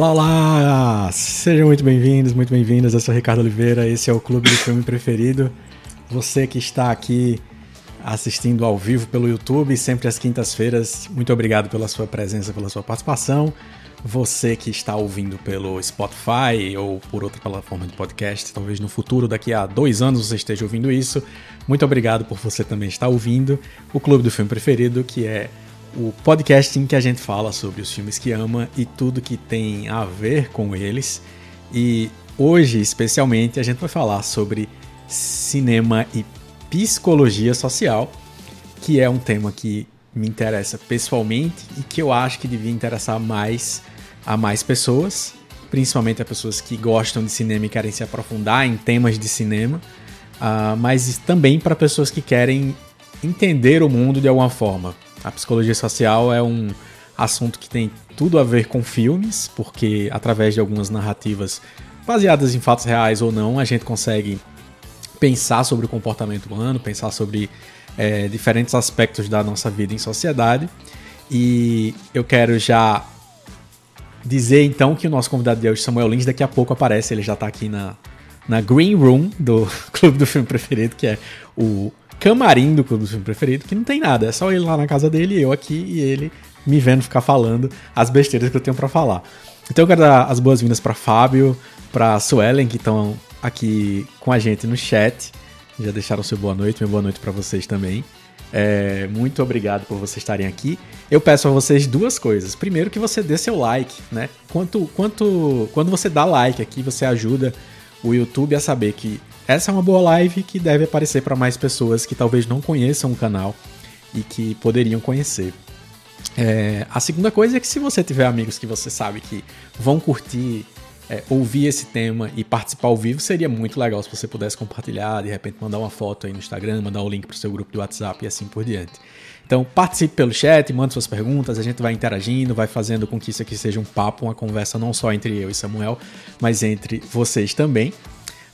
Olá, olá! Sejam muito bem-vindos, muito bem-vindas. Eu sou Ricardo Oliveira, esse é o Clube do Filme Preferido. Você que está aqui assistindo ao vivo pelo YouTube, sempre às quintas-feiras, muito obrigado pela sua presença, pela sua participação. Você que está ouvindo pelo Spotify ou por outra plataforma de podcast, talvez no futuro, daqui a dois anos, você esteja ouvindo isso. Muito obrigado por você também estar ouvindo o Clube do Filme Preferido, que é o podcast em que a gente fala sobre os filmes que ama e tudo que tem a ver com eles. E hoje, especialmente, a gente vai falar sobre cinema e psicologia social, que é um tema que me interessa pessoalmente e que eu acho que devia interessar mais a mais pessoas, principalmente a pessoas que gostam de cinema e querem se aprofundar em temas de cinema, uh, mas também para pessoas que querem entender o mundo de alguma forma. A psicologia social é um assunto que tem tudo a ver com filmes, porque através de algumas narrativas baseadas em fatos reais ou não, a gente consegue pensar sobre o comportamento humano, pensar sobre é, diferentes aspectos da nossa vida em sociedade. E eu quero já dizer então que o nosso convidado de hoje, Samuel Lins, daqui a pouco aparece, ele já está aqui na, na Green Room do Clube do Filme Preferido, que é o camarim do Clube do Filme Preferido, que não tem nada, é só ele lá na casa dele, eu aqui e ele me vendo ficar falando as besteiras que eu tenho para falar. Então eu quero dar as boas-vindas para Fábio, para Suelen, que estão aqui com a gente no chat. Já deixaram seu boa noite, minha boa noite para vocês também. É, muito obrigado por vocês estarem aqui. Eu peço a vocês duas coisas. Primeiro, que você dê seu like, né? Quanto, quanto, quando você dá like aqui, você ajuda o YouTube a saber que essa é uma boa live que deve aparecer para mais pessoas que talvez não conheçam o canal e que poderiam conhecer. É, a segunda coisa é que se você tiver amigos que você sabe que vão curtir é, ouvir esse tema e participar ao vivo, seria muito legal se você pudesse compartilhar, de repente mandar uma foto aí no Instagram, mandar o link para o seu grupo do WhatsApp e assim por diante. Então participe pelo chat, mande suas perguntas, a gente vai interagindo, vai fazendo com que isso aqui seja um papo, uma conversa não só entre eu e Samuel, mas entre vocês também.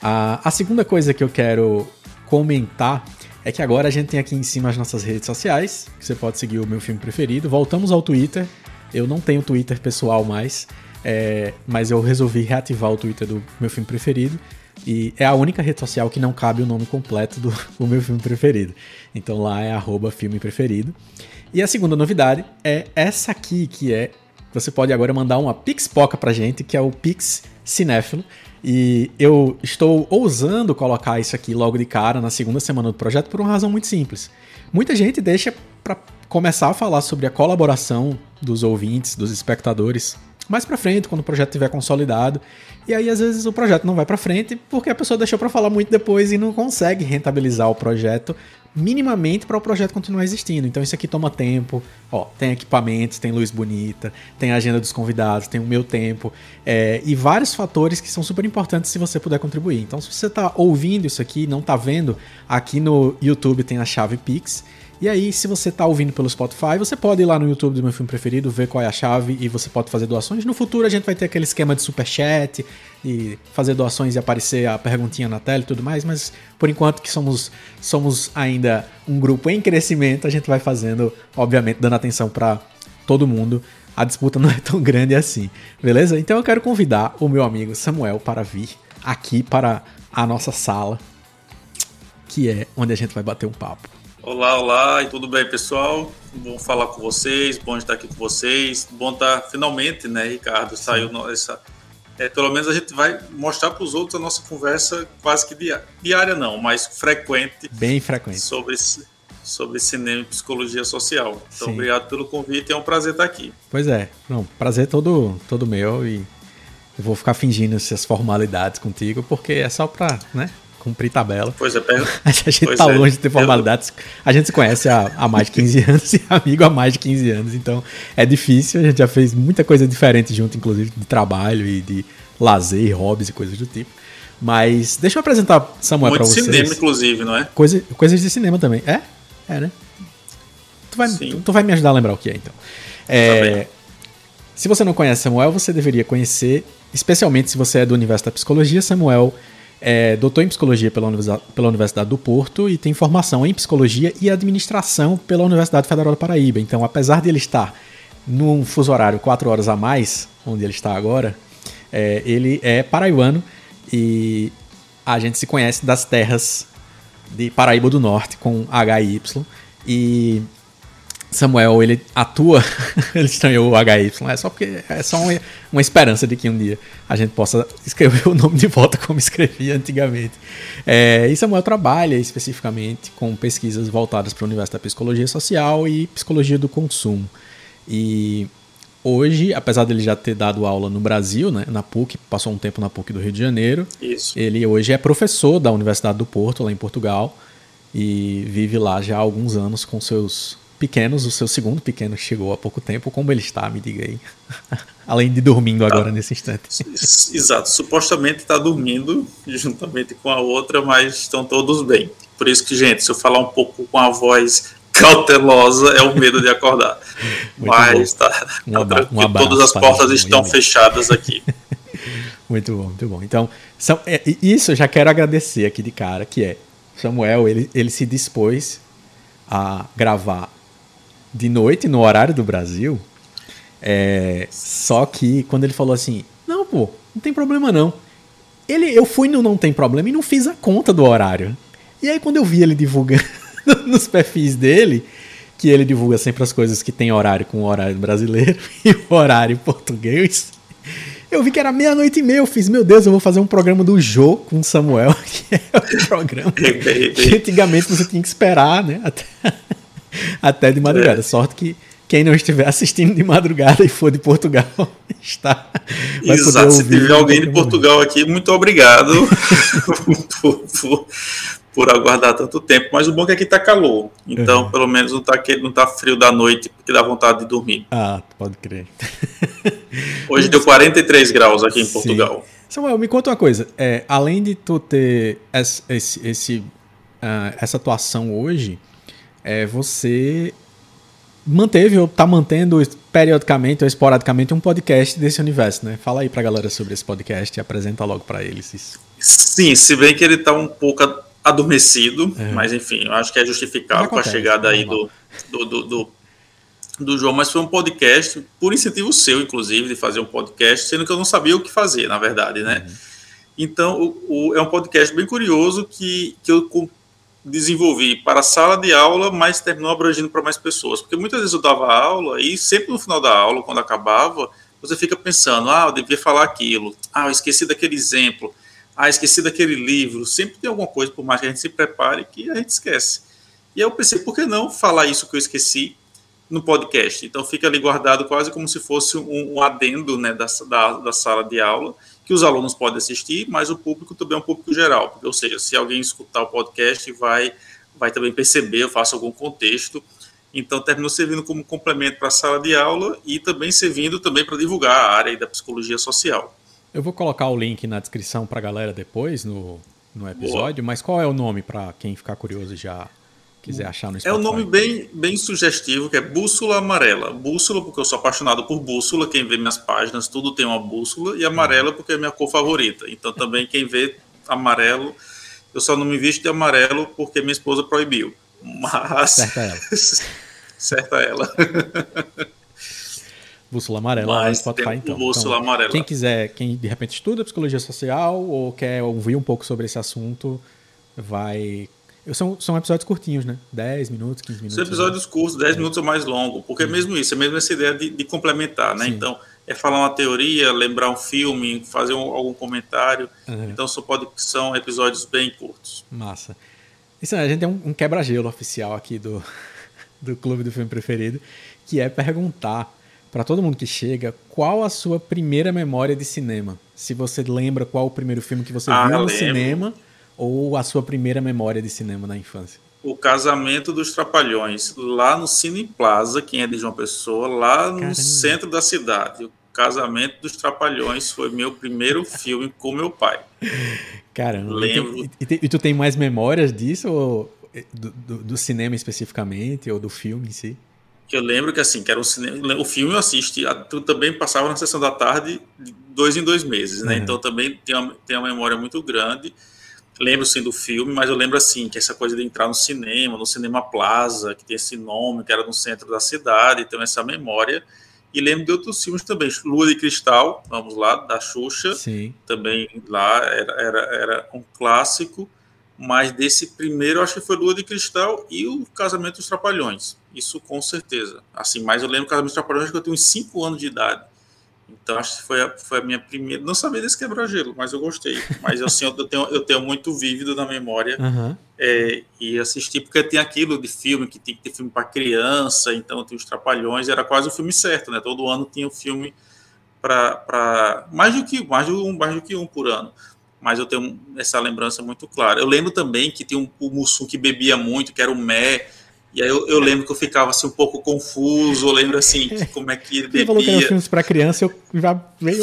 A, a segunda coisa que eu quero comentar é que agora a gente tem aqui em cima as nossas redes sociais, que você pode seguir o meu filme preferido. Voltamos ao Twitter. Eu não tenho Twitter pessoal mais, é, mas eu resolvi reativar o Twitter do meu filme preferido. E é a única rede social que não cabe o nome completo do, do meu filme preferido. Então lá é arroba filme preferido. E a segunda novidade é essa aqui, que é. Você pode agora mandar uma Pixpoca pra gente, que é o Pix Cinéfilo. E eu estou ousando colocar isso aqui logo de cara na segunda semana do projeto por uma razão muito simples. Muita gente deixa para começar a falar sobre a colaboração dos ouvintes, dos espectadores mais para frente, quando o projeto estiver consolidado. E aí, às vezes, o projeto não vai para frente porque a pessoa deixou para falar muito depois e não consegue rentabilizar o projeto minimamente para o projeto continuar existindo. Então, isso aqui toma tempo. Ó, tem equipamentos, tem luz bonita, tem a agenda dos convidados, tem o meu tempo é, e vários fatores que são super importantes se você puder contribuir. Então, se você está ouvindo isso aqui, não está vendo, aqui no YouTube tem a chave Pix. E aí, se você está ouvindo pelo Spotify, você pode ir lá no YouTube do meu filme preferido, ver qual é a chave e você pode fazer doações. No futuro a gente vai ter aquele esquema de super chat e fazer doações e aparecer a perguntinha na tela e tudo mais, mas por enquanto que somos somos ainda um grupo em crescimento, a gente vai fazendo, obviamente, dando atenção para todo mundo. A disputa não é tão grande assim, beleza? Então eu quero convidar o meu amigo Samuel para vir aqui para a nossa sala, que é onde a gente vai bater um papo. Olá, olá, e tudo bem, pessoal? Bom falar com vocês, bom estar aqui com vocês. Bom estar finalmente, né, Ricardo? Saiu essa. É, pelo menos a gente vai mostrar para os outros a nossa conversa quase que diária, diária não, mas frequente. Bem frequente. Sobre, sobre cinema e psicologia social. Então, Sim. obrigado pelo convite, é um prazer estar aqui. Pois é, não, prazer todo, todo meu e eu vou ficar fingindo essas formalidades contigo, porque é só para, né, cumprir tabela. Pois é, per... A gente pois tá é. longe de ter formalidades. A gente se conhece há, há mais de 15 anos e amigo há mais de 15 anos, então é difícil. A gente já fez muita coisa diferente junto, inclusive de trabalho e de lazer, hobbies e coisas do tipo. Mas deixa eu apresentar Samuel para vocês. cinema, inclusive, não é? Coisa, coisas de cinema também. É? É, né? Tu vai, tu, tu, vai me ajudar a lembrar o que é, então. É, tá se você não conhece Samuel, você deveria conhecer, especialmente se você é do universo da psicologia, Samuel é doutor em psicologia pela Universidade, pela Universidade do Porto e tem formação em psicologia e administração pela Universidade Federal da Paraíba. Então, apesar de ele estar num fuso horário quatro horas a mais, onde ele está agora, é, ele é paraibano e a gente se conhece das terras de Paraíba do Norte com HY e Samuel, ele atua, ele estranhou o HY, é só porque é só uma, uma, esperança de que um dia a gente possa escrever o nome de volta como escrevia antigamente. É, e Samuel trabalha especificamente com pesquisas voltadas para o universo da psicologia social e psicologia do consumo. E hoje, apesar dele já ter dado aula no Brasil, né, na PUC, passou um tempo na PUC do Rio de Janeiro, Isso. ele hoje é professor da Universidade do Porto, lá em Portugal, e vive lá já há alguns anos com seus pequenos, o seu segundo pequeno chegou há pouco tempo. Como ele está, me diga aí. Além de dormindo tá. agora nesse instante. Exato, supostamente está dormindo juntamente com a outra, mas estão todos bem. Por isso que, gente, se eu falar um pouco com a voz cautelosa, é o medo de acordar. mas tá, um tá tranquilo, um todas as portas estão fechadas aqui. muito bom, muito bom. Então, são, é, isso eu já quero agradecer aqui de cara, que é Samuel, ele, ele se dispôs a gravar de noite, no horário do Brasil. É, só que quando ele falou assim, não, pô, não tem problema não. Ele, eu fui no Não Tem Problema e não fiz a conta do horário. E aí quando eu vi ele divulgando nos perfis dele, que ele divulga sempre as coisas que tem horário com o horário brasileiro e o horário português, eu vi que era meia-noite e meia. Eu fiz, meu Deus, eu vou fazer um programa do Jô com o Samuel, que é o programa que antigamente você tinha que esperar, né? Até até de madrugada. É. Sorte que quem não estiver assistindo de madrugada e for de Portugal está. Exato, se tiver alguém de Portugal aqui, muito obrigado por, por, por, aguardar tanto tempo. Mas o bom é que aqui está calor. Então, uhum. pelo menos não está não tá frio da noite, porque dá vontade de dormir. Ah, pode crer. Hoje deu 43 graus aqui em Portugal. Sim. Samuel, me conta uma coisa. É, além de tu ter esse, esse, uh, essa atuação hoje, é, você manteve ou está mantendo periodicamente ou esporadicamente um podcast desse universo, né? Fala aí para a galera sobre esse podcast e apresenta logo para eles isso. Sim, se bem que ele está um pouco adormecido, é. mas enfim, eu acho que é justificável com a chegada aí do, do, do, do, do João, mas foi um podcast por incentivo seu, inclusive, de fazer um podcast, sendo que eu não sabia o que fazer, na verdade, né? Uhum. Então, o, o, é um podcast bem curioso que, que eu desenvolvi para a sala de aula, mas terminou abrangindo para mais pessoas. Porque muitas vezes eu dava aula e sempre no final da aula, quando acabava, você fica pensando: ah, eu devia falar aquilo, ah, eu esqueci daquele exemplo, ah, esqueci daquele livro. Sempre tem alguma coisa, por mais que a gente se prepare, que a gente esquece. E eu pensei: por que não falar isso que eu esqueci no podcast? Então fica ali guardado quase como se fosse um, um adendo né, da, da, da sala de aula que os alunos podem assistir, mas o público também é um público geral. Porque, ou seja, se alguém escutar o podcast, vai, vai também perceber, eu faço algum contexto. Então, terminou servindo como complemento para a sala de aula e também servindo também para divulgar a área da psicologia social. Eu vou colocar o link na descrição para a galera depois no, no episódio, Boa. mas qual é o nome para quem ficar curioso já quiser achar no Spotify. É um nome bem, bem sugestivo, que é Bússola Amarela. Bússola, porque eu sou apaixonado por bússola, quem vê minhas páginas, tudo tem uma bússola, e amarela porque é minha cor favorita. Então também quem vê amarelo, eu só não me visto de amarelo porque minha esposa proibiu. Mas. Certa ela. Certa ela. Bússola Amarela Mas no Spotify, então. Bússola então, Amarela. Quem quiser, quem de repente estuda psicologia social ou quer ouvir um pouco sobre esse assunto, vai são, são episódios curtinhos, né? 10 minutos, 15 minutos. São episódios né? curtos, 10 é. minutos ou mais longo, porque é mesmo isso, é mesmo essa ideia de, de complementar, né? Sim. Então, é falar uma teoria, lembrar um filme, fazer um, algum comentário. Uhum. Então, só pode, são episódios bem curtos. Massa. Isso, a gente tem um, um quebra-gelo oficial aqui do, do Clube do Filme Preferido, que é perguntar para todo mundo que chega qual a sua primeira memória de cinema. Se você lembra qual o primeiro filme que você ah, viu no lembro. cinema ou a sua primeira memória de cinema na infância? O Casamento dos Trapalhões, lá no Cine Plaza, quem é de João Pessoa, lá no Caramba. centro da cidade. O Casamento dos Trapalhões foi meu primeiro filme com meu pai. Caramba. Lembro. E, e, e, tu tem mais memórias disso, ou do, do, do, cinema especificamente, ou do filme em si? Eu lembro que assim, que era um cinema, o filme eu assisti, tu também passava na sessão da tarde, dois em dois meses, né? Uhum. Então também tem uma, tem uma memória muito grande lembro sim do filme, mas eu lembro assim que essa coisa de entrar no cinema, no Cinema Plaza, que tem esse nome, que era no centro da cidade, então essa memória. E lembro de outros filmes também, Lua de Cristal, vamos lá, da Xuxa. Sim. Também lá era, era, era um clássico. Mas desse primeiro, acho que foi Lua de Cristal e o Casamento dos Trapalhões. Isso com certeza. Assim, mas eu lembro do Casamento dos Trapalhões que eu tenho 5 anos de idade. Então acho que foi a, foi a minha primeira. Não sabia desse quebra-gelo, mas eu gostei. Mas assim, eu, tenho, eu tenho muito vívido na memória uhum. é, e assisti, porque tem aquilo de filme que tem que ter filme para criança, então tem os Trapalhões, era quase o filme certo, né? Todo ano tinha um filme para mais do que mais do, mais do que um por ano. Mas eu tenho essa lembrança muito clara. Eu lembro também que tinha um, o Mussum que bebia muito, que era o Mé, e aí eu, eu, lembro que eu ficava assim um pouco confuso, eu lembro assim, como é que ele bebia. Você falou que eram filmes para criança, eu já veio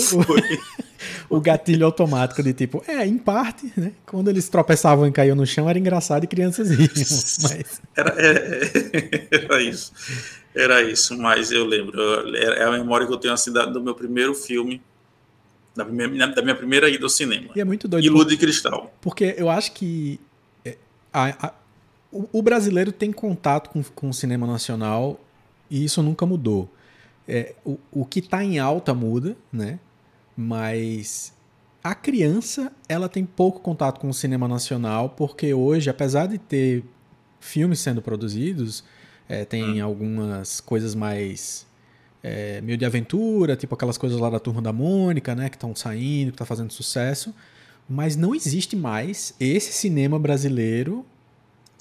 o, o, gatilho automático de tipo, é, em parte, né? Quando eles tropeçavam e caíam no chão era engraçado e crianças riam, mas... Era, é, era isso, era isso, mas eu lembro, é a memória que eu tenho assim do meu primeiro filme, da minha, da minha primeira ida ao cinema. E é muito doido. E Lua de Cristal. Porque eu acho que é, a, a o, brasileiro tem contato com, com o cinema nacional e isso nunca mudou. É, o, o que está em alta muda, né? Mas a criança ela tem pouco contato com o cinema nacional porque hoje, apesar de ter filmes sendo produzidos, é, tem hum. algumas coisas mais é, meio de aventura, tipo aquelas coisas lá da Turma da Mônica, né? Que estão saindo, que está fazendo sucesso. Mas não existe mais esse cinema brasileiro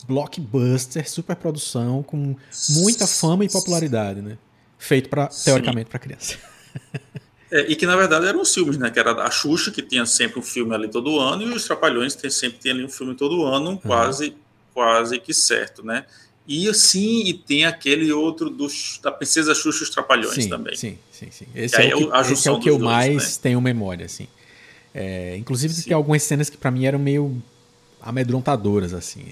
blockbuster, super produção, com muita fama e popularidade, né? Feito para teoricamente para criança. É, e que na verdade eram os filmes, né? Que era a Xuxa, que tinha sempre um filme ali todo ano, e os Trapalhões tem, sempre tem ali um filme todo ano, uhum. quase, quase que certo, né? E assim, e tem aquele outro dos, da Princesa Xuxa e os Trapalhões sim, também. Sim, sim, sim. Esse, é, é, o, esse é o que eu dois, mais né? tenho memória, assim. É, inclusive, sim. tem algumas cenas que para mim eram meio amedrontadoras, assim.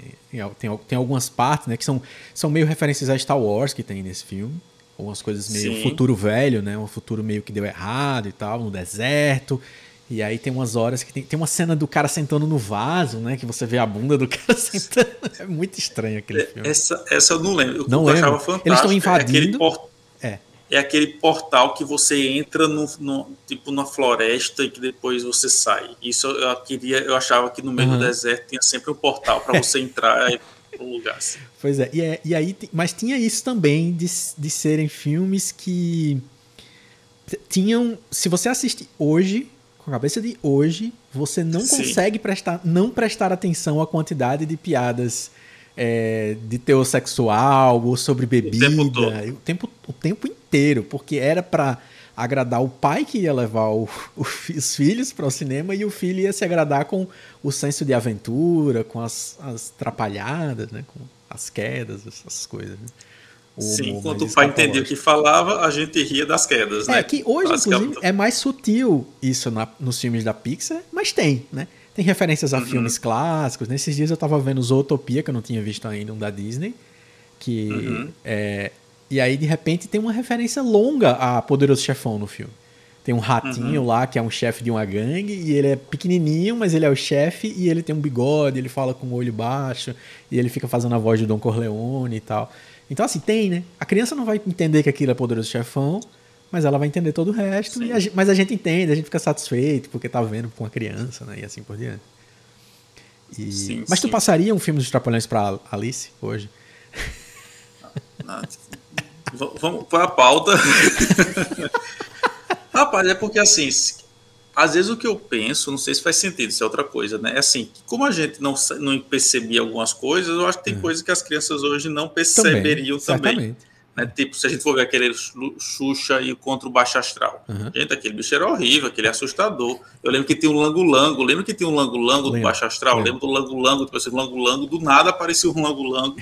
Tem, tem algumas partes, né, que são, são meio referências a Star Wars que tem nesse filme. Algumas coisas meio Sim. futuro velho, né? Um futuro meio que deu errado e tal, no deserto. E aí tem umas horas que tem, tem uma cena do cara sentando no vaso, né? Que você vê a bunda do cara sentando. É muito estranho aquele filme. Essa, essa eu não lembro. Eu não lembro. Eles estão invadindo. É, é aquele portal que você entra no, no, tipo na floresta e que depois você sai. Isso eu queria, eu achava que no meio uhum. do deserto tinha sempre um portal para você entrar no lugar. Assim. Pois é, e, é, e aí, mas tinha isso também de, de serem filmes que tinham, se você assiste hoje, com a cabeça de hoje, você não Sim. consegue prestar, não prestar atenção à quantidade de piadas é, de teor sexual ou sobre bebida. O tempo, todo. o tempo, o tempo inteiro, porque era para agradar o pai que ia levar o, os filhos para o cinema e o filho ia se agradar com o senso de aventura, com as, as trapalhadas, né? com as quedas, essas coisas. Né? O Sim, quando o pai entendia o que falava, a gente ria das quedas, é, né? Que hoje, inclusive, é mais sutil isso na, nos filmes da Pixar, mas tem, né? Tem referências a uhum. filmes clássicos. Nesses dias eu tava vendo Zootopia, que eu não tinha visto ainda, um da Disney. Que uhum. é, e aí, de repente, tem uma referência longa a Poderoso Chefão no filme. Tem um ratinho uhum. lá que é um chefe de uma gangue e ele é pequenininho, mas ele é o chefe e ele tem um bigode, ele fala com o olho baixo e ele fica fazendo a voz de Don Corleone e tal. Então, assim, tem, né? A criança não vai entender que aquilo é Poderoso Chefão, mas ela vai entender todo o resto. A gente, mas a gente entende, a gente fica satisfeito porque tá vendo com a criança, né? E assim por diante. E, sim, mas sim. tu passaria um filme dos Trapalhões para Alice hoje? Ah, vamos para a pauta. Rapaz, é porque assim, às vezes o que eu penso, não sei se faz sentido, isso é outra coisa, né? É assim, como a gente não, não percebia algumas coisas, eu acho que tem uhum. coisas que as crianças hoje não perceberiam também. também. Né? Tipo, se a gente for ver aquele Xuxa e contra o Baixo Astral. Uhum. Gente, aquele bicho era horrível, aquele é assustador. Eu lembro que tinha um lango-lango. Lembra que tinha um lango-lango do Baixo Astral? Lembro, lembro do lango-lango, tipo assim, lango-lango. Do nada apareceu um lango-lango.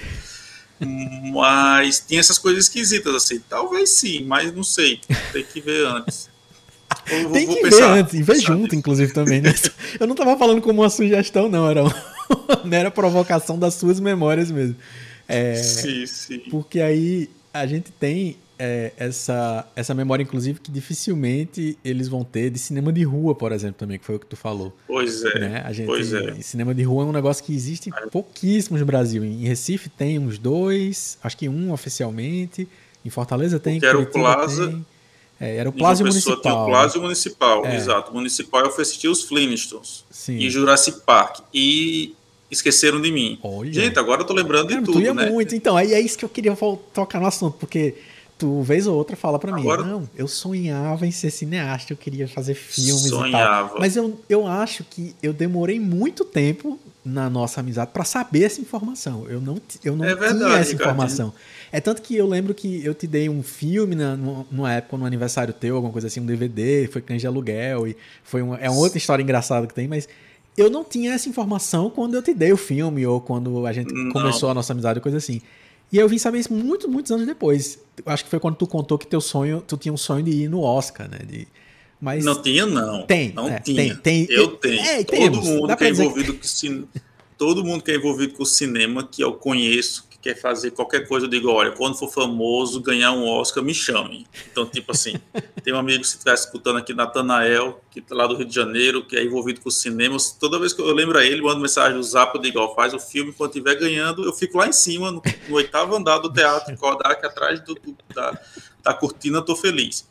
Mas tinha essas coisas esquisitas, assim. Talvez sim, mas não sei. Tem que ver antes. Vou, Tem que ver antes, e ver junto, inclusive, também. Né? Eu não estava falando como uma sugestão, não. Era, uma, não era provocação das suas memórias mesmo. É, sim, sim. Porque aí a gente tem é, essa, essa memória, inclusive, que dificilmente eles vão ter de cinema de rua, por exemplo, também, que foi o que tu falou. Pois é. Né? A gente, pois é. Cinema de rua é um negócio que existe pouquíssimos no Brasil. Em Recife tem uns dois, acho que um oficialmente. Em Fortaleza tem. Quero Plaza. Tem. É, era o Plácio Municipal. Tinha o Plácio Municipal, é. exato. O Municipal eu fui assistir os Flintstones Sim. e Jurassic Park. E esqueceram de mim. Olha. Gente, agora eu tô lembrando de tudo, tu ia né? muito. Então, aí é isso que eu queria tocar no assunto, porque tu, vez ou outra, fala para mim, agora... não, eu sonhava em ser cineasta, eu queria fazer filmes sonhava. e tal. Mas eu, eu acho que eu demorei muito tempo na nossa amizade para saber essa informação. Eu não, eu não é verdade, tinha essa informação. É tanto que eu lembro que eu te dei um filme na, numa época, no aniversário teu, alguma coisa assim, um DVD, foi cães de aluguel, e foi uma, é uma outra história engraçada que tem, mas eu não tinha essa informação quando eu te dei o filme ou quando a gente não. começou a nossa amizade, coisa assim. E eu vim saber isso muitos, muitos anos depois. Acho que foi quando tu contou que teu sonho, tu tinha um sonho de ir no Oscar, né? De, mas não tinha não. Tem, não é, tinha. Tem, tem, eu tenho. É, todo temos. mundo que é envolvido que... com todo mundo que é envolvido com o cinema que eu conheço quer fazer qualquer coisa, eu digo, olha, quando for famoso, ganhar um Oscar, me chame. Então, tipo assim, tem um amigo que estiver escutando aqui, Natanael, que tá lá do Rio de Janeiro, que é envolvido com o cinema, toda vez que eu lembro a ele, mando mensagem no zap, eu digo, ó, faz o filme, quando estiver ganhando, eu fico lá em cima, no, no oitavo andar do teatro, Kodak, atrás do, do, da, da cortina, tô feliz.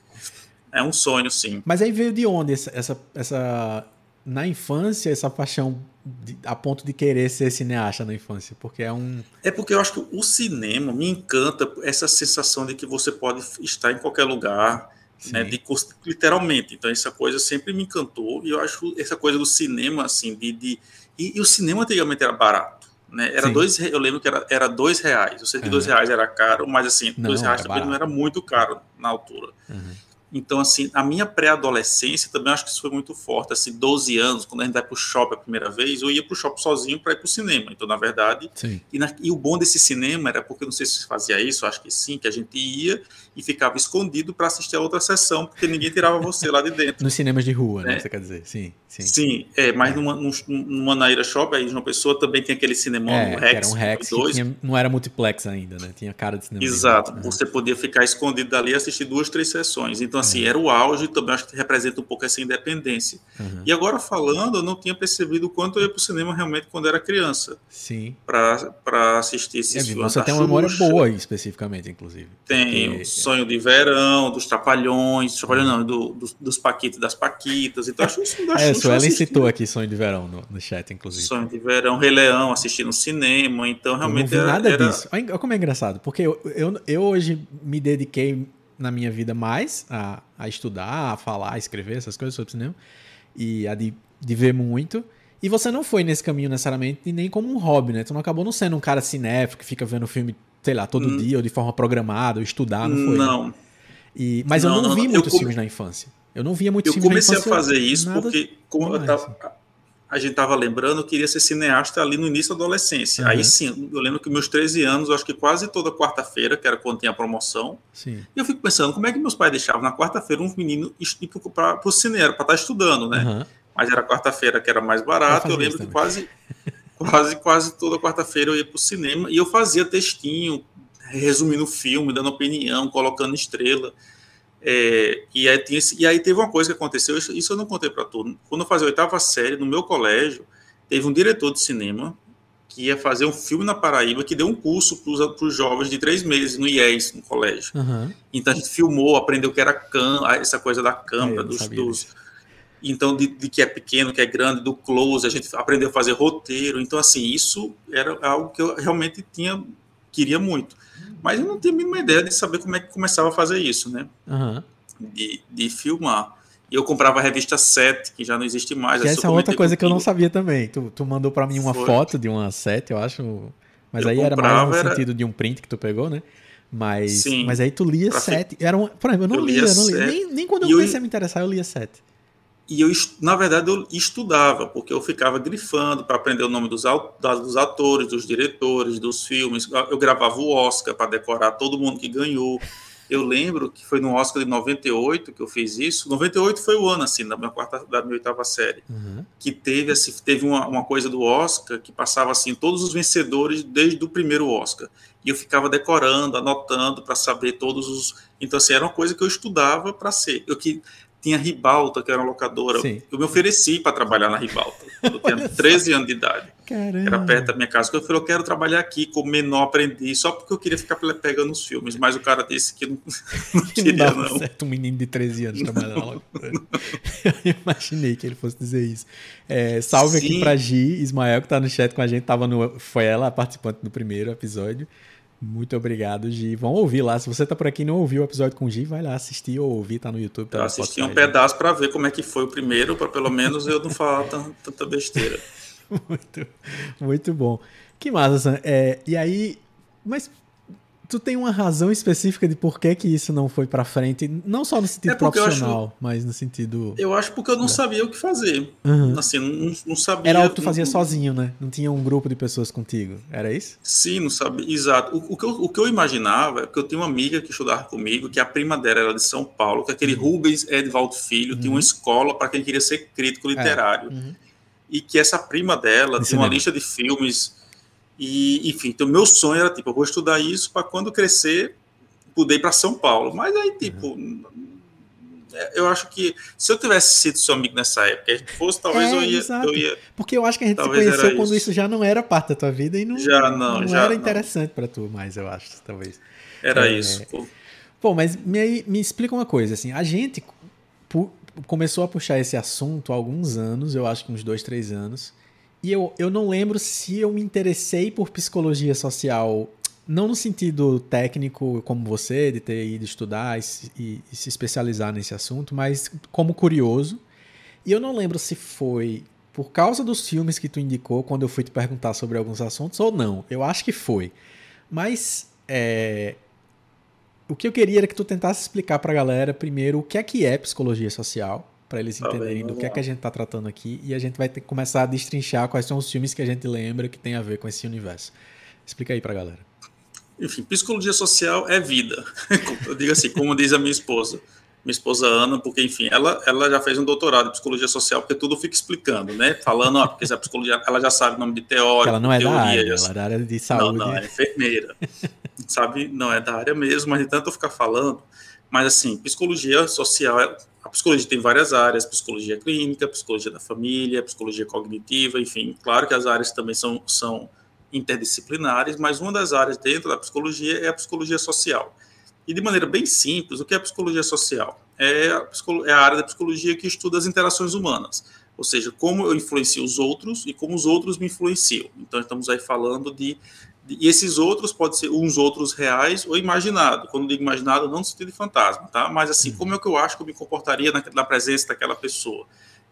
É um sonho, sim. Mas aí veio de onde essa, essa, essa na infância, essa paixão de, a ponto de querer ser cineasta na infância? Porque é um. É porque eu acho que o cinema me encanta essa sensação de que você pode estar em qualquer lugar. Né, de, literalmente, então essa coisa sempre me encantou e eu acho essa coisa do cinema assim de, de e, e o cinema antigamente era barato, né? Era Sim. dois, eu lembro que era, era dois reais. Eu sei que dois reais era caro, mas assim, não, dois reais também barato. não era muito caro na altura. Uhum. Então, assim, a minha pré-adolescência também acho que isso foi muito forte. Assim, 12 anos, quando a gente vai para o shopping a primeira vez, eu ia para o shopping sozinho para ir para o cinema. Então, na verdade, e, na, e, o bom desse cinema era porque, não sei se fazia isso, acho que sim, que a gente ia e ficava escondido para assistir a outra sessão, porque ninguém tirava você lá de dentro. Nos cinemas de rua, né? né? Você quer dizer? Sim, sim. Sim, é, mas numa, numa Naira Shopping, aí uma pessoa também tem aquele cinema é, Rex. Era um Rex, tinha, não era multiplex ainda, né? Tinha cara de cinema. Exato, você podia ficar escondido dali e assistir duas, três sessões. Então, assim, é. era o auge, também acho que representa um pouco essa independência. Uhum. E agora falando, eu não tinha percebido o quanto eu ia para o cinema realmente quando era criança. Sim. Para assistir esses é, filmes. Você tem uma memória boa especificamente, inclusive. Tenho. Porque... Sonho de Verão, dos Trapalhões, Trapalhões não, do, dos, dos Paquitos das Paquitas. Então acho isso. é, o Ellen citou aqui Sonho de Verão no, no chat, inclusive. Sonho de Verão, Rei Leão, assisti no cinema, então realmente eu não vi nada era... disso. Olha como é engraçado, porque eu, eu, eu hoje me dediquei na minha vida mais a, a estudar, a falar, a escrever essas coisas sobre cinema e a de, de ver muito. E você não foi nesse caminho necessariamente nem como um hobby, né? Tu não acabou não sendo um cara cinéfico que fica vendo filme, sei lá, todo hum. dia ou de forma programada, ou estudar, não foi? Não. Né? E, mas não, eu não, não vi não, muitos filmes na infância. Eu não via muitos filmes na infância. Eu comecei a fazer isso porque como eu tava, a gente estava lembrando, eu queria ser cineasta ali no início da adolescência. Uhum. Aí sim, eu lembro que meus 13 anos, acho que quase toda quarta-feira, que era quando tinha a promoção, sim. e eu fico pensando, como é que meus pais deixavam na quarta-feira um menino ir para o cinema, para estar tá estudando, né? Uhum. Mas era quarta-feira que era mais barato, eu, eu lembro que quase, quase, quase toda quarta-feira eu ia para o cinema, e eu fazia textinho, resumindo o filme, dando opinião, colocando estrela. É, e, aí tinha, e aí teve uma coisa que aconteceu, isso, isso eu não contei para todo Quando eu fazia a oitava série, no meu colégio, teve um diretor de cinema que ia fazer um filme na Paraíba que deu um curso para os jovens de três meses no IES, no colégio. Uhum. Então a gente filmou, aprendeu que era cam essa coisa da câmera, é, dos, dos, então de, de, que é pequeno, que é grande, do close, a gente aprendeu a fazer roteiro. Então assim, isso era algo que eu realmente tinha queria muito. Mas eu não tinha a mínima ideia de saber como é que começava a fazer isso, né? Uhum. De, de filmar. E eu comprava a revista 7, que já não existe mais. Que essa é outra coisa que eu não sabia também. Tu, tu mandou para mim uma Foi. foto de uma 7, eu acho. Mas eu aí era mais no era... sentido de um print que tu pegou, né? Mas, Sim, mas aí tu lia 7. Era um, por exemplo, eu não eu lia, lia, eu não lia. Nem, nem quando eu comecei eu... a me interessar, eu lia 7. E eu, na verdade, eu estudava, porque eu ficava grifando para aprender o nome dos, dos atores, dos diretores, dos filmes. Eu gravava o Oscar para decorar todo mundo que ganhou. Eu lembro que foi no Oscar de 98 que eu fiz isso. 98 foi o ano, assim, da minha, quarta, da minha oitava série. Uhum. Que teve, assim, teve uma, uma coisa do Oscar que passava, assim, todos os vencedores desde o primeiro Oscar. E eu ficava decorando, anotando para saber todos os... Então, assim, era uma coisa que eu estudava para ser. Eu que tinha Ribalta, que era uma locadora. Sim. Eu me ofereci para trabalhar na Ribalta. Eu tinha 13 anos de idade. Caramba. Era perto da minha casa. Eu falei, eu quero trabalhar aqui como menor aprendiz, só porque eu queria ficar pegando os filmes. Mas o cara disse que não, não queria, não. não. Certo, um menino de 13 anos trabalhando logo. eu imaginei que ele fosse dizer isso. É, salve Sim. aqui pra Gi, Ismael, que tá no chat com a gente. Tava no, foi ela a participante do primeiro episódio. Muito obrigado, Gi. Vão ouvir lá. Se você tá por aqui e não ouviu o episódio com o Gi, vai lá assistir ou ouvir, tá no YouTube. Tá eu assisti um pedaço para ver como é que foi o primeiro, para pelo menos eu não falar tanta besteira. muito, muito bom. Que massa, Sam. É, e aí, mas tu tem uma razão específica de por que, que isso não foi para frente, não só no sentido é profissional, acho, mas no sentido. Eu acho porque eu não sabia o que fazer. Uhum. Assim, não, não, sabia. Era algo que tu fazia não, sozinho, né? Não tinha um grupo de pessoas contigo. Era isso? Sim, não sabia. Exato. O, o, que, eu, o que eu imaginava é que eu tinha uma amiga que estudava comigo, que a prima dela era de São Paulo, que aquele uhum. Rubens Edvaldo Filho uhum. tinha uma escola para quem queria ser crítico literário. É. Uhum. E que essa prima dela tinha uma lista de filmes e, enfim, então meu sonho era, tipo, eu vou estudar isso para quando crescer, poder ir para São Paulo. Mas aí, tipo, uhum. eu acho que se eu tivesse sido seu amigo nessa época, a gente fosse, talvez é, eu, ia, eu, ia, Porque eu acho que a gente se conheceu quando isso. isso. já não era parte da tua vida e não, já não, não já era interessante para tu mais, eu acho, talvez. Era é, isso. Pô. Pô, mas me, me explica uma coisa, assim, a gente começou a puxar esse assunto há alguns anos, eu acho que uns dois, três anos. E eu, eu não lembro se eu me interessei por psicologia social, não no sentido técnico como você, de ter ido estudar e, e, e se especializar nesse assunto, mas como curioso. E eu não lembro se foi por causa dos filmes que tu indicou quando eu fui te perguntar sobre alguns assuntos ou não. Eu acho que foi. Mas é, o que eu queria era que tu tentasse explicar para a galera primeiro o que é que é psicologia social, para eles tá entenderem bem, do que é que a gente está tratando aqui e a gente vai ter que começar a destrinchar quais são os filmes que a gente lembra que tem a ver com esse universo. Explica aí para a galera. Enfim, psicologia social é vida. Eu digo assim, como diz a minha esposa minha esposa Ana, porque, enfim, ela, ela já fez um doutorado em psicologia social, porque tudo fica explicando, né? Falando, ó, porque a psicologia, ela já sabe o nome de teórico, ela não é teoria, da área, ela é da área de saúde. Não, não, é enfermeira. sabe, não é da área mesmo, mas de tanto eu ficar falando, mas assim, psicologia social, é, a psicologia tem várias áreas, psicologia clínica, psicologia da família, psicologia cognitiva, enfim, claro que as áreas também são, são interdisciplinares, mas uma das áreas dentro da psicologia é a psicologia social. E de maneira bem simples, o que é a psicologia social? É a, é a área da psicologia que estuda as interações humanas, ou seja, como eu influencio os outros e como os outros me influenciam. Então, estamos aí falando de, de e esses outros podem ser uns outros reais ou imaginados. Quando digo imaginado, não no sentido de fantasma, tá? Mas assim, como é que eu acho que eu me comportaria na, na presença daquela pessoa?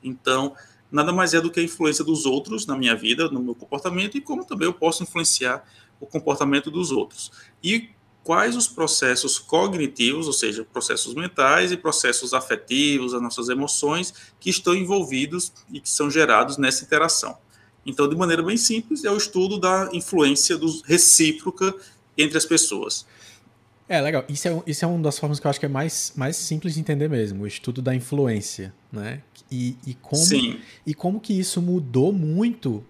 Então, nada mais é do que a influência dos outros na minha vida, no meu comportamento e como também eu posso influenciar o comportamento dos outros. E quais os processos cognitivos, ou seja, processos mentais e processos afetivos, as nossas emoções, que estão envolvidos e que são gerados nessa interação. Então, de maneira bem simples, é o estudo da influência do, recíproca entre as pessoas. É, legal. Isso é, isso é uma das formas que eu acho que é mais, mais simples de entender mesmo, o estudo da influência, né? E, e, como, Sim. e como que isso mudou muito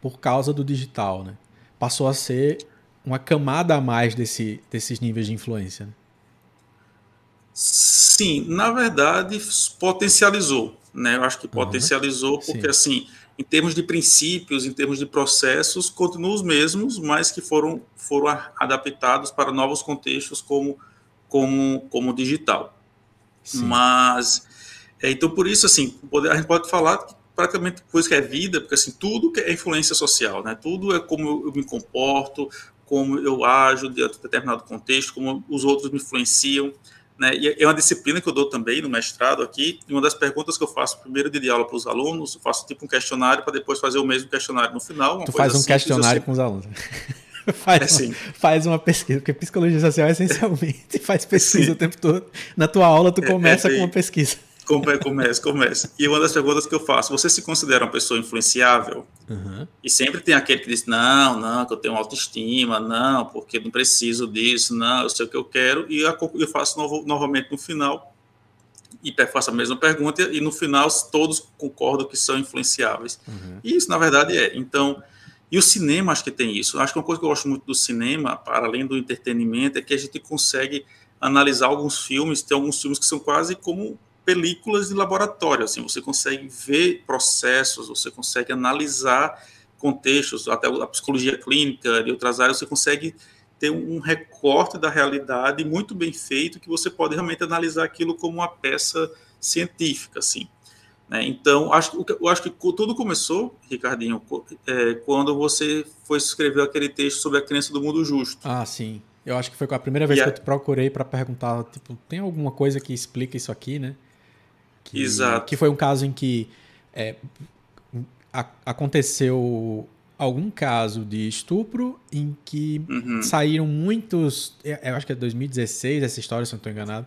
por causa do digital, né? Passou a ser uma camada a mais desse, desses níveis de influência. Né? Sim, na verdade potencializou, né? Eu acho que potencializou uhum. porque Sim. assim, em termos de princípios, em termos de processos, continuam os mesmos, mas que foram foram adaptados para novos contextos como como como digital. Sim. Mas é, então por isso assim, a gente pode falar que praticamente coisa que é vida, porque assim tudo que é influência social, né? Tudo é como eu me comporto, como eu ajo dentro de determinado contexto, como os outros me influenciam. Né? E é uma disciplina que eu dou também no mestrado aqui. E uma das perguntas que eu faço primeiro de aula para os alunos, eu faço tipo um questionário para depois fazer o mesmo questionário no final. tu faz um questionário com os alunos. faz, é assim. uma, faz uma pesquisa, porque psicologia social essencialmente faz pesquisa Sim. o tempo todo. Na tua aula, tu começa é, é, com uma pesquisa. Começa, começa. E uma das perguntas que eu faço, você se considera uma pessoa influenciável? Uhum. E sempre tem aquele que diz, não, não, que eu tenho autoestima, não, porque não preciso disso, não, eu sei o que eu quero. E eu faço novo, novamente no final, e faço a mesma pergunta, e no final todos concordam que são influenciáveis. Uhum. E isso, na verdade, é. Então, e o cinema acho que tem isso. Acho que uma coisa que eu gosto muito do cinema, para além do entretenimento, é que a gente consegue analisar alguns filmes, tem alguns filmes que são quase como películas de laboratório, assim, você consegue ver processos, você consegue analisar contextos, até a psicologia clínica e outras áreas, você consegue ter um recorte da realidade muito bem feito que você pode realmente analisar aquilo como uma peça científica, assim. Né? Então, acho, eu acho que tudo começou, Ricardinho, é, quando você foi escrever aquele texto sobre a crença do mundo justo. Ah, sim. Eu acho que foi a primeira vez que eu te procurei para perguntar, tipo, tem alguma coisa que explica isso aqui, né? Que, Exato. Que foi um caso em que é, a, aconteceu algum caso de estupro em que uhum. saíram muitos. Eu acho que é 2016 essa história, se não estou enganado.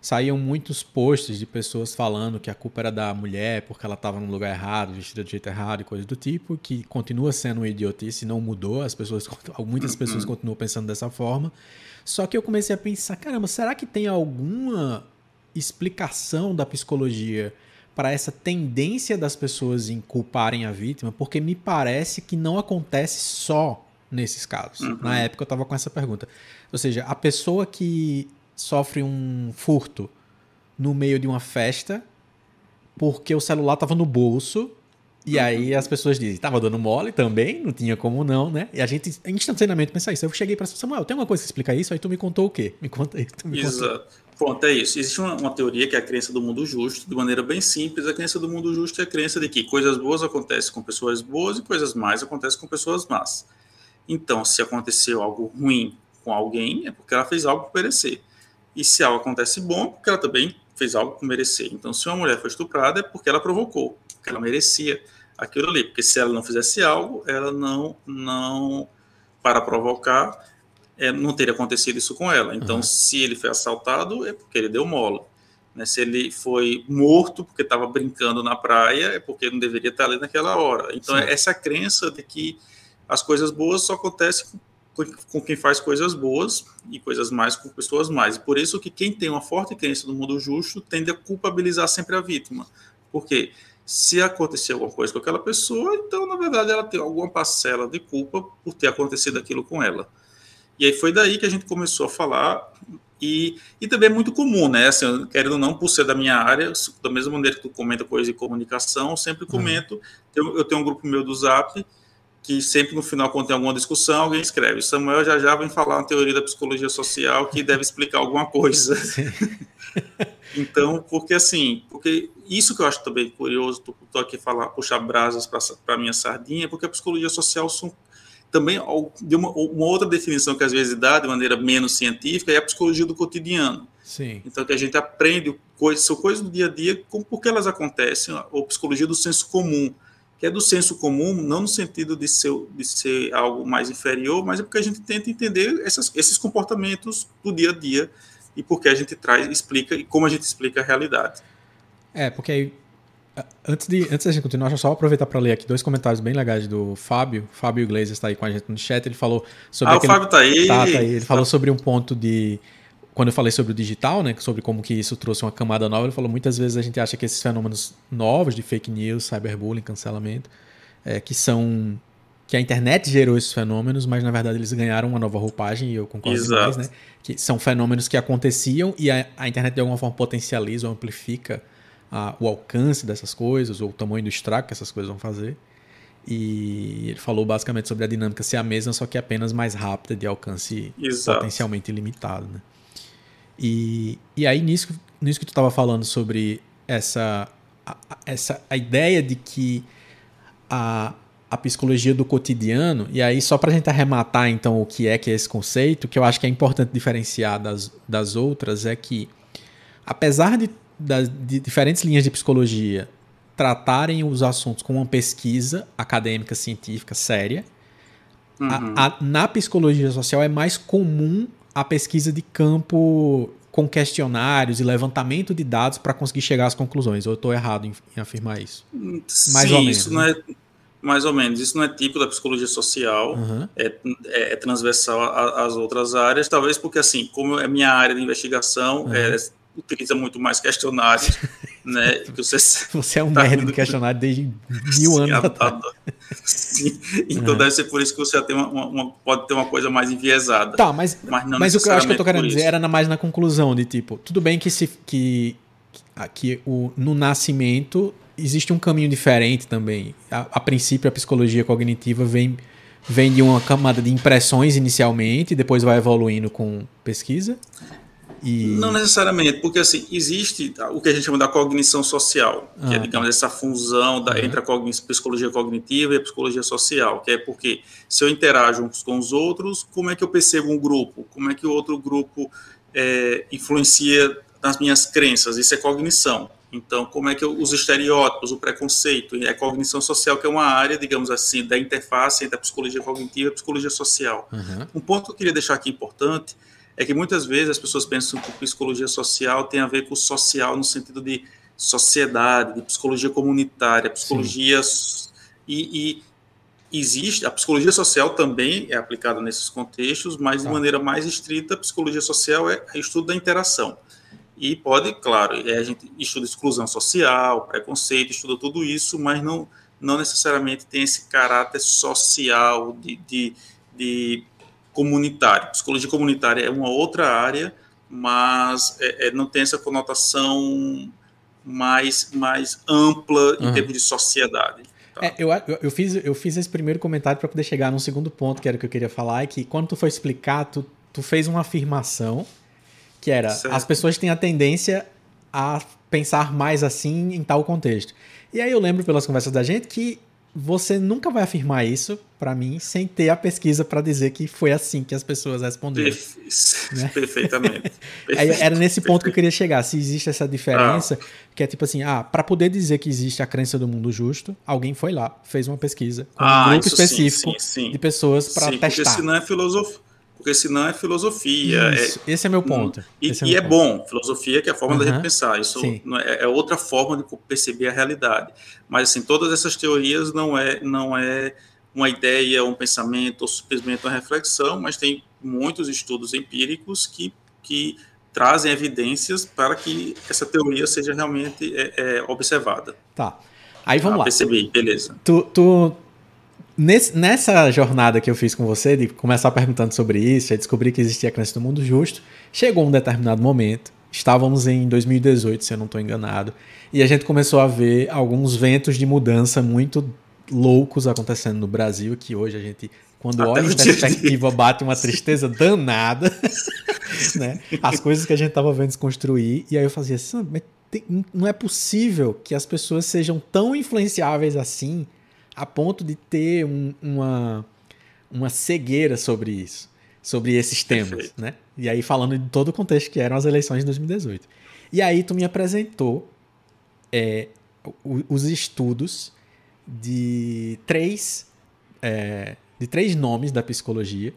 Saíam muitos posts de pessoas falando que a culpa era da mulher porque ela estava no lugar errado, vestida do jeito errado e coisas do tipo, que continua sendo uma idiotice, não mudou, as pessoas, muitas uhum. pessoas continuam pensando dessa forma. Só que eu comecei a pensar, caramba, será que tem alguma explicação da psicologia para essa tendência das pessoas em culparem a vítima, porque me parece que não acontece só nesses casos. Uhum. Na época eu estava com essa pergunta. Ou seja, a pessoa que sofre um furto no meio de uma festa porque o celular estava no bolso e aí as pessoas dizem, tava dando mole também, não tinha como não, né? E a gente instantaneamente pensa isso. Eu cheguei para Samuel, tem uma coisa que explica isso? Aí tu me contou o quê? Me conta aí. Tu me Exato. Contou. Pronto, é isso. Existe uma, uma, teoria que é a crença do mundo justo, de maneira bem simples. A crença do mundo justo é a crença de que coisas boas acontecem com pessoas boas e coisas más acontecem com pessoas más. Então, se aconteceu algo ruim com alguém, é porque ela fez algo por merecer. E se algo acontece bom, é porque ela também fez algo por merecer. Então, se uma mulher foi estuprada, é porque ela provocou, porque ela merecia aquilo ali, porque se ela não fizesse algo, ela não, não para provocar, é, não teria acontecido isso com ela. Então, uhum. se ele foi assaltado, é porque ele deu mola. Né? Se ele foi morto porque estava brincando na praia, é porque não deveria estar ali naquela hora. Então, é essa crença de que as coisas boas só acontecem com, com quem faz coisas boas e coisas mais com pessoas mais. E por isso que quem tem uma forte crença no mundo justo tende a culpabilizar sempre a vítima. Por quê? Porque se acontecer alguma coisa com aquela pessoa, então, na verdade, ela tem alguma parcela de culpa por ter acontecido aquilo com ela. E aí foi daí que a gente começou a falar, e, e também é muito comum, né? Assim, querendo ou não, por ser da minha área, da mesma maneira que tu comenta coisa de comunicação, eu sempre uhum. comento. Eu, eu tenho um grupo meu do Zap, que sempre no final, quando tem alguma discussão, alguém escreve: Samuel já já vem falar uma teoria da psicologia social que deve explicar alguma coisa. Então, porque assim, porque isso que eu acho também curioso, estou aqui falar, puxar brasas para minha sardinha, porque a psicologia social são também de uma, uma, outra definição que às vezes dá de maneira menos científica é a psicologia do cotidiano. Sim. Então que a gente aprende coisas, são coisas do dia a dia, como porque elas acontecem, ou psicologia do senso comum, que é do senso comum, não no sentido de ser, de ser algo mais inferior, mas é porque a gente tenta entender essas, esses comportamentos do dia a dia e porque a gente traz, explica e como a gente explica a realidade. É, porque aí, antes de antes da gente continuar, deixa eu só aproveitar para ler aqui dois comentários bem legais do Fábio. Fábio Iglesias está aí com a gente no chat. Ele falou sobre. Ah, aquele... o Fábio está aí. Tá, tá aí. Ele falou sobre um ponto de. Quando eu falei sobre o digital, né, sobre como que isso trouxe uma camada nova, ele falou muitas vezes a gente acha que esses fenômenos novos de fake news, cyberbullying, cancelamento, é, que são que a internet gerou esses fenômenos, mas na verdade eles ganharam uma nova roupagem, e eu concordo Exato. demais, né? Que são fenômenos que aconteciam e a, a internet de alguma forma potencializa ou amplifica a, o alcance dessas coisas, ou o tamanho do estrago que essas coisas vão fazer. E ele falou basicamente sobre a dinâmica ser a mesma, só que apenas mais rápida, de alcance Exato. potencialmente ilimitado, né? E, e aí, nisso, nisso que tu estava falando sobre essa a, essa a ideia de que a, a psicologia do cotidiano, e aí só para a gente arrematar então o que é que é esse conceito, que eu acho que é importante diferenciar das, das outras, é que apesar de, de diferentes linhas de psicologia tratarem os assuntos com uma pesquisa acadêmica, científica, séria, uhum. a, a, na psicologia social é mais comum a pesquisa de campo com questionários e levantamento de dados para conseguir chegar às conclusões. Ou eu estou errado em, em, afirmar isso? Mais Sim, ou menos. Isso né? não é mais ou menos. Isso não é típico da psicologia social, uhum. é, é, é, transversal às outras áreas, talvez porque, assim, como é minha área de investigação, uhum. é, utiliza muito mais questionários, né? Que você, você é um tá de questionário desde mil sim, anos atrás. Sim. Então uhum. deve ser por isso que você tem uma, uma, pode ter uma coisa mais enviesada. Tá, mas, mas, mas o que eu acho que eu tô querendo dizer era mais na conclusão de tipo, tudo bem que se que, que o, no nascimento existe um caminho diferente também. A, a princípio, a psicologia cognitiva vem, vem de uma camada de impressões inicialmente, depois vai evoluindo com pesquisa. E... Não necessariamente, porque assim, existe o que a gente chama da cognição social, que é, ah, é, digamos, essa fusão da, uhum. entre a cogn psicologia cognitiva e a psicologia social, que é porque se eu interajo uns com os outros, como é que eu percebo um grupo? Como é que o outro grupo é, influencia nas minhas crenças? Isso é cognição. Então, como é que eu, os estereótipos, o preconceito, e a cognição social, que é uma área, digamos assim, da interface entre a psicologia cognitiva e a psicologia social. Uhum. Um ponto que eu queria deixar aqui importante é que muitas vezes as pessoas pensam que psicologia social tem a ver com social no sentido de sociedade, de psicologia comunitária, psicologia e, e, existe a psicologia social também é aplicada nesses contextos, mas de tá. maneira mais estrita, a psicologia social é o estudo da interação. E pode, claro, é, a gente estuda exclusão social, preconceito, estuda tudo isso, mas não, não necessariamente tem esse caráter social de, de, de comunitário. Psicologia comunitária é uma outra área, mas é, é, não tem essa conotação mais, mais ampla em uhum. termos de sociedade. Tá? É, eu, eu, fiz, eu fiz esse primeiro comentário para poder chegar num segundo ponto, que era o que eu queria falar, é que quando tu foi explicar, tu, tu fez uma afirmação que era certo. as pessoas têm a tendência a pensar mais assim em tal contexto. E aí eu lembro pelas conversas da gente que você nunca vai afirmar isso para mim sem ter a pesquisa para dizer que foi assim que as pessoas responderam. Perfe né? Perfeitamente. Era nesse ponto que eu queria chegar. Se existe essa diferença, ah. que é tipo assim, ah, para poder dizer que existe a crença do mundo justo, alguém foi lá, fez uma pesquisa com ah, um grupo específico sim, sim, sim. de pessoas para testar. Porque senão é filosofia porque senão é filosofia. Isso, é, esse é meu ponto. E, é, meu e é bom, filosofia que é a forma uhum, da gente pensar. Isso é, é, outra forma de perceber a realidade. Mas assim, todas essas teorias não é não é uma ideia, um pensamento ou simplesmente uma reflexão, mas tem muitos estudos empíricos que, que trazem evidências para que essa teoria seja realmente é, é, observada. Tá. Aí vamos ah, lá. Percebi, beleza. Tu, tu, Nesse, nessa jornada que eu fiz com você, de começar perguntando sobre isso, e descobrir que existia crença do mundo justo, chegou um determinado momento, estávamos em 2018, se eu não estou enganado, e a gente começou a ver alguns ventos de mudança muito loucos acontecendo no Brasil, que hoje a gente, quando Até olha em perspectiva, bate uma tristeza danada, né? As coisas que a gente estava vendo se construir, e aí eu fazia assim, não é possível que as pessoas sejam tão influenciáveis assim a ponto de ter um, uma, uma cegueira sobre isso, sobre esses temas, Perfeito. né? E aí falando de todo o contexto que eram as eleições de 2018. E aí tu me apresentou é, os estudos de três é, de três nomes da psicologia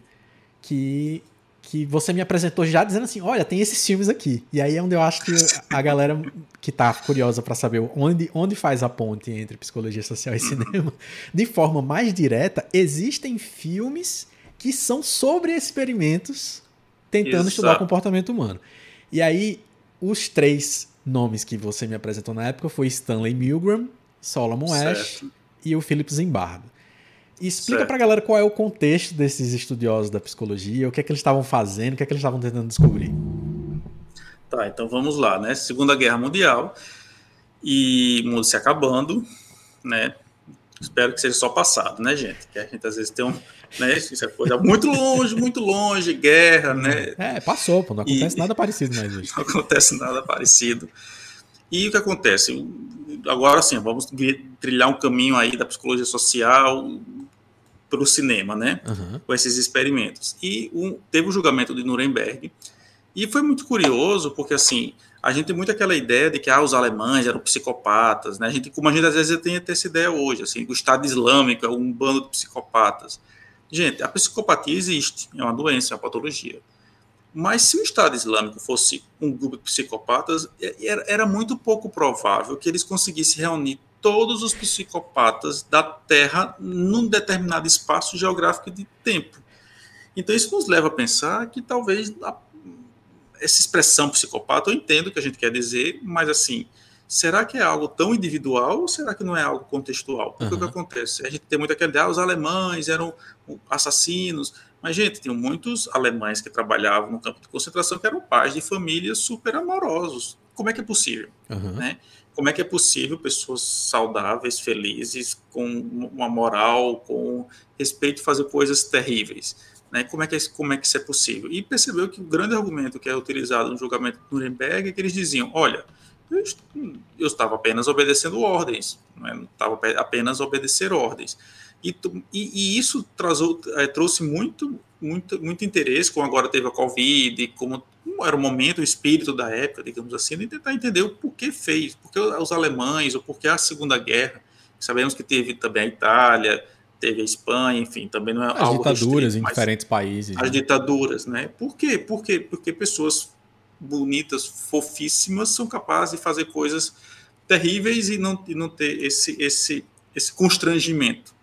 que que você me apresentou já dizendo assim, olha, tem esses filmes aqui. E aí é onde eu acho que a galera que tá curiosa para saber onde, onde faz a ponte entre psicologia social e cinema, de forma mais direta, existem filmes que são sobre experimentos tentando Exato. estudar o comportamento humano. E aí, os três nomes que você me apresentou na época foi Stanley Milgram, Solomon certo. Ash e o Philip Zimbardo. E explica para a galera qual é o contexto desses estudiosos da psicologia, o que é que eles estavam fazendo, o que é que eles estavam tentando descobrir. Tá, então vamos lá, né? Segunda Guerra Mundial e o mundo se acabando, né? Espero que seja só passado, né, gente? Que a gente às vezes tem um, né? Isso é coisa muito longe, muito longe, guerra, né? É, passou, pô, não acontece e, nada parecido mais hoje. Não acontece nada parecido. E o que acontece? Agora sim, vamos trilhar um caminho aí da psicologia social, para o cinema, né? Uhum. Com esses experimentos. E um, teve o julgamento de Nuremberg. E foi muito curioso, porque assim, a gente tem muito aquela ideia de que ah, os alemães eram psicopatas, né? A gente, como a gente às vezes tem até essa ideia hoje, assim, o Estado Islâmico é um bando de psicopatas. Gente, a psicopatia existe, é uma doença, é uma patologia. Mas se o Estado Islâmico fosse um grupo de psicopatas, era, era muito pouco provável que eles conseguissem reunir todos os psicopatas da Terra num determinado espaço geográfico de tempo. Então, isso nos leva a pensar que talvez a, essa expressão psicopata, eu entendo o que a gente quer dizer, mas assim, será que é algo tão individual ou será que não é algo contextual? Porque uhum. o que acontece? A gente tem muito aquele, ah, os alemães eram assassinos, mas, gente, tinham muitos alemães que trabalhavam no campo de concentração que eram pais de famílias super amorosos, como é que é possível, uhum. né? Como é que é possível pessoas saudáveis, felizes, com uma moral, com respeito, fazer coisas terríveis? Né? Como, é que, é como é que isso é possível? E percebeu que o grande argumento que é utilizado no julgamento de Nuremberg é que eles diziam: olha, eu, eu estava apenas obedecendo ordens, né? não estava apenas obedecer ordens. E, e, e isso trazou, é, trouxe muito, muito, muito interesse, como agora teve a Covid, como era o momento, o espírito da época, digamos assim, de tentar entender o porquê fez, porque os alemães, ou porquê a Segunda Guerra. Sabemos que teve também a Itália, teve a Espanha, enfim, também não é as algo ditaduras restrito, em diferentes países. As né? ditaduras, né? Por quê? Porque, porque pessoas bonitas, fofíssimas, são capazes de fazer coisas terríveis e não, e não ter esse, esse, esse constrangimento.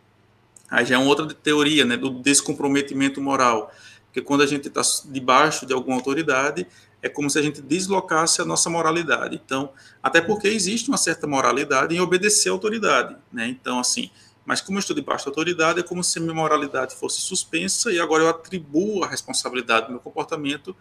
Aí já é uma outra teoria, né, do descomprometimento moral. Porque quando a gente está debaixo de alguma autoridade, é como se a gente deslocasse a nossa moralidade. Então, até porque existe uma certa moralidade em obedecer à autoridade, né? Então, assim, mas como eu estou debaixo da autoridade, é como se a minha moralidade fosse suspensa e agora eu atribuo a responsabilidade do meu comportamento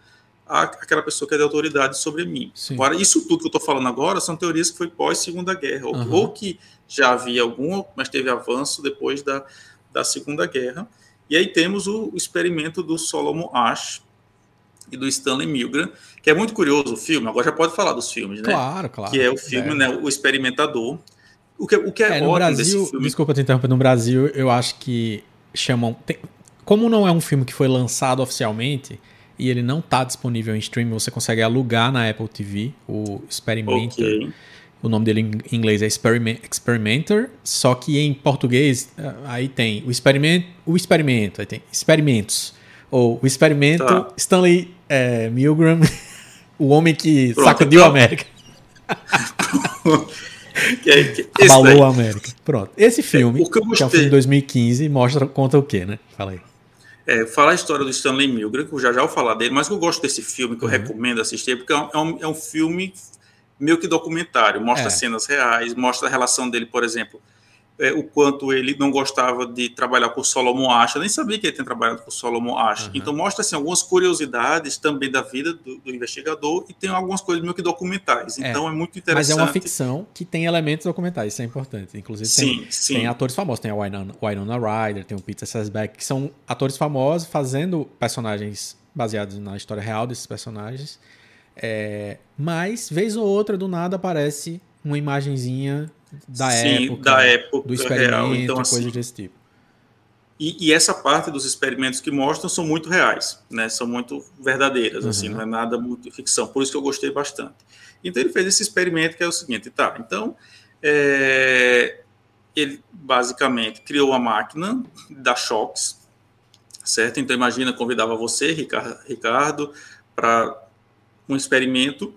àquela pessoa que é de autoridade sobre mim. Sim. Agora, isso tudo que eu estou falando agora são teorias que foi pós Segunda Guerra, uhum. ou, que já havia algum, mas teve avanço depois da, da Segunda Guerra. E aí temos o experimento do Solomon Ash e do Stanley Milgram, que é muito curioso o filme, agora já pode falar dos filmes, né? Claro, claro. Que é o filme, é. né, O Experimentador. O que, o que é, é no Brasil, Desculpa te interromper, no Brasil eu acho que chamam... Tem, como não é um filme que foi lançado oficialmente e ele não está disponível em streaming, você consegue alugar na Apple TV o Experimenter. Okay. O nome dele em inglês é Experiment, Experimenter, só que em português eh, aí tem o experimento, o experimento, aí tem experimentos. Ou o experimento tá. Stanley é, Milgram, o homem que Pronto, sacudiu então. a América. é, que, Abalou a América. Pronto. Esse filme, é, que, que, é um filme de 2015, mostra, conta o quê, né? Fala aí. É, fala a história do Stanley Milgram, que eu já já vou falar dele, mas eu gosto desse filme, que eu uhum. recomendo assistir, porque é um, é um filme meio que documentário, mostra é. cenas reais, mostra a relação dele, por exemplo, é, o quanto ele não gostava de trabalhar com Solomon eu nem sabia que ele tinha trabalhado com Solomon Ash. Uhum. Então mostra assim, algumas curiosidades também da vida do, do, investigador e tem algumas coisas meio que documentais. É. Então é, é muito interessante. Mas é uma ficção que tem elementos documentais, isso é importante. Inclusive tem, sim, sim. tem atores famosos, tem a Winona, Winona Ryder, tem o Peter Sesbeck, que são atores famosos fazendo personagens baseados na história real desses personagens. É, mas, vez ou outra, do nada aparece uma imagenzinha da Sim, época, da época do experimento, real. Então, coisas assim, desse tipo. E, e, essa parte dos experimentos que mostram são muito reais, né? São muito verdadeiras, uhum. assim, não é nada muito ficção. Por isso que eu gostei bastante. Então ele fez esse experimento que é o seguinte, tá? Então é, ele basicamente criou uma máquina da choques, certo? Então imagina convidava você, Ricardo, para um experimento,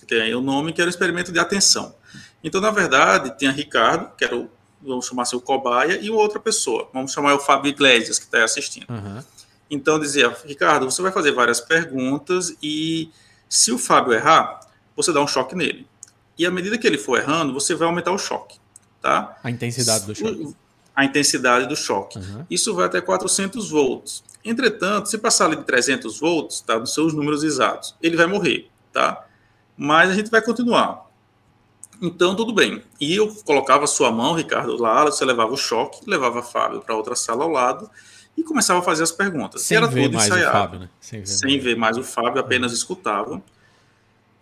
que tem aí o nome, que era o experimento de atenção. Então, na verdade, tinha Ricardo, que era o, vamos chamar assim, o cobaia, e outra pessoa, vamos chamar o Fábio Iglesias, que está assistindo. Uhum. Então, dizia, Ricardo, você vai fazer várias perguntas e se o Fábio errar, você dá um choque nele. E à medida que ele for errando, você vai aumentar o choque, tá? A intensidade do choque. A intensidade do choque. Uhum. Isso vai até 400 volts. Entretanto, se passar ali de 300 volts, tá, nos seus números exatos, ele vai morrer, tá? Mas a gente vai continuar. Então, tudo bem. E eu colocava sua mão, Ricardo, lá, você levava o choque, levava Fábio para outra sala ao lado e começava a fazer as perguntas. Sem era ver mais ensaiado. o Fábio, né? Sem ver, Sem mais. ver mais o Fábio, apenas escutava.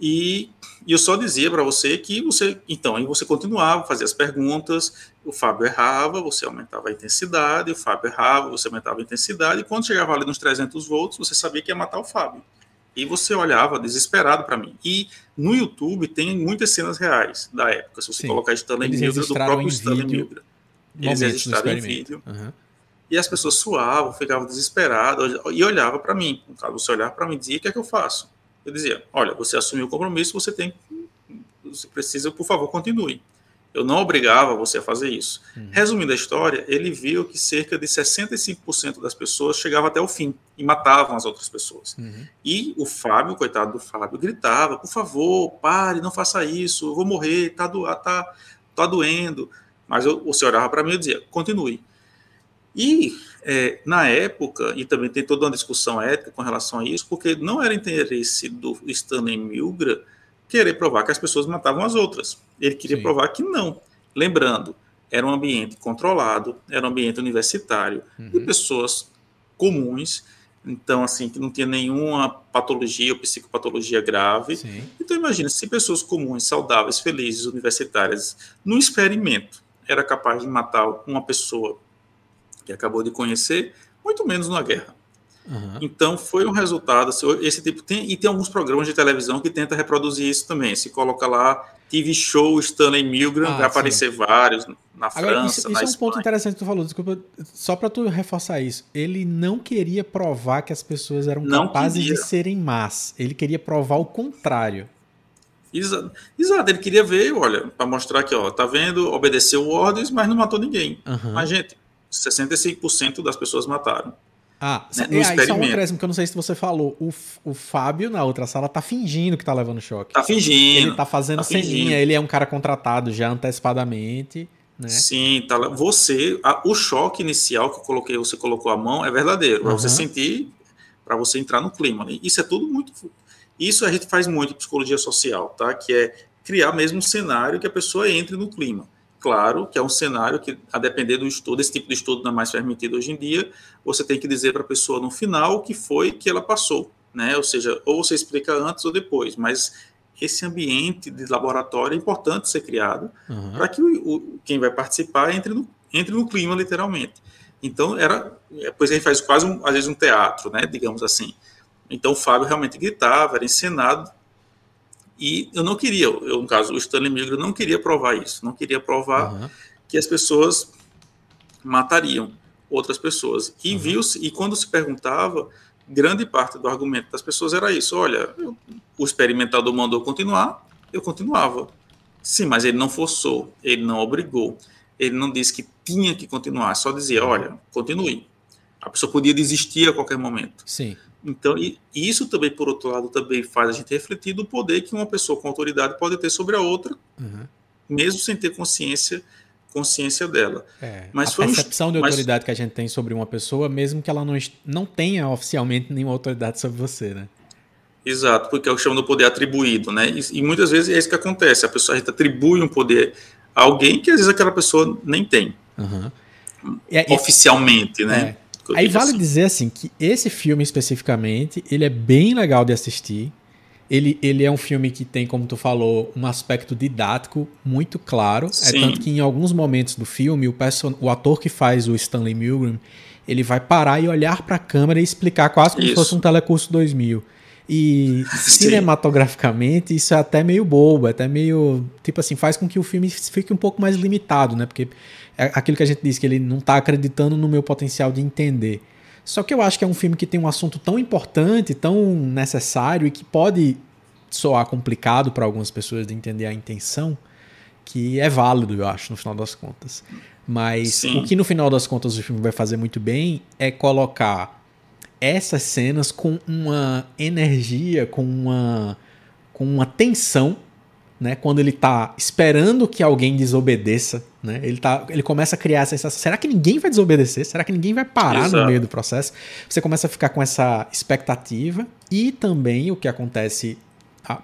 E, e eu só dizia para você que você, então, aí você continuava, fazia as perguntas, o Fábio errava, você aumentava a intensidade, o Fábio errava, você aumentava a intensidade, e quando chegava ali nos 300 volts, você sabia que ia matar o Fábio. E você olhava desesperado para mim. E no YouTube tem muitas cenas reais da época. Se você Sim. colocar Stanley Mildred, do próprio Stanley Mildred. Eles registraram em vídeo. Uhum. E as pessoas suavam, ficavam desesperadas e olhavam para mim. No caso, você olhava para mim e dizia: o que é que eu faço? Eu dizia: olha, você assumiu o compromisso, você tem. Você precisa, por favor, continue. Eu não obrigava você a fazer isso. Uhum. Resumindo a história, ele viu que cerca de 65% das pessoas chegavam até o fim e matavam as outras pessoas. Uhum. E o Fábio, coitado do Fábio, gritava: por favor, pare, não faça isso, eu vou morrer, tá, do, tá, tá doendo. Mas eu, o senhor olhava para mim e dizia: continue. E é, na época, e também tem toda uma discussão ética com relação a isso, porque não era interesse do Stanley Milgram querer provar que as pessoas matavam as outras. Ele queria Sim. provar que não. Lembrando, era um ambiente controlado, era um ambiente universitário, uhum. de pessoas comuns, então, assim, que não tinha nenhuma patologia ou psicopatologia grave. Sim. Então, imagina, se pessoas comuns, saudáveis, felizes, universitárias, num experimento, era capaz de matar uma pessoa que acabou de conhecer, muito menos numa guerra. Uhum. Então foi um resultado. Esse tipo tem e tem alguns programas de televisão que tenta reproduzir isso também. Se coloca lá TV show Stanley Milgram, ah, vai aparecer sim. vários na Agora, França, isso, isso é um ponto interessante que tu falou. Desculpa, só para tu reforçar isso. Ele não queria provar que as pessoas eram não capazes queria. de serem más. Ele queria provar o contrário. Exato. Exato, ele queria ver, olha, para mostrar que, ó, tá vendo, obedeceu ordens, mas não matou ninguém. Uhum. Mas, gente, 65% das pessoas mataram. Ah, né, no é, experimento. só um acréscimo que eu não sei se você falou. O, o Fábio, na outra sala, tá fingindo que tá levando choque. Tá fingindo. Ele tá fazendo tá ceninha, fingindo. ele é um cara contratado já antecipadamente. Né? Sim, tá. Você, a, o choque inicial que eu coloquei, você colocou a mão, é verdadeiro. Uhum. Pra você sentir, para você entrar no clima. Isso é tudo muito. Isso a gente faz muito em psicologia social, tá? Que é criar mesmo um cenário que a pessoa entre no clima claro que é um cenário que, a depender do estudo, esse tipo de estudo não é mais permitido hoje em dia, você tem que dizer para a pessoa no final o que foi que ela passou, né? Ou seja, ou você explica antes ou depois, mas esse ambiente de laboratório é importante ser criado uhum. para que o, o, quem vai participar entre no, entre no clima, literalmente. Então, era, depois a gente faz quase, um, às vezes, um teatro, né? Digamos assim. Então, o Fábio realmente gritava, era encenado, e eu não queria, eu, no caso, o Stanley Milgram não queria provar isso, não queria provar uhum. que as pessoas matariam outras pessoas. E uhum. viu-se, e quando se perguntava, grande parte do argumento das pessoas era isso: olha, o experimentador mandou continuar, eu continuava. Sim, mas ele não forçou, ele não obrigou, ele não disse que tinha que continuar, só dizia: olha, continue. A pessoa podia desistir a qualquer momento. Sim. Então, e, isso também, por outro lado, também faz a gente refletir do poder que uma pessoa com autoridade pode ter sobre a outra, uhum. mesmo sem ter consciência consciência dela. É, mas a percepção um, de autoridade mas... que a gente tem sobre uma pessoa, mesmo que ela não, não tenha oficialmente nenhuma autoridade sobre você, né? Exato, porque é o que chama do poder atribuído, né? E, e, muitas vezes é isso que acontece. A pessoa a gente atribui um poder a alguém que às vezes aquela pessoa nem tem. Uhum. Oficialmente, né? Aí vale assim. dizer assim que esse filme especificamente, ele é bem legal de assistir. Ele, ele é um filme que tem, como tu falou, um aspecto didático muito claro. É Sim. É tanto que em alguns momentos do filme, o, person o ator que faz o Stanley Milgram, ele vai parar e olhar para a câmera e explicar quase como Isso. se fosse um telecurso 2000. E cinematograficamente isso é até meio bobo, é até meio. Tipo assim, faz com que o filme fique um pouco mais limitado, né? Porque é aquilo que a gente disse, que ele não está acreditando no meu potencial de entender. Só que eu acho que é um filme que tem um assunto tão importante, tão necessário e que pode soar complicado para algumas pessoas de entender a intenção, que é válido, eu acho, no final das contas. Mas Sim. o que no final das contas o filme vai fazer muito bem é colocar essas cenas com uma energia, com uma, com uma tensão, né? Quando ele está esperando que alguém desobedeça, né? Ele, tá, ele começa a criar essa sensação: será que ninguém vai desobedecer? Será que ninguém vai parar Exato. no meio do processo? Você começa a ficar com essa expectativa e também o que acontece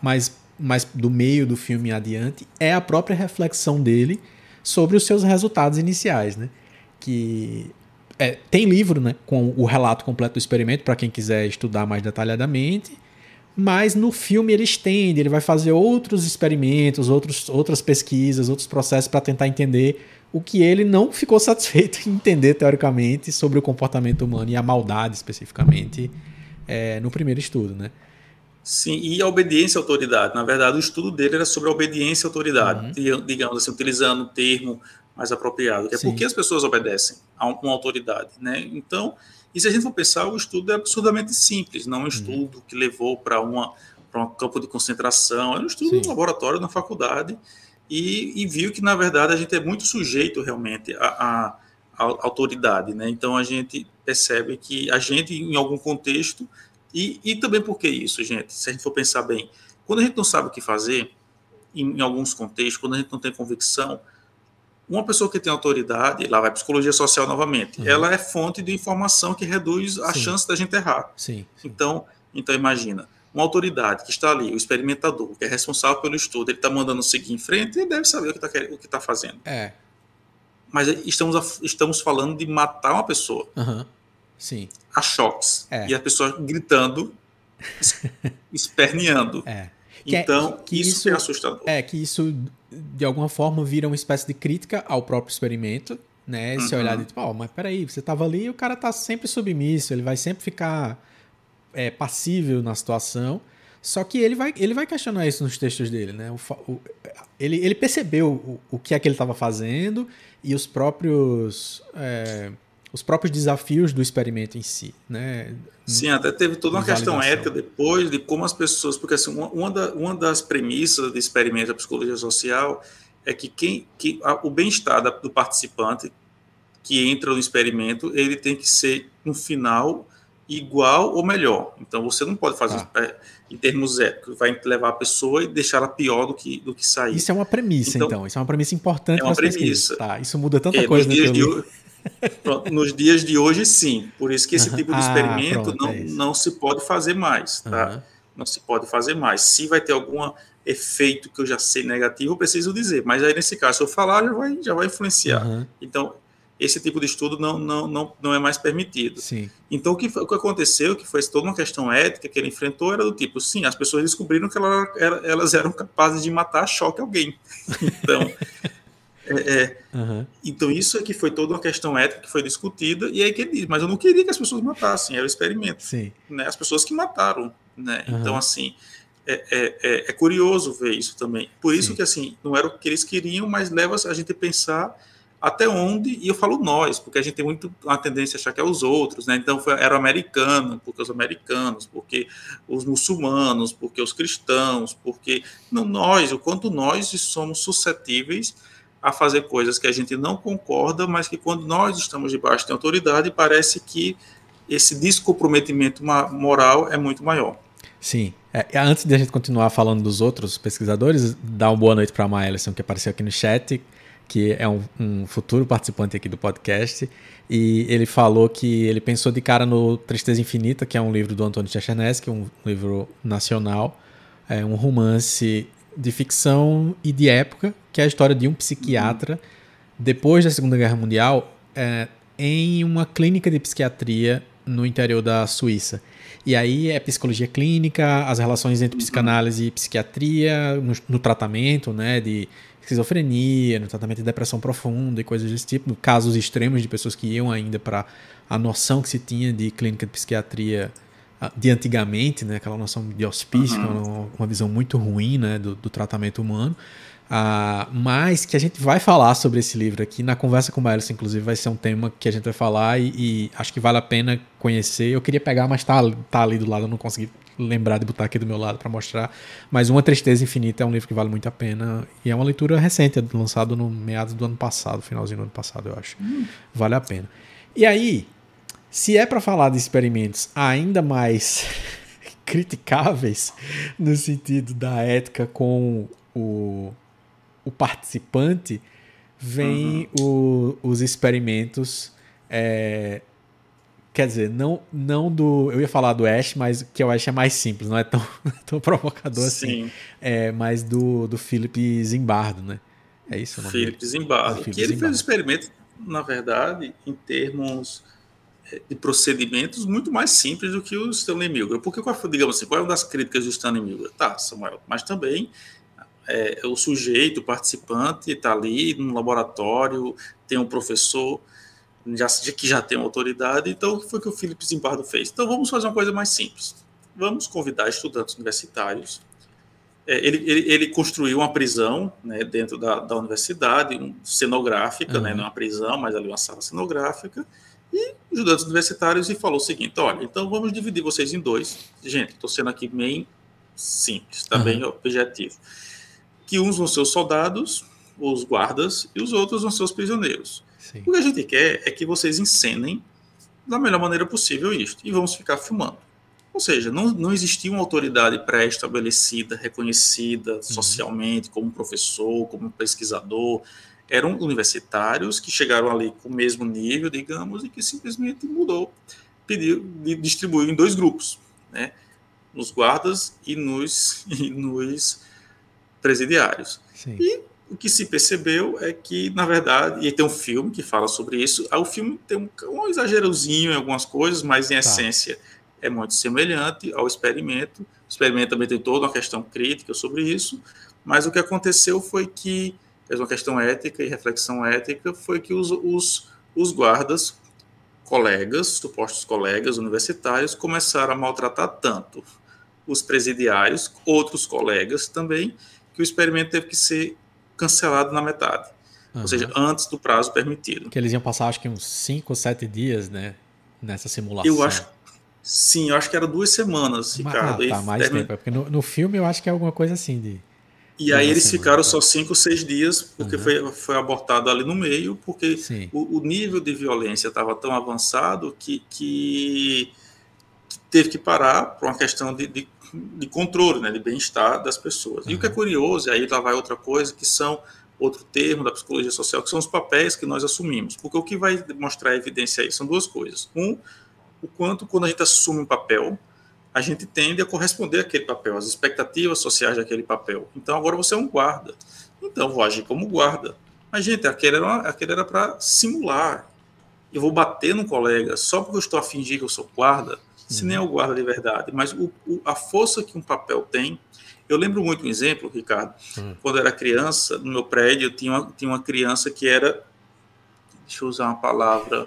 mais, mais do meio do filme adiante é a própria reflexão dele sobre os seus resultados iniciais, né? Que é, tem livro né, com o relato completo do experimento para quem quiser estudar mais detalhadamente. Mas no filme ele estende, ele vai fazer outros experimentos, outros, outras pesquisas, outros processos para tentar entender o que ele não ficou satisfeito em entender teoricamente sobre o comportamento humano e a maldade especificamente é, no primeiro estudo, né? Sim, e a obediência à autoridade. Na verdade, o estudo dele era sobre a obediência à autoridade, uhum. digamos assim, utilizando o termo mais apropriado, que é Sim. porque as pessoas obedecem a uma autoridade, né? Então, e se a gente for pensar, o estudo é absurdamente simples, não é um uhum. estudo uhum. que levou para uma para um campo de concentração, é um estudo Sim. no laboratório, na faculdade, e, e, viu que, na verdade, a gente é muito sujeito realmente à, à, à autoridade, né? Então, a gente percebe que a gente, em algum contexto, e, e também por que isso, gente? Se a gente for pensar bem, quando a gente não sabe o que fazer, em, em alguns contextos, quando a gente não tem convicção, uma pessoa que tem autoridade, lá vai psicologia social novamente, uhum. ela é fonte de informação que reduz a Sim. chance da gente errar. Sim. Sim. Então, então imagina, uma autoridade que está ali, o experimentador, que é responsável pelo estudo, ele está mandando seguir em frente, ele deve saber o que está tá fazendo. É. Mas estamos, estamos falando de matar uma pessoa. Uhum. Sim. A choques. É. E a pessoa gritando, esperneando. É. Então, que, que isso, isso é assustador. É, que isso, de alguma forma, vira uma espécie de crítica ao próprio experimento, né? Esse Uhum. olhar de tipo, ó, mas peraí, você tava ali e o cara tá sempre submisso, ele vai sempre ficar é, passível na situação. Só que ele vai, ele vai questionar isso nos textos dele, né? O o- ele, ele percebeu o, o que é que ele estava fazendo e os próprios é, os próprios desafios do experimento em si, né? Sim, até teve toda uma questão ética depois de como as pessoas. Porque assim, uma, da- uma das premissas do experimento da psicologia social é que, quem, que a- o bem-estar do participante que entra no experimento ele tem que ser, no final, igual ou melhor. Então você não pode fazer, é, em termos éticos, vai levar a pessoa e deixá-la pior do que, do que sair. Isso é uma premissa, então. Então, Isso é uma premissa importante é uma premissa. Tá, isso muda tanta É, coisa nos, no dias de, Pronto, nos dias de hoje, sim. Por isso que esse tipo de Ah, experimento pronto, não, é não se pode fazer mais. Tá? Não se pode fazer mais. Se vai ter algum efeito que eu já sei negativo, eu preciso dizer. Mas aí, nesse caso, se eu falar, já vai, já vai influenciar. Então, esse tipo de estudo não, não, não, não é mais permitido. Sim. Então, o que, o que aconteceu, que foi toda uma questão ética que ele enfrentou, era do tipo, sim, as pessoas descobriram que ela, era- elas eram capazes de matar a choque alguém. Então, é, é, Aham. então isso é que foi toda uma questão ética que foi discutida, e aí que ele diz, mas eu não queria que as pessoas matassem, era o experimento, Sim. né? As pessoas que mataram, né? Aham. Então, assim, é, é, é- é curioso ver isso também. Por isso Sim. que, assim, não era o que eles queriam, mas leva a gente a pensar até onde, e eu falo nós, porque a gente tem muito a tendência a achar que é os outros, né? Então foi, era o americano, porque os americanos, porque os muçulmanos, porque os cristãos, porque não nós, o quanto nós somos suscetíveis a fazer coisas que a gente não concorda, mas que quando nós estamos debaixo de autoridade, parece que esse descomprometimento moral é muito maior. Sim. É, antes de a gente continuar falando dos outros pesquisadores, dar uma boa noite para a Maelson, que apareceu aqui no chat, que é um, um futuro participante aqui do podcast. E ele falou que ele pensou de cara no Tristeza Infinita, que é um livro do Antônio Chechenesky, um livro nacional, é um romance de ficção e de época, que é a história de um psiquiatra, depois da Segunda Guerra Mundial, é, em uma clínica de psiquiatria no interior da Suíça. E aí é psicologia clínica, as relações entre psicanálise e psiquiatria, no, no tratamento, né, de esquizofrenia, no tratamento de depressão profunda e coisas desse tipo, casos extremos de pessoas que iam ainda para a noção que se tinha de clínica de psiquiatria ah, de antigamente, né, aquela noção de hospício, Uhum. é uma, uma visão muito ruim, né, do, do tratamento humano. Ah, mas que a gente vai falar sobre esse livro aqui na conversa com o Maelson, inclusive, vai ser um tema que a gente vai falar e, e acho que vale a pena conhecer. Eu queria pegar, mas tá, tá ali do lado, eu não consegui lembrar de botar aqui do meu lado para mostrar. Mas Uma Tristeza Infinita é um livro que vale muito a pena e é uma leitura recente, é lançado no meados do ano passado, finalzinho do ano passado, eu acho. Vale a pena. E aí, se é para falar de experimentos ainda mais criticáveis no sentido da ética com o, o participante, vem o- os experimentos. é, quer dizer, não, não do. Eu ia falar do Ash, mas que eu acho é mais simples, não é tão, tão provocador assim. Sim, É, mas do, do Philip Zimbardo, né? É isso o nome? Philip Zimbardo. Que ele fez Zimbardo. um experimento, na verdade, em termos eh, de procedimentos muito mais simples do que o Stanley Milgram. Porque, digamos assim, qual é uma das críticas do Stanley Milgram? Tá, Samuel, mas também é, o sujeito, o participante, está ali no laboratório, tem um professor já, que já tem autoridade, então o que foi que o Philip Zimbardo fez? Então vamos fazer uma coisa mais simples. Vamos convidar estudantes universitários. É, ele, ele, ele construiu uma prisão né, dentro da, da universidade, um, cenográfica, Uhum. né, não uma prisão, mas ali uma sala cenográfica, e estudantes universitários e falou o seguinte: olha, então vamos dividir vocês em dois. Gente, estou sendo aqui bem simples, tá Uhum. bem objetivo. Que uns vão ser os soldados, os guardas, e os outros vão ser os prisioneiros. Sim. O que a gente quer é que vocês encenem da melhor maneira possível isto. E vamos ficar filmando. Ou seja, não, não existia uma autoridade pré-estabelecida, reconhecida socialmente, como professor, como pesquisador. Eram universitários que chegaram ali com o mesmo nível, digamos, e que simplesmente mudou, pediu, di- distribuiu em dois grupos. Né? nos guardas e nos, e nos presidiários. Sim. E o que se percebeu é que, na verdade, e tem um filme que fala sobre isso, o filme tem um, um exagerozinho em algumas coisas, mas em tá. essência é muito semelhante ao experimento. O experimento também tem toda uma questão crítica sobre isso, mas o que aconteceu foi que, é uma questão ética e reflexão ética, foi que os, os, os guardas, colegas, supostos colegas universitários, começaram a maltratar tanto os presidiários, outros colegas também, que o experimento teve que ser cancelado na metade. Uhum. Ou seja, antes do prazo permitido. Que eles iam passar, acho que uns 5 ou 7 dias, né? Nessa simulação. Eu acho. Sim, eu acho que era duas semanas, Ricardo. Ah, tá, mais termina... tempo. É porque no, no, filme eu acho que é alguma coisa assim de. E aí eles semana, ficaram tá. só cinco, seis dias, porque uhum. foi, foi abortado ali no meio, porque o, o, nível de violência estava tão avançado que, que, que, teve que parar por uma questão de, de de controle, né, de bem-estar das pessoas. Uhum. E o que é uhum. curioso, e aí lá vai outra coisa, que são outro termo da psicologia social, que são os papéis que nós assumimos. Porque o que vai mostrar a evidência aí são duas coisas. Um, o quanto quando a gente assume um papel, a gente tende a corresponder àquele papel, às expectativas sociais daquele papel. Então agora você é um guarda. Então vou agir como guarda. Mas, gente, aquele era para simular. Eu vou bater no colega só porque eu estou a fingir que eu sou guarda se nem é o guarda de verdade, mas o, o, a força que um papel tem. Eu lembro muito um exemplo, Ricardo, hum. quando eu era criança, no meu prédio, tinha uma, tinha uma criança que era. Deixa eu usar uma palavra.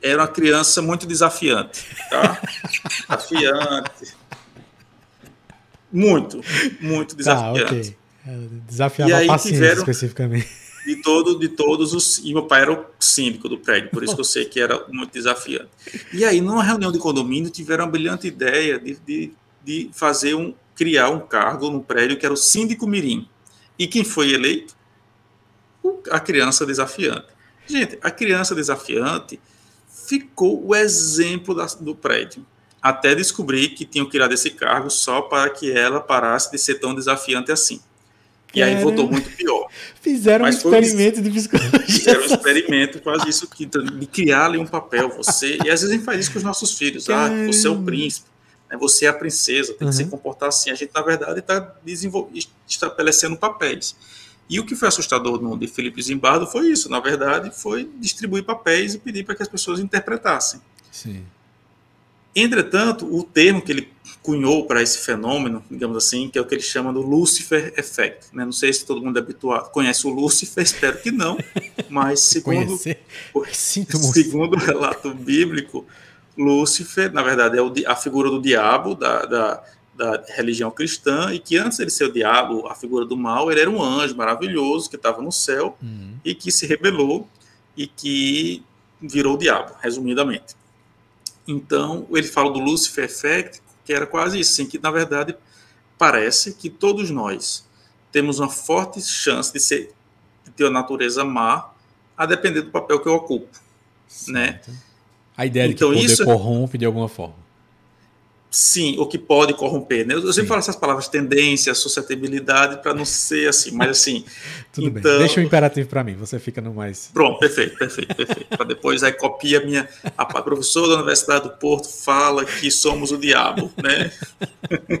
Era uma criança muito desafiante, tá? desafiante. Muito, muito desafiante. Tá, okay. Desafiava e aí paciência tiveram, especificamente de, todo, de todos os. E meu pai era o síndico do prédio, por isso que eu sei que era muito desafiante. E aí, numa reunião de condomínio, tiveram a brilhante ideia de, de, de fazer um. criar um cargo no prédio que era o síndico Mirim. E quem foi eleito? A criança desafiante. Gente, a criança desafiante ficou o exemplo da, do prédio. Até descobrir que tinham criado esse cargo só para que ela parasse de ser tão desafiante assim. E aí voltou muito pior. Fizeram Mas um experimento de psicologia. Fizeram um experimento quase isso, de criar ali um papel. Você, e às vezes a gente faz isso com os nossos filhos. Ah, você é o príncipe, né? você é a princesa, tem uhum. que se comportar assim. A gente, na verdade, está estabelecendo papéis. E o que foi assustador no, de Felipe Zimbardo foi isso. Na verdade, foi distribuir papéis e pedir para que as pessoas interpretassem. Sim. Entretanto, o termo que ele cunhou para esse fenômeno, digamos assim, que é o que ele chama do Lucifer Effect. Né? Não sei se todo mundo é habituado, conhece o Lucifer, espero que não, mas segundo, segundo o relato bíblico, Lúcifer, na verdade, é a figura do diabo da, da, da religião cristã, e que antes de ele ser o diabo, a figura do mal, ele era um anjo maravilhoso que estava no céu uhum. e que se rebelou e que virou o diabo, resumidamente. Então, ele fala do Lucifer Effect, que era quase isso, assim, que na verdade parece que todos nós temos uma forte chance de, ser, de ter uma natureza má, a depender do papel que eu ocupo, né? A ideia então, de que o poder isso, corrompe de alguma forma. Sim, o que pode corromper. Né? Eu sempre Sim. falo essas palavras tendência, suscetibilidade, para não ser assim, mas assim. Tudo então... bem. Deixa o imperativo para mim, você fica no mais. Pronto, perfeito, perfeito, perfeito. para depois aí copia a minha. A professora da Universidade do Porto fala que somos o diabo, né?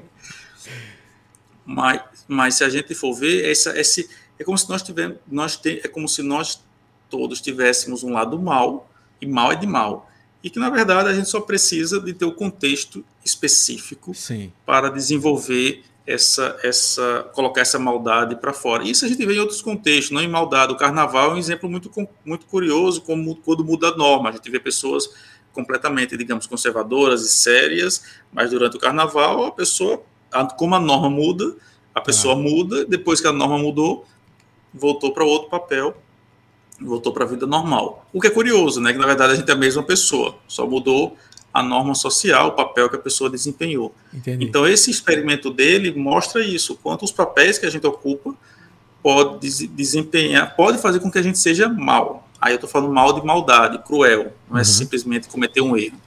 mas, mas se a gente for ver, essa, esse, é como se nós tivéssemos. Nós é como se nós todos tivéssemos um lado mal, e mal é de mal e que na verdade a gente só precisa de ter o contexto específico Sim. para desenvolver essa essa colocar essa maldade para fora. Isso a gente vê em outros contextos, não em maldade. O carnaval é um exemplo muito muito curioso como quando muda a norma, a gente vê pessoas completamente, digamos, conservadoras e sérias, mas durante o carnaval a pessoa, como a norma muda, a pessoa ah. muda, depois que a norma mudou, voltou para outro papel voltou para a vida normal. O que é curioso, né? Que na verdade a gente é a mesma pessoa, só mudou a norma social, o papel que a pessoa desempenhou. Entendi. Então esse experimento dele mostra isso, quanto os papéis que a gente ocupa pode desempenhar, pode fazer com que a gente seja mal. Aí eu estou falando mal de maldade, cruel, não é uhum. é simplesmente cometer um erro.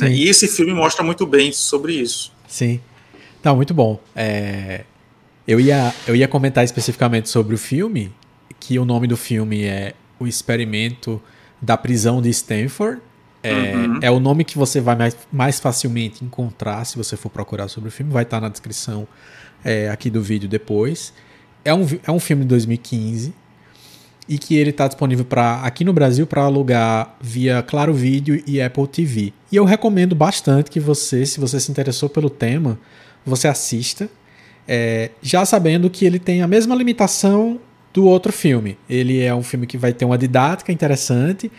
Né? E esse filme mostra muito bem sobre isso. Sim. Tá, muito bom. É... Eu, ia, eu ia comentar especificamente sobre o filme, que o nome do filme é o experimento da prisão de Stanford, É, uhum. é o nome que você vai mais, mais facilmente encontrar se você for procurar sobre o filme. Vai estar na descrição é, aqui do vídeo depois. É um, é um filme de 2015 e que ele está disponível para aqui no Brasil para alugar via Claro Vídeo e Apple TV. E eu recomendo bastante que você, se você se interessou pelo tema, você assista, é, já sabendo que ele tem a mesma limitação do outro filme. Ele é um filme que vai ter uma didática interessante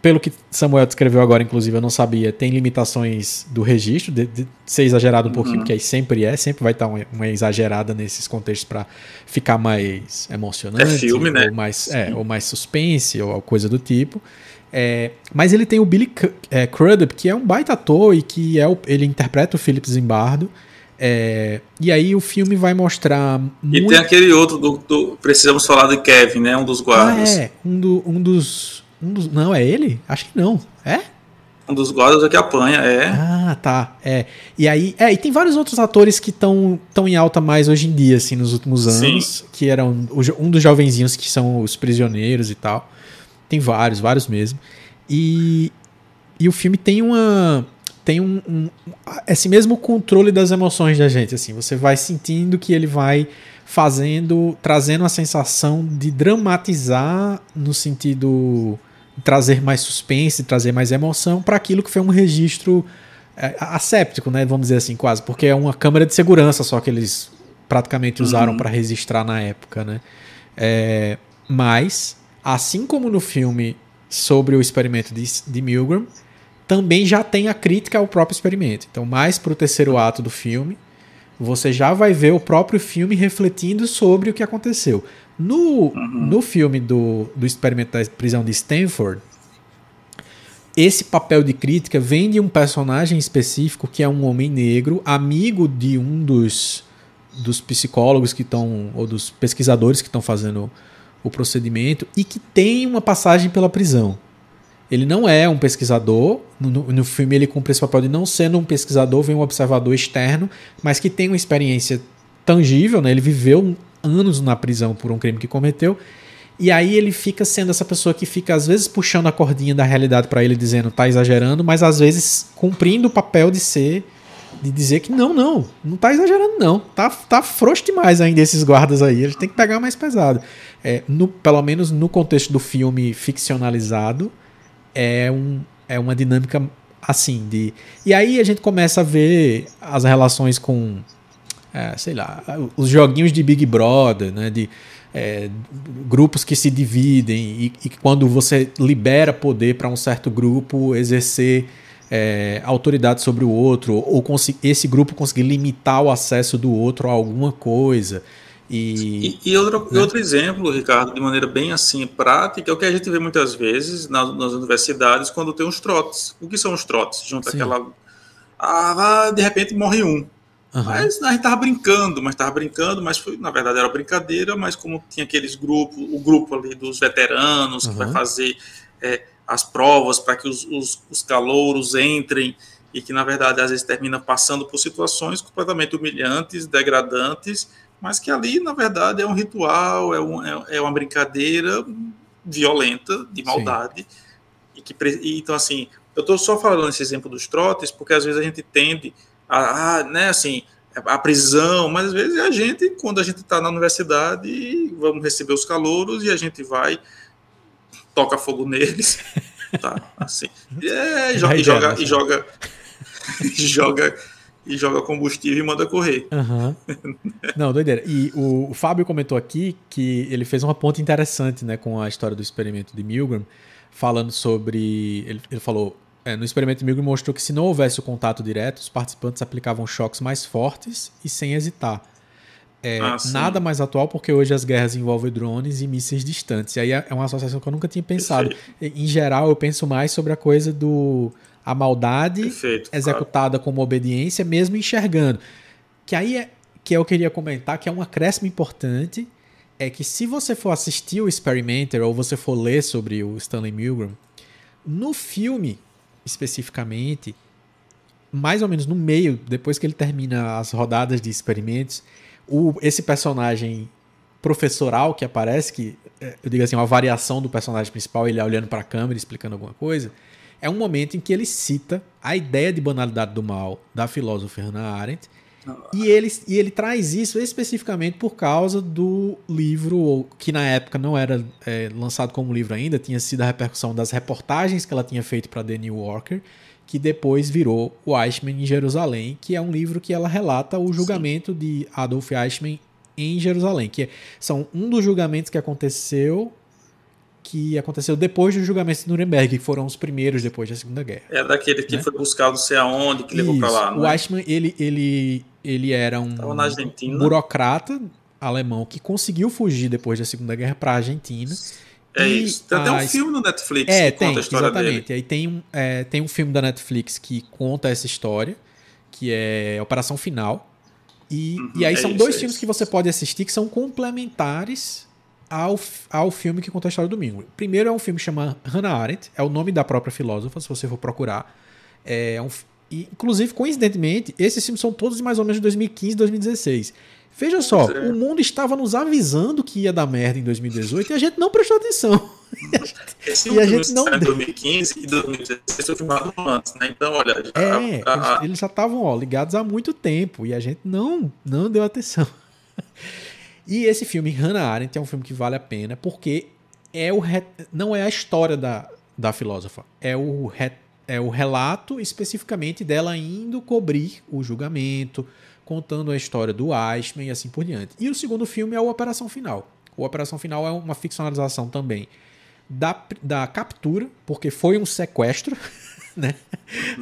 pelo que Samuel descreveu agora, inclusive, eu não sabia, tem limitações do registro, de, de ser exagerado um uhum. pouquinho, porque aí sempre é, sempre vai estar uma, uma exagerada nesses contextos para ficar mais emocionante. É filme, né? Ou mais, é, ou mais suspense, ou coisa do tipo. É, mas ele tem o Billy é, Crudup, que é um baita ator e que é o, ele interpreta o Philip Zimbardo. É, e aí o filme vai mostrar. Muito... E tem aquele outro do, do, Precisamos falar de Kevin, né? Um dos guardas. Ah, é, um, do, um dos um dos, não, é ele? Acho que não. É? Um dos guardas é que apanha, é. Ah, tá. É. E aí, é, e tem vários outros atores que estão tão em alta mais hoje em dia, assim, nos últimos anos. Sim. Que eram um dos jovenzinhos que são os prisioneiros e tal. Tem vários, vários mesmo. E, e o filme tem uma. Tem um, um. Esse mesmo controle das emoções da gente, assim. Você vai sentindo que ele vai fazendo. trazendo a sensação de dramatizar no sentido trazer mais suspense, trazer mais emoção para aquilo que foi um registro é, asséptico, né? Vamos dizer assim, quase, porque é uma câmera de segurança só que eles praticamente usaram uhum. para registrar na época, né? É, mas, assim como no filme sobre o experimento de, de Milgram, também já tem a crítica ao próprio experimento. Então, mais para o terceiro ato do filme, você já vai ver o próprio filme refletindo sobre o que aconteceu. No, uhum. no filme do, do experimento da prisão de Stanford, esse papel de crítica vem de um personagem específico que é um homem negro, amigo de um dos, dos psicólogos que estão, ou dos pesquisadores que estão fazendo o procedimento, e que tem uma passagem pela prisão. Ele não é um pesquisador, no, no filme ele cumpre esse papel de não sendo um pesquisador, vem um observador externo, mas que tem uma experiência tangível, né? ele viveu anos na prisão por um crime que cometeu. E aí ele fica sendo essa pessoa que fica às vezes puxando a cordinha da realidade para ele dizendo tá exagerando, mas às vezes cumprindo o papel de ser de dizer que não, não, não tá exagerando não. Tá tá frouxo demais ainda esses guardas aí, eles têm que pegar mais pesado. É, no, pelo menos no contexto do filme ficcionalizado, é um é uma dinâmica assim de E aí a gente começa a ver as relações com é, sei lá, os joguinhos de Big Brother, né? De é, grupos que se dividem e, e quando você libera poder para um certo grupo exercer é, autoridade sobre o outro ou esse grupo conseguir limitar o acesso do outro a alguma coisa. E, e, e outro, né? outro exemplo, Ricardo, de maneira bem assim prática, é o que a gente vê muitas vezes nas, nas universidades quando tem os trotes. O que são os trotes? Junto Sim. aquela. Ah, de repente morre um. Uhum. Mas a gente tava brincando, mas tava brincando, mas foi, na verdade era brincadeira, mas como tinha aqueles grupos, o grupo ali dos veteranos uhum. que vai fazer é, as provas para que os, os, os calouros entrem e que na verdade às vezes termina passando por situações completamente humilhantes, degradantes, mas que ali na verdade é um ritual, é, um, é, é uma brincadeira violenta, de maldade. Sim. E que, e, então assim, eu estou só falando esse exemplo dos trotes porque às vezes a gente tende a, a, né, assim, a prisão, mas às vezes a gente, quando a gente está na universidade, vamos receber os calouros e a gente vai, toca fogo neles, tá, assim, é, e, joga, e joga, e joga, e joga, e joga combustível e manda correr. Uhum. Não, doideira. E o, o, Fábio comentou aqui que ele fez uma ponte interessante, né, com a história do experimento de Milgram, falando sobre, ele, ele falou, é, no experimento Milgram mostrou que se não houvesse o contato direto, os participantes aplicavam choques mais fortes e sem hesitar. É, ah, nada mais atual porque hoje as guerras envolvem drones e mísseis distantes. E aí é, é uma associação que eu nunca tinha pensado. Em geral, eu penso mais sobre a coisa do a maldade Perfeito, executada claro. como obediência, mesmo enxergando. Que aí é que eu queria comentar que é um acréscimo importante é que se você for assistir o Experimenter ou você for ler sobre o Stanley Milgram, no filme especificamente, mais ou menos no meio, depois que ele termina as rodadas de experimentos, o, esse personagem professoral que aparece, que é, eu digo assim, uma variação do personagem principal, ele olhando para a câmera explicando alguma coisa, é um momento em que ele cita a ideia de banalidade do mal da filósofa Hannah Arendt e ele, e ele traz isso especificamente por causa do livro, que na época não era é, lançado como livro ainda, tinha sido a repercussão das reportagens que ela tinha feito para The New Yorker, que depois virou o Eichmann em Jerusalém, que é um livro que ela relata o julgamento Sim. de Adolf Eichmann em Jerusalém, que são um dos julgamentos que aconteceu que aconteceu depois dos julgamentos de Nuremberg, que foram os primeiros depois da Segunda Guerra. É daquele que né? foi buscado não sei aonde, que levou para lá. Né? O Eichmann, ele, ele, ele era um burocrata alemão que conseguiu fugir depois da Segunda Guerra para a Argentina. É e isso. Tem até um filme no Netflix é, que tem, conta a história exatamente. dele. Aí tem um, é, tem um filme da Netflix que conta essa história, que é Operação Final. E, uhum, e aí é são isso, dois é filmes isso. que você pode assistir que são complementares ao, ao filme que conta a história do domingo. Primeiro é um filme que chama Hannah Arendt, é o nome da própria filósofa, se você for procurar. É um, e, inclusive, coincidentemente, esses filmes são todos de mais ou menos de 2015, 2016. Veja só, é. o mundo estava nos avisando que ia dar merda em 2018 e a gente não prestou atenção. Esse e a gente não em 2015 e 2016 foi filmado antes, né? Então, olha. É, a, a, a... eles já estavam ligados há muito tempo e a gente não, não deu atenção. E esse filme, Hannah Arendt, é um filme que vale a pena porque é o não é a história da, da filósofa, é o, é o relato especificamente dela indo cobrir o julgamento, contando a história do Eichmann e assim por diante. E o segundo filme é o Operação Final. O Operação Final é uma ficcionalização também da, da captura, porque foi um sequestro. Né?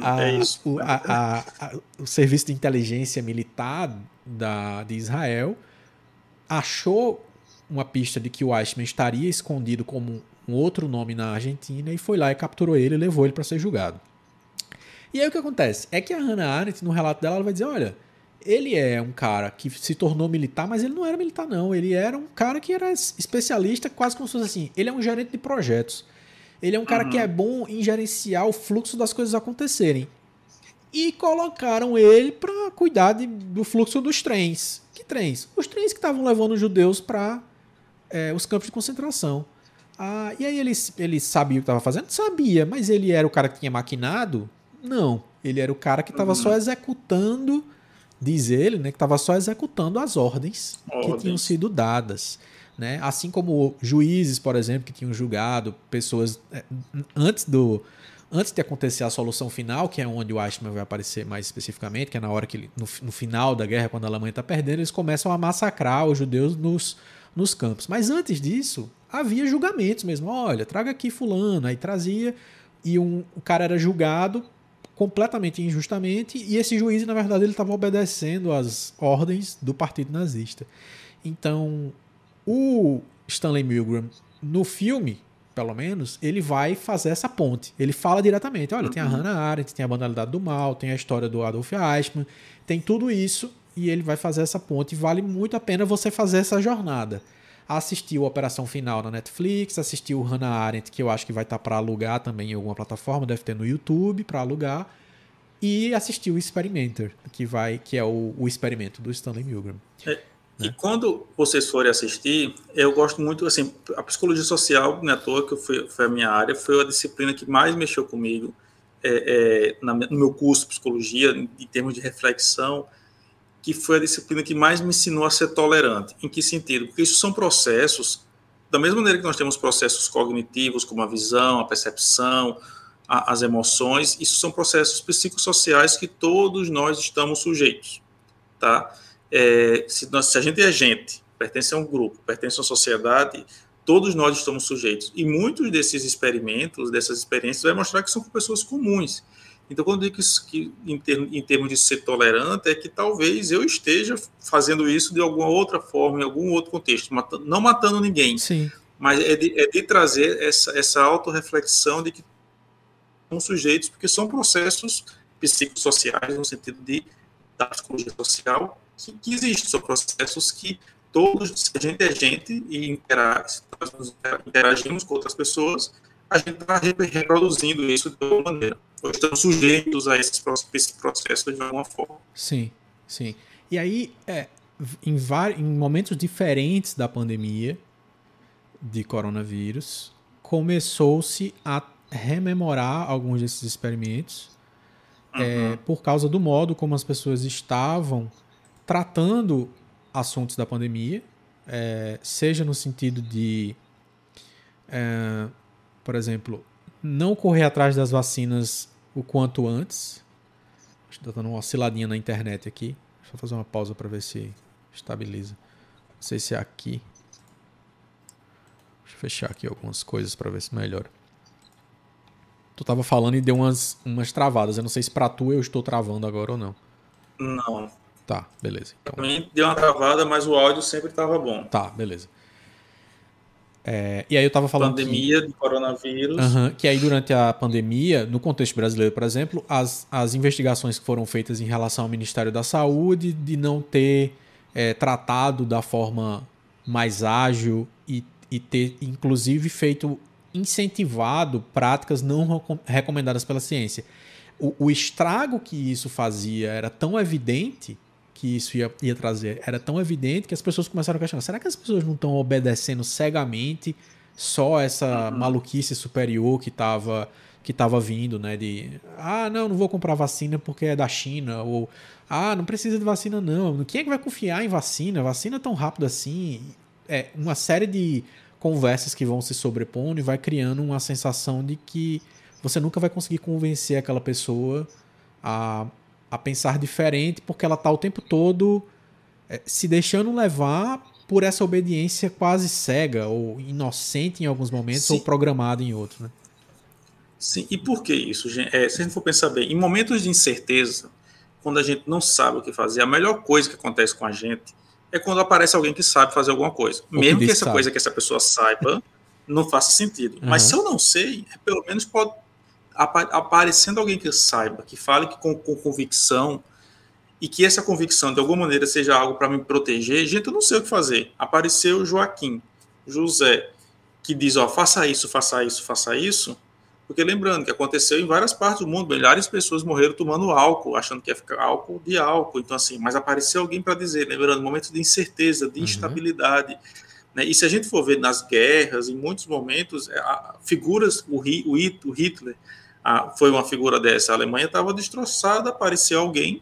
A, é isso. O, a, a, o serviço de inteligência militar da, de Israel achou uma pista de que o Eichmann estaria escondido como um outro nome na Argentina e foi lá e capturou ele e levou ele para ser julgado. E aí o que acontece? É que a Hannah Arendt, no relato dela, ela vai dizer: olha, ele é um cara que se tornou militar, mas ele não era militar, não. Ele era um cara que era especialista, quase como se fosse assim. Ele é um gerente de projetos. Ele é um cara uhum. que é bom em gerenciar o fluxo das coisas acontecerem. E colocaram ele para cuidar de, do fluxo dos trens. Que trens? Os trens que estavam levando os judeus para é, os campos de concentração. Ah, e aí ele, ele sabia o que estava fazendo? Sabia, mas ele era o cara que tinha maquinado? Não. Ele era o cara que estava uhum. só executando, diz ele, né, que estava só executando as ordens, ordens, que tinham sido dadas. Né? Assim como juízes, por exemplo, que tinham julgado pessoas é, antes do, antes de acontecer a solução final, que é onde o Eichmann vai aparecer mais especificamente, que é na hora que no, no final da guerra, quando a Alemanha está perdendo, eles começam a massacrar os judeus nos, nos campos. Mas antes disso, havia julgamentos mesmo. Olha, traga aqui fulano, aí trazia e um, o cara era julgado completamente injustamente e esse juiz, na verdade, ele estava obedecendo às ordens do partido nazista. Então, o Stanley Milgram no filme pelo menos, ele vai fazer essa ponte. Ele fala diretamente: olha, uhum. tem a uhum. Hannah Arendt, tem a banalidade do mal, tem a história do Adolf Eichmann, tem tudo isso e ele vai fazer essa ponte. Vale muito a pena você fazer essa jornada. Assistiu a Operação Final na Netflix, assistiu Hannah Arendt, que eu acho que vai estar tá para alugar também em alguma plataforma, deve ter no YouTube para alugar. E assistiu o Experimenter, que vai que é o, o experimento do Stanley Milgram. É, e quando vocês forem assistir, eu gosto muito, assim, a psicologia social, não é à toa que foi, foi a minha área, foi a disciplina que mais mexeu comigo é, é, na, no meu curso de psicologia, em termos de reflexão, que foi a disciplina que mais me ensinou a ser tolerante. Em que sentido? Porque isso são processos, da mesma maneira que nós temos processos cognitivos, como a visão, a percepção, a, as emoções, isso são processos psicossociais que todos nós estamos sujeitos, tá? É, se, nós, se a gente é gente, pertence a um grupo, pertence a uma sociedade, todos nós estamos sujeitos. E muitos desses experimentos, dessas experiências, vai mostrar que são pessoas comuns. Então, quando eu digo que, em, termos, em termos de ser tolerante, é que talvez eu esteja fazendo isso de alguma outra forma, em algum outro contexto, matando, não matando ninguém, Sim. mas é de, é de trazer essa, essa autorreflexão de que são sujeitos, porque são processos psicossociais, no sentido de da psicologia social, que, que existem, são processos que todos, se a gente é gente e interage, interagimos com outras pessoas, a gente está reproduzindo isso de alguma maneira. Ou estamos sujeitos a esses processos de alguma forma. Sim, sim. E aí, é, em, em momentos diferentes da pandemia de coronavírus, começou-se a rememorar alguns desses experimentos uhum. é, por causa do modo como as pessoas estavam tratando assuntos da pandemia, é, seja no sentido de, é, por exemplo, não correr atrás das vacinas o quanto antes. Estou dando uma osciladinha na internet aqui. Deixa eu fazer uma pausa para ver se estabiliza. Não sei se é aqui. Deixa eu fechar aqui algumas coisas para ver se melhora. Tu tava falando e deu umas, umas travadas. Eu não sei se para tu eu estou travando agora ou não. Não. Tá, beleza. Então... Pra mim deu uma travada, mas o áudio sempre estava bom. Tá, beleza. É, e aí eu tava falando. Pandemia que, de coronavírus. que aí durante a pandemia, no contexto brasileiro, por exemplo, as, as investigações que foram feitas em relação ao Ministério da Saúde de não ter é, tratado da forma mais ágil e, e ter, inclusive, feito incentivado práticas não recomendadas pela ciência. O, o estrago que isso fazia era tão evidente que isso ia, ia trazer era tão evidente que as pessoas começaram a questionar: será que as pessoas não estão obedecendo cegamente só essa uhum. maluquice superior que estava que tava vindo, né? De ah, não, não vou comprar vacina porque é da China, ou ah, não precisa de vacina, não. Quem é que vai confiar em vacina? Vacina tão rápido assim? É uma série de conversas que vão se sobrepondo e vai criando uma sensação de que você nunca vai conseguir convencer aquela pessoa a a pensar diferente, porque ela está o tempo todo é, se deixando levar por essa obediência quase cega ou inocente em alguns momentos Sim. ou programada em outros. Né? Sim, e por que isso, gente? É, se a gente for pensar bem, em momentos de incerteza, quando a gente não sabe o que fazer, a melhor coisa que acontece com a gente é quando aparece alguém que sabe fazer alguma coisa. Ou Mesmo que, que essa sabe. coisa que essa pessoa saiba não faça sentido. Uhum. Mas se eu não sei, pelo menos pode, aparecendo alguém que saiba, que fale com, com convicção e que essa convicção de alguma maneira seja algo para me proteger, gente, eu não sei o que fazer. Apareceu Joaquim, José, que diz, ó, faça isso, faça isso, faça isso, porque lembrando que aconteceu em várias partes do mundo, milhares de pessoas morreram tomando álcool, achando que ia ficar álcool de álcool, então assim, mas apareceu alguém para dizer, lembrando, momentos de incerteza, de uhum. instabilidade, né? E se a gente for ver nas guerras, em muitos momentos, é, figuras, o, o Hitler, a, foi uma figura dessa. A Alemanha estava destroçada, apareceu alguém,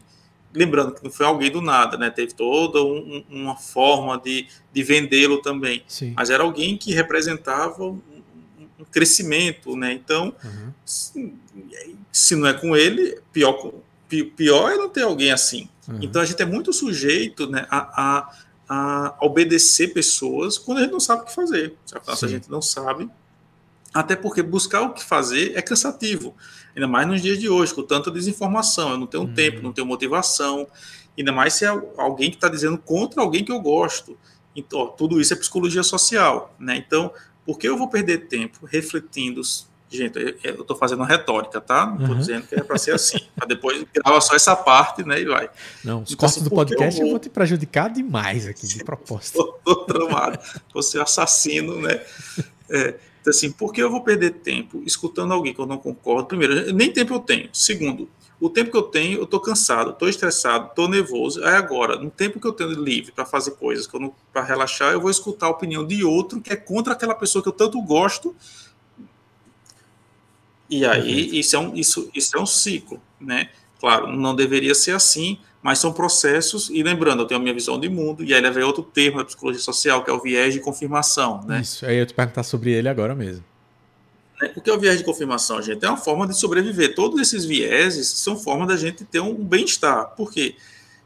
lembrando que não foi alguém do nada, né? Teve toda um, uma forma de, de vendê-lo também. Sim. Mas era alguém que representava um, um crescimento, né? Então, uhum. se, se, não é com ele, pior, pior é não ter alguém assim. Uhum. Então a gente é muito sujeito né, a, a, a, obedecer pessoas quando a gente não sabe o que fazer. Se a gente não sabe, até porque buscar o que fazer é cansativo, ainda mais nos dias de hoje, com tanta desinformação. Eu não tenho uhum. tempo, não tenho motivação, ainda mais se é alguém que está dizendo contra alguém que eu gosto. Então, ó, tudo isso é psicologia social, né? Então, por que eu vou perder tempo refletindo? Gente, eu estou fazendo retórica, tá? Não estou uhum. dizendo que é para ser assim. Para depois grava só essa parte, né? E vai. Não, os então, cortes assim, do podcast eu vou... eu vou te prejudicar demais aqui, de propósito. Estou tramado. Você assassino, né? É, então, assim, por que eu vou perder tempo escutando alguém que eu não concordo? Primeiro, nem tempo eu tenho. Segundo, o tempo que eu tenho, eu estou cansado, estou estressado, estou nervoso. Aí agora, no tempo que eu tenho livre para fazer coisas, para relaxar, eu vou escutar a opinião de outro que é contra aquela pessoa que eu tanto gosto. E aí, isso, é um, isso, isso é um ciclo, né? Claro, não deveria ser assim, mas são processos, e lembrando, eu tenho a minha visão de mundo, e aí leva outro termo da psicologia social, que é o viés de confirmação. Né? Isso, aí eu te perguntar sobre ele agora mesmo. O que é o viés de confirmação, gente? É uma forma de sobreviver. Todos esses vieses são formas da gente ter um bem-estar. Por quê?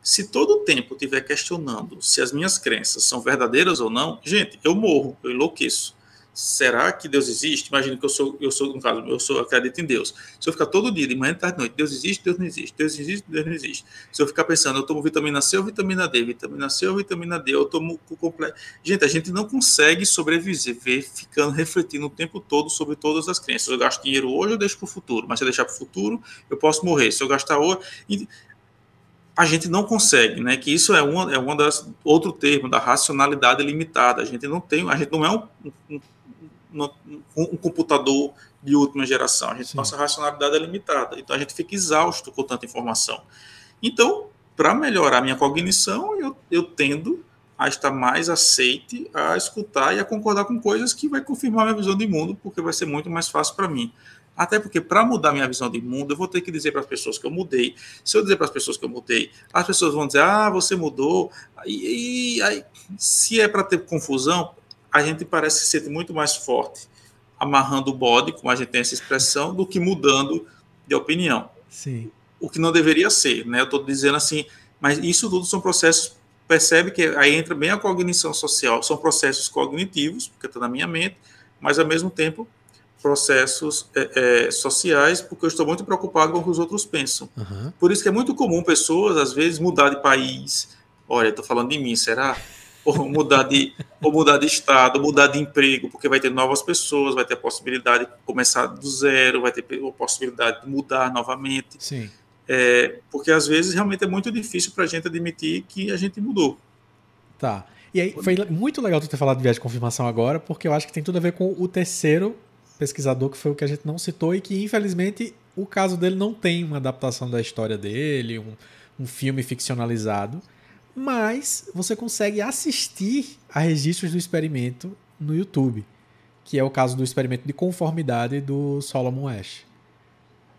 Se todo o tempo estiver questionando se as minhas crenças são verdadeiras ou não, gente, eu morro, eu enlouqueço será que Deus existe? Imagina que eu sou, eu sou, no caso, eu sou, acredito em Deus. Se eu ficar todo dia, de manhã, tarde, noite, Deus existe, Deus não existe, Deus existe, Deus não existe. Se eu ficar pensando, eu tomo vitamina C ou vitamina D, vitamina C ou vitamina D, eu tomo o completo. Gente, a gente não consegue sobreviver ficando refletindo o tempo todo sobre todas as crenças. Eu gasto dinheiro hoje, eu deixo para o futuro, mas se eu deixar para o futuro, eu posso morrer. Se eu gastar hoje. A gente não consegue, né? Que isso é uma, é uma das outro termo da racionalidade limitada. A gente não tem, a gente não é um, um um computador de última geração. A gente, nossa racionalidade é limitada, então a gente fica exausto com tanta informação. Então, para melhorar a minha cognição, eu, eu tendo a estar mais aceite a escutar e a concordar com coisas que vai confirmar minha visão de mundo, porque vai ser muito mais fácil para mim. Até porque, para mudar minha visão de mundo, eu vou ter que dizer para as pessoas que eu mudei. Se eu dizer para as pessoas que eu mudei, as pessoas vão dizer, ah, você mudou. E, e aí, se é para ter confusão, a gente parece se sente muito mais forte amarrando o bode, como a gente tem essa expressão, do que mudando de opinião. Sim. O que não deveria ser, né? Eu estou dizendo assim, mas isso tudo são processos, percebe que aí entra bem a cognição social, são processos cognitivos, porque está na minha mente, mas ao mesmo tempo processos é, é, sociais, porque eu estou muito preocupado com o que os outros pensam. Uhum. Por isso que é muito comum pessoas, às vezes, mudar de país. Olha, estou falando de mim, será? Ou mudar de, ou mudar de estado, mudar de emprego, porque vai ter novas pessoas, vai ter a possibilidade de começar do zero, vai ter a possibilidade de mudar novamente. Sim. É, porque às vezes realmente é muito difícil para a gente admitir que a gente mudou. Tá. E aí foi muito legal tu ter falado de viagem de confirmação agora, porque eu acho que tem tudo a ver com o terceiro pesquisador que foi o que a gente não citou e que infelizmente o caso dele não tem uma adaptação da história dele, um, um filme ficcionalizado, mas você consegue assistir a registros do experimento no YouTube, que é o caso do experimento de conformidade do Solomon Ash.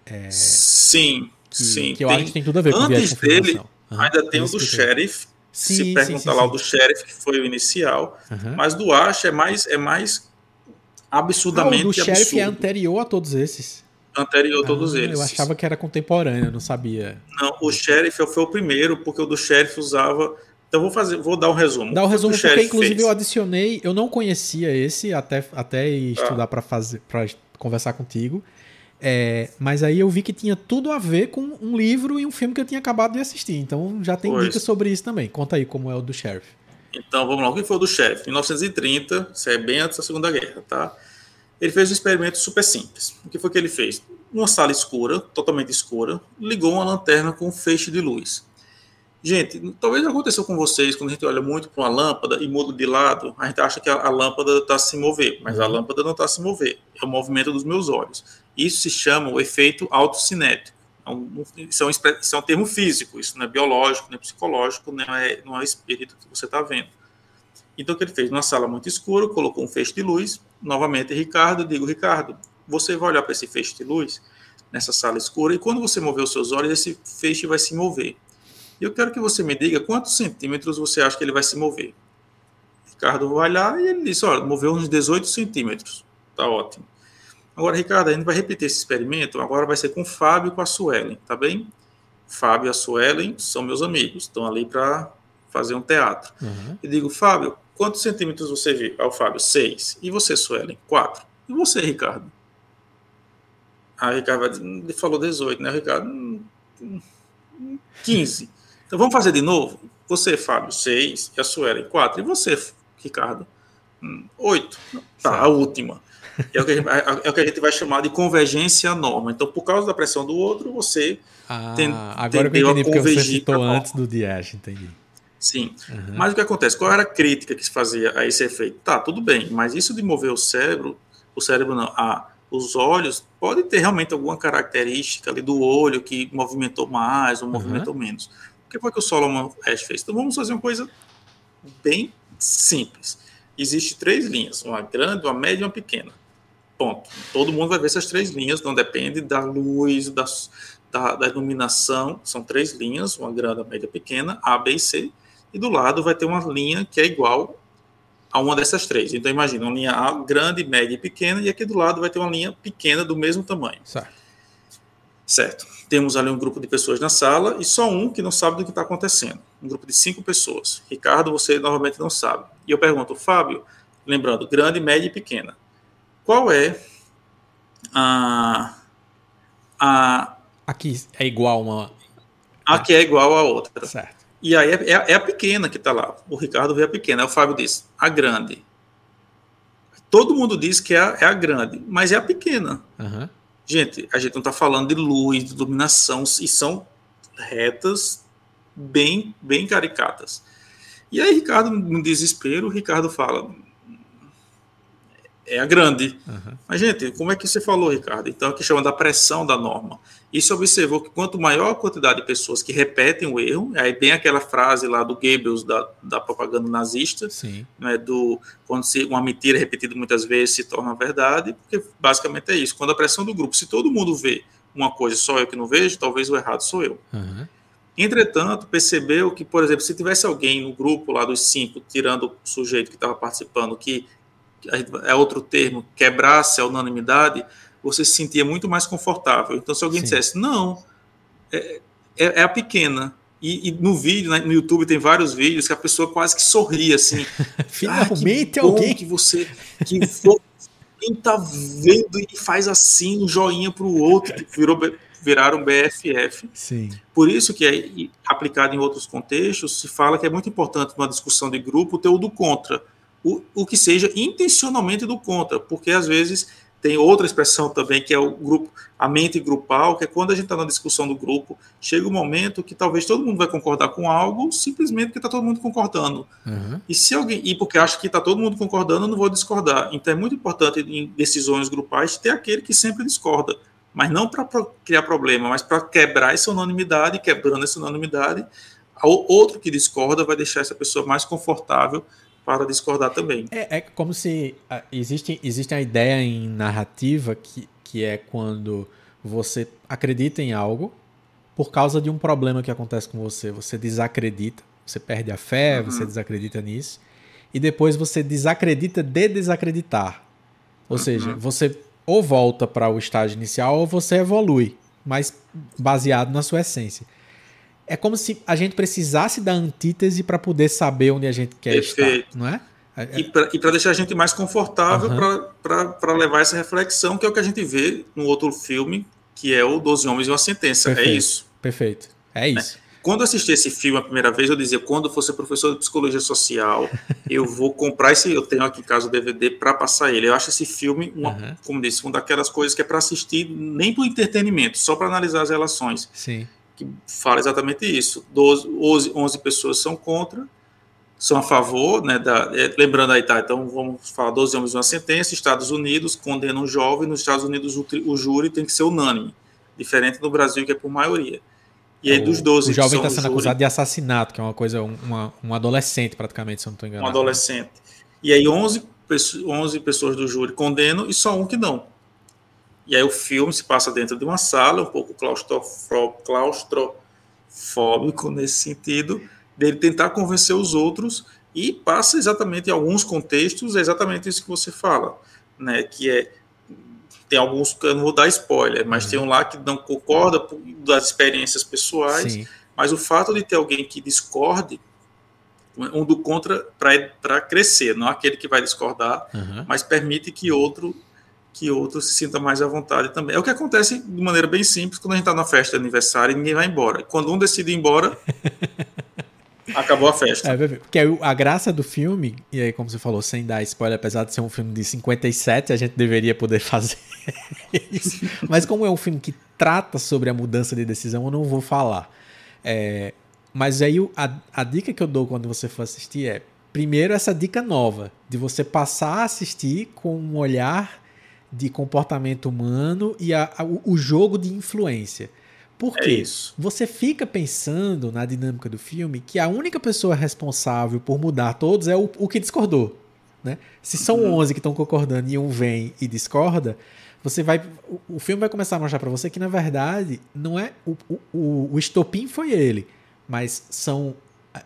É, sim, que, sim. Que eu tem, acho que tem tudo a ver com Antes dele, uhum, ainda tem o do Sheriff, Sim, se pergunta sim, sim, lá o do Sheriff, que foi o inicial, uhum. mas do Ash é mais, é mais absurdamente ah, o do absurdo. Sheriff é anterior a todos esses. Anterior a ah, todos eles. Eu achava que era contemporâneo, não sabia. Não, o Sheriff foi o primeiro, porque o do Sheriff usava. Então vou fazer, vou dar um resumo. Dá um resumo porque Sheriff inclusive fez. eu adicionei, eu não conhecia esse até até estudar ah. para fazer para conversar contigo. É, mas aí eu vi que tinha tudo a ver com um livro e um filme que eu tinha acabado de assistir. Então já tem dicas sobre isso também. Conta aí como é o do Sheriff. Então vamos lá, o que foi o do Sheriff? Em 1930, isso é bem antes da Segunda Guerra, tá? Ele fez um experimento super simples. O que foi que ele fez? Numa sala escura, totalmente escura, ligou uma lanterna com um feixe de luz. Gente, talvez aconteceu com vocês quando a gente olha muito para uma lâmpada e muda de lado, a gente acha que a, a lâmpada está se mover, mas a uhum. lâmpada não está se mover, é o movimento dos meus olhos. Isso se chama o efeito autocinético. É um, isso, é um, isso é um termo físico, isso não é biológico, nem psicológico, não é, não é o espírito que você está vendo. Então, o que ele fez? Numa sala muito escura, colocou um feixe de luz. Novamente, Ricardo, digo, Ricardo, você vai olhar para esse feixe de luz nessa sala escura e quando você mover os seus olhos, esse feixe vai se mover. E eu quero que você me diga quantos centímetros você acha que ele vai se mover. Ricardo vai lá e ele disse, olha, moveu uns 18 centímetros. Tá ótimo. Agora, Ricardo, a gente vai repetir esse experimento, agora vai ser com o Fábio e com a Suelen, tá bem? Fábio e a Suelen são meus amigos, estão ali para fazer um teatro. Uhum. E digo, Fábio, quantos centímetros você viu? Ao Fábio, seis. E você, Suelen? Quatro. E você, Ricardo? O Ricardo ele falou 18, né, Ricardo? 15. Então vamos fazer de novo? Você, Fábio, seis. E a Suelen, quatro. E você, Ricardo? Oito. Tá, a última. É o, que a gente, é o que a gente vai chamar de convergência à norma. Então, por causa da pressão do outro, você ah, tem, agora que eu entendi porque você citou antes do Dias, entendi. Sim. Uhum. Mas o que acontece? Qual era a crítica que se fazia a esse efeito? Tá, tudo bem, mas isso de mover o cérebro, o cérebro não, a, os olhos, pode ter realmente alguma característica ali do olho que movimentou mais ou movimentou uhum. menos. O que foi que o Solomon Ash fez? Então vamos fazer uma coisa bem simples. Existem três linhas, uma grande, uma média e uma pequena. Ponto. Todo mundo vai ver essas três linhas, não depende da luz, da, da, da iluminação. São três linhas, uma grande, uma média, pequena, A, B e C. E do lado vai ter uma linha que é igual a uma dessas três. Então imagina uma linha A grande, média e pequena, e aqui do lado vai ter uma linha pequena do mesmo tamanho. Certo. Certo. Temos ali um grupo de pessoas na sala e só um que não sabe do que está acontecendo. Um grupo de cinco pessoas. Ricardo, você normalmente não sabe. E eu pergunto, Fábio, lembrando, grande, média e pequena qual é a. a Aqui é igual uma. Aqui é igual a outra. Certo. E aí é, é, é a pequena que está lá. O Ricardo vê a pequena. Aí o Fábio diz, a grande. Todo mundo diz que é a, é a grande, mas é a pequena. Uhum. Gente, a gente não está falando de luz, de iluminação, e são retas bem, bem caricatas. E aí, Ricardo, no desespero, o Ricardo fala: é a grande. Uhum. Mas, gente, como é que você falou, Ricardo? Então, é que chama da pressão da norma. Isso observou que quanto maior a quantidade de pessoas que repetem o erro, aí tem aquela frase lá do Goebbels, da, da propaganda nazista, Sim. Né, do quando se, uma mentira repetida muitas vezes se torna verdade, porque basicamente é isso. Quando a pressão do grupo, se todo mundo vê uma coisa, só eu que não vejo, talvez o errado sou eu. Uhum. Entretanto, percebeu que, por exemplo, se tivesse alguém no grupo lá dos cinco, tirando o sujeito que estava participando, que é outro termo, quebrasse a unanimidade, você se sentia muito mais confortável. Então, se alguém Sim. dissesse, não, é, é, é a pequena, e, e, no vídeo, né, no YouTube, tem vários vídeos que a pessoa quase que sorri assim. Finalmente ah, alguém que você que for, quem tá vendo e faz assim um joinha para o outro, que virou viraram BFF. Sim. Por isso que é aplicado em outros contextos, se fala que é muito importante numa discussão de grupo ter o do contra, o, o que seja intencionalmente do contra, porque às vezes tem outra expressão também que é o grupo, a mente grupal, que é quando a gente está na discussão do grupo, chega um momento que talvez todo mundo vai concordar com algo, simplesmente porque está todo mundo concordando. Uhum. E se alguém, e porque acha que está todo mundo concordando, eu não vou discordar. Então é muito importante em decisões grupais ter aquele que sempre discorda, mas não para criar problema, mas para quebrar essa unanimidade, quebrando essa unanimidade, outro que discorda vai deixar essa pessoa mais confortável para discordar também. É, é como se uh, existe, existe a ideia em narrativa que, que é quando você acredita em algo por causa de um problema que acontece com você. Você desacredita, você perde a fé, uhum. você desacredita nisso, e depois você desacredita de desacreditar. Ou uhum. seja, você ou volta para o estágio inicial ou você evolui, mas baseado na sua essência é como se a gente precisasse da antítese para poder saber onde a gente quer Perfeito. estar, não é? é e para deixar a gente mais confortável uhum. para levar essa reflexão, que é o que a gente vê no outro filme, que é o Doze Homens e uma Sentença. É Perfeito. É isso. Perfeito. É isso. É. Quando eu assisti esse filme a primeira vez, eu dizia: quando eu fosse professor de psicologia social, eu vou comprar esse. Eu tenho aqui em casa o DVD para passar ele. Eu acho esse filme, uma, uhum. como disse, uma daquelas coisas que é para assistir nem para entretenimento, só para analisar as relações. Sim que fala exatamente isso. 12, 11, 11 pessoas são contra, são a favor, né, da, é, lembrando aí, tá, então vamos falar 12 homens uma sentença, Estados Unidos condena um jovem, nos Estados Unidos o, o júri tem que ser unânime, diferente do Brasil que é por maioria. E aí, dos 12 O jovem está sendo júri, acusado de assassinato, que é uma coisa, uma, um adolescente praticamente, se eu não estou enganado. Um adolescente. E aí 11, 11 pessoas do júri condenam e só um que não. E aí o filme se passa dentro de uma sala, um pouco claustrofóbico nesse sentido, dele tentar convencer os outros e passa exatamente em alguns contextos é exatamente isso que você fala, né? Que é tem alguns que eu não vou dar spoiler, mas uhum. tem um lá que não concorda das experiências pessoais, Sim. mas o fato de ter alguém que discorde um do contra para crescer, não aquele que vai discordar, uhum. mas permite que outro que outro se sinta mais à vontade também. É o que acontece de maneira bem simples quando a gente está na festa de aniversário e ninguém vai embora. Quando um decide ir embora, acabou a festa. É, porque a graça do filme, e aí, como você falou, sem dar spoiler, apesar de ser um filme de 57, a gente deveria poder fazer isso. Mas como é um filme que trata sobre a mudança de decisão, eu não vou falar. É, mas aí a, a dica que eu dou quando você for assistir é primeiro essa dica nova de você passar a assistir com um olhar de comportamento humano e a, a, o jogo de influência. Porque é você fica pensando na dinâmica do filme que a única pessoa responsável por mudar todos é o, o que discordou. Né? Se são uhum. 11 que estão concordando e um vem e discorda, você vai o, o filme vai começar a mostrar para você que na verdade não é o, o, o estopim foi ele, mas são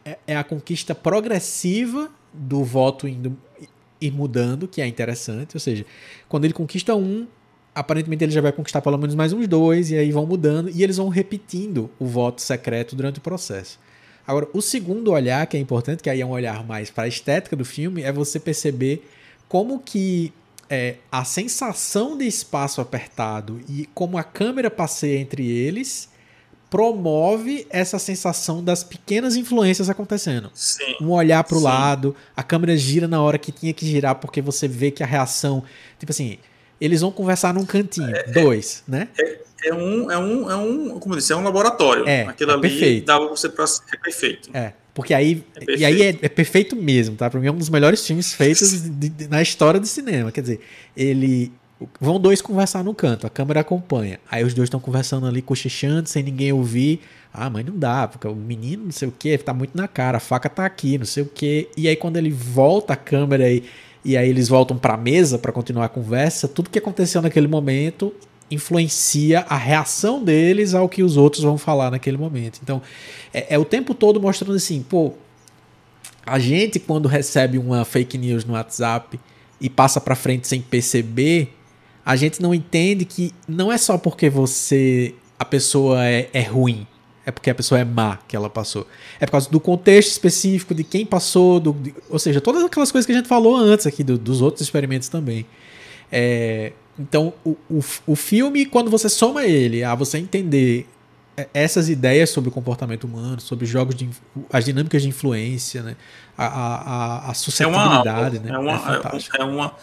é, é a conquista progressiva do voto indo ir mudando, que é interessante. Ou seja, quando ele conquista um, aparentemente ele já vai conquistar pelo menos mais uns dois, e aí vão mudando, e eles vão repetindo o voto secreto durante o processo. Agora, o segundo olhar, que é importante, que aí é um olhar mais para a estética do filme, é você perceber como que é, a sensação de espaço apertado e como a câmera passeia entre eles promove essa sensação das pequenas influências acontecendo. Sim. Um olhar para o lado, a câmera gira na hora que tinha que girar, porque você vê que a reação. Tipo assim, eles vão conversar num cantinho. É, dois, né? É, é, um, é um, é um, como eu disse, é um laboratório. É, Aquilo é ali perfeito. dava você pra. É perfeito. É. Porque aí. É e aí é, é, perfeito mesmo, tá? Pra mim é um dos melhores filmes feitos de, de, na história do cinema. Quer dizer, ele. Vão dois conversar no canto, a câmera acompanha. Aí os dois estão conversando ali, cochichando, sem ninguém ouvir. Ah, mas não dá, porque o menino não sei o que, tá muito na cara, a faca tá aqui, não sei o que. E aí quando ele volta a câmera e, e aí eles voltam pra mesa para continuar a conversa, tudo que aconteceu naquele momento influencia a reação deles ao que os outros vão falar naquele momento. Então, é, é o tempo todo mostrando assim, pô, a gente quando recebe uma fake news no WhatsApp e passa para frente sem perceber, a gente não entende que não é só porque você a pessoa é, é ruim, é porque a pessoa é má que ela passou. É por causa do contexto específico de quem passou, do, de, ou seja, todas aquelas coisas que a gente falou antes aqui do, dos outros experimentos também. É, então, o, o, o filme, quando você soma ele a você entender essas ideias sobre o comportamento humano, sobre jogos de as dinâmicas de influência, né? a, a, a suscetibilidade, é uma, né? É, uma, é, é uma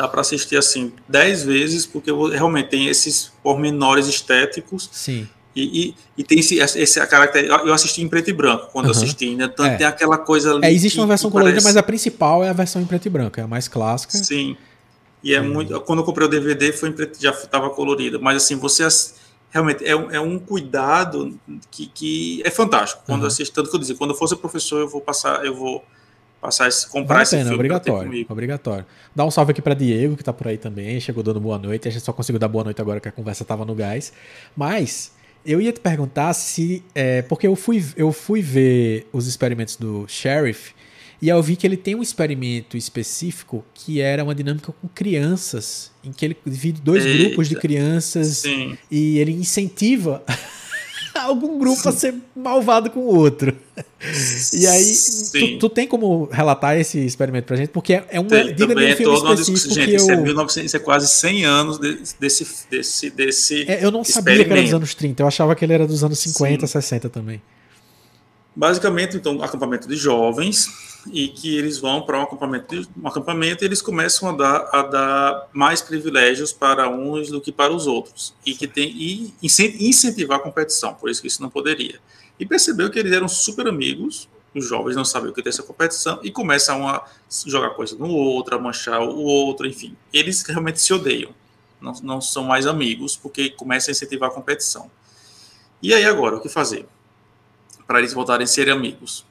dá para assistir assim dez vezes porque realmente tem esses pormenores estéticos. Sim. E, e, e, tem esse, esse caráter. Eu assisti em preto e branco quando uhum. assisti, né? Então é. tem aquela coisa ali. É, existe uma versão colorida, parece... mas a principal é a versão em preto e branco, é a mais clássica. Sim. E é muito. Quando eu comprei o DVD, foi já estava colorida. Mas assim, você realmente é, é um cuidado que, que é fantástico. Quando uhum. assisto, tanto que eu dizia, quando eu fosse professor, eu vou passar, eu vou passar esse, comprar vale esse pena, filme obrigatório, obrigatório. Dá um salve aqui para Diego, que está por aí também, chegou dando boa noite. A gente só conseguiu dar boa noite agora que a conversa estava no gás. Mas eu ia te perguntar se. É, porque eu fui, eu fui ver os experimentos do Sheriff e eu vi que ele tem um experimento específico que era uma dinâmica com crianças, em que ele divide dois Eita, grupos de crianças sim. e ele incentiva algum grupo sim. a ser malvado com o outro. E aí, tu, tu, tem como relatar esse experimento pra gente? Porque é, é um tem, é um filme específico gente, que isso, é eu... é 1900, isso é quase 100 anos desse desse desse é, Eu não sabia que era dos anos 30, eu achava que ele era dos anos 50, sim. 60 também. Basicamente, então, acampamento de jovens e que eles vão para um acampamento, um acampamento e eles começam a dar, a dar mais privilégios para uns do que para os outros e que tem e incentivar a competição, por isso que isso não poderia. E percebeu que eles eram super amigos, os jovens não sabem o que é essa competição e começam a jogar coisa no outro, a manchar o outro, enfim. Eles realmente se odeiam, não, não são mais amigos porque começam a incentivar a competição. E aí agora, o que fazer? Para eles voltarem a ser amigos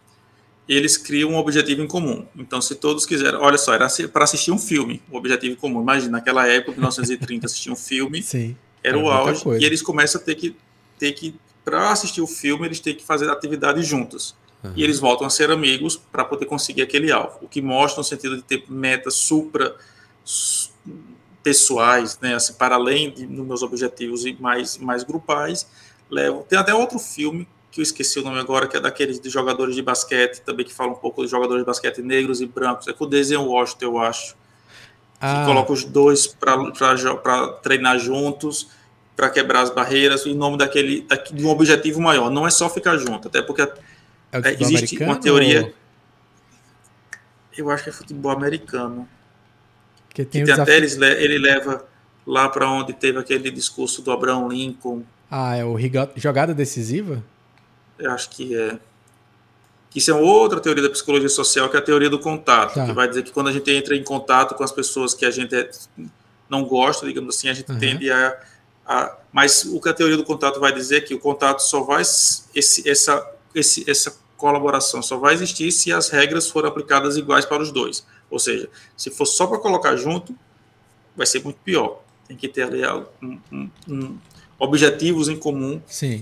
eles criam um objetivo em comum. Então, se todos quiserem, olha só, era para assistir um filme, o objetivo em comum. Imagina, naquela época, 1930, assistir um filme, Sim, era o auge, coisa. e eles começam a ter que, ter que para assistir o filme, eles têm que fazer atividades juntos. Uhum. E eles voltam a ser amigos para poder conseguir aquele alvo, o que mostra no sentido de ter metas supra pessoais, né, assim, para além de, dos meus objetivos e mais, mais grupais, levam. Tem até outro filme que eu esqueci o nome agora, que é daqueles de jogadores de basquete, também que fala um pouco de jogadores de basquete negros e brancos, é com o Denzel Washington, eu acho. Ah. Que coloca os dois para treinar juntos, para quebrar as barreiras, em nome daquele, de um objetivo maior. Não é só ficar junto, até porque é é, existe uma teoria. Ou... Eu acho que é futebol americano. Que tem, que tem até ele, ele leva lá para onde teve aquele discurso do Abraham Lincoln. Ah, é o jogada decisiva? Eu acho que é. Isso é outra teoria da psicologia social, que é a teoria do contato, tá. que vai dizer que quando a gente entra em contato com as pessoas que a gente é, não gosta, digamos assim, a gente uhum. tende a, a, Mas o que a teoria do contato vai dizer é que o contato só vai. Esse, essa, esse, essa colaboração só vai existir se as regras forem aplicadas iguais para os dois. Ou seja, se for só para colocar junto, vai ser muito pior. Tem que ter ali um, um, um objetivos em comum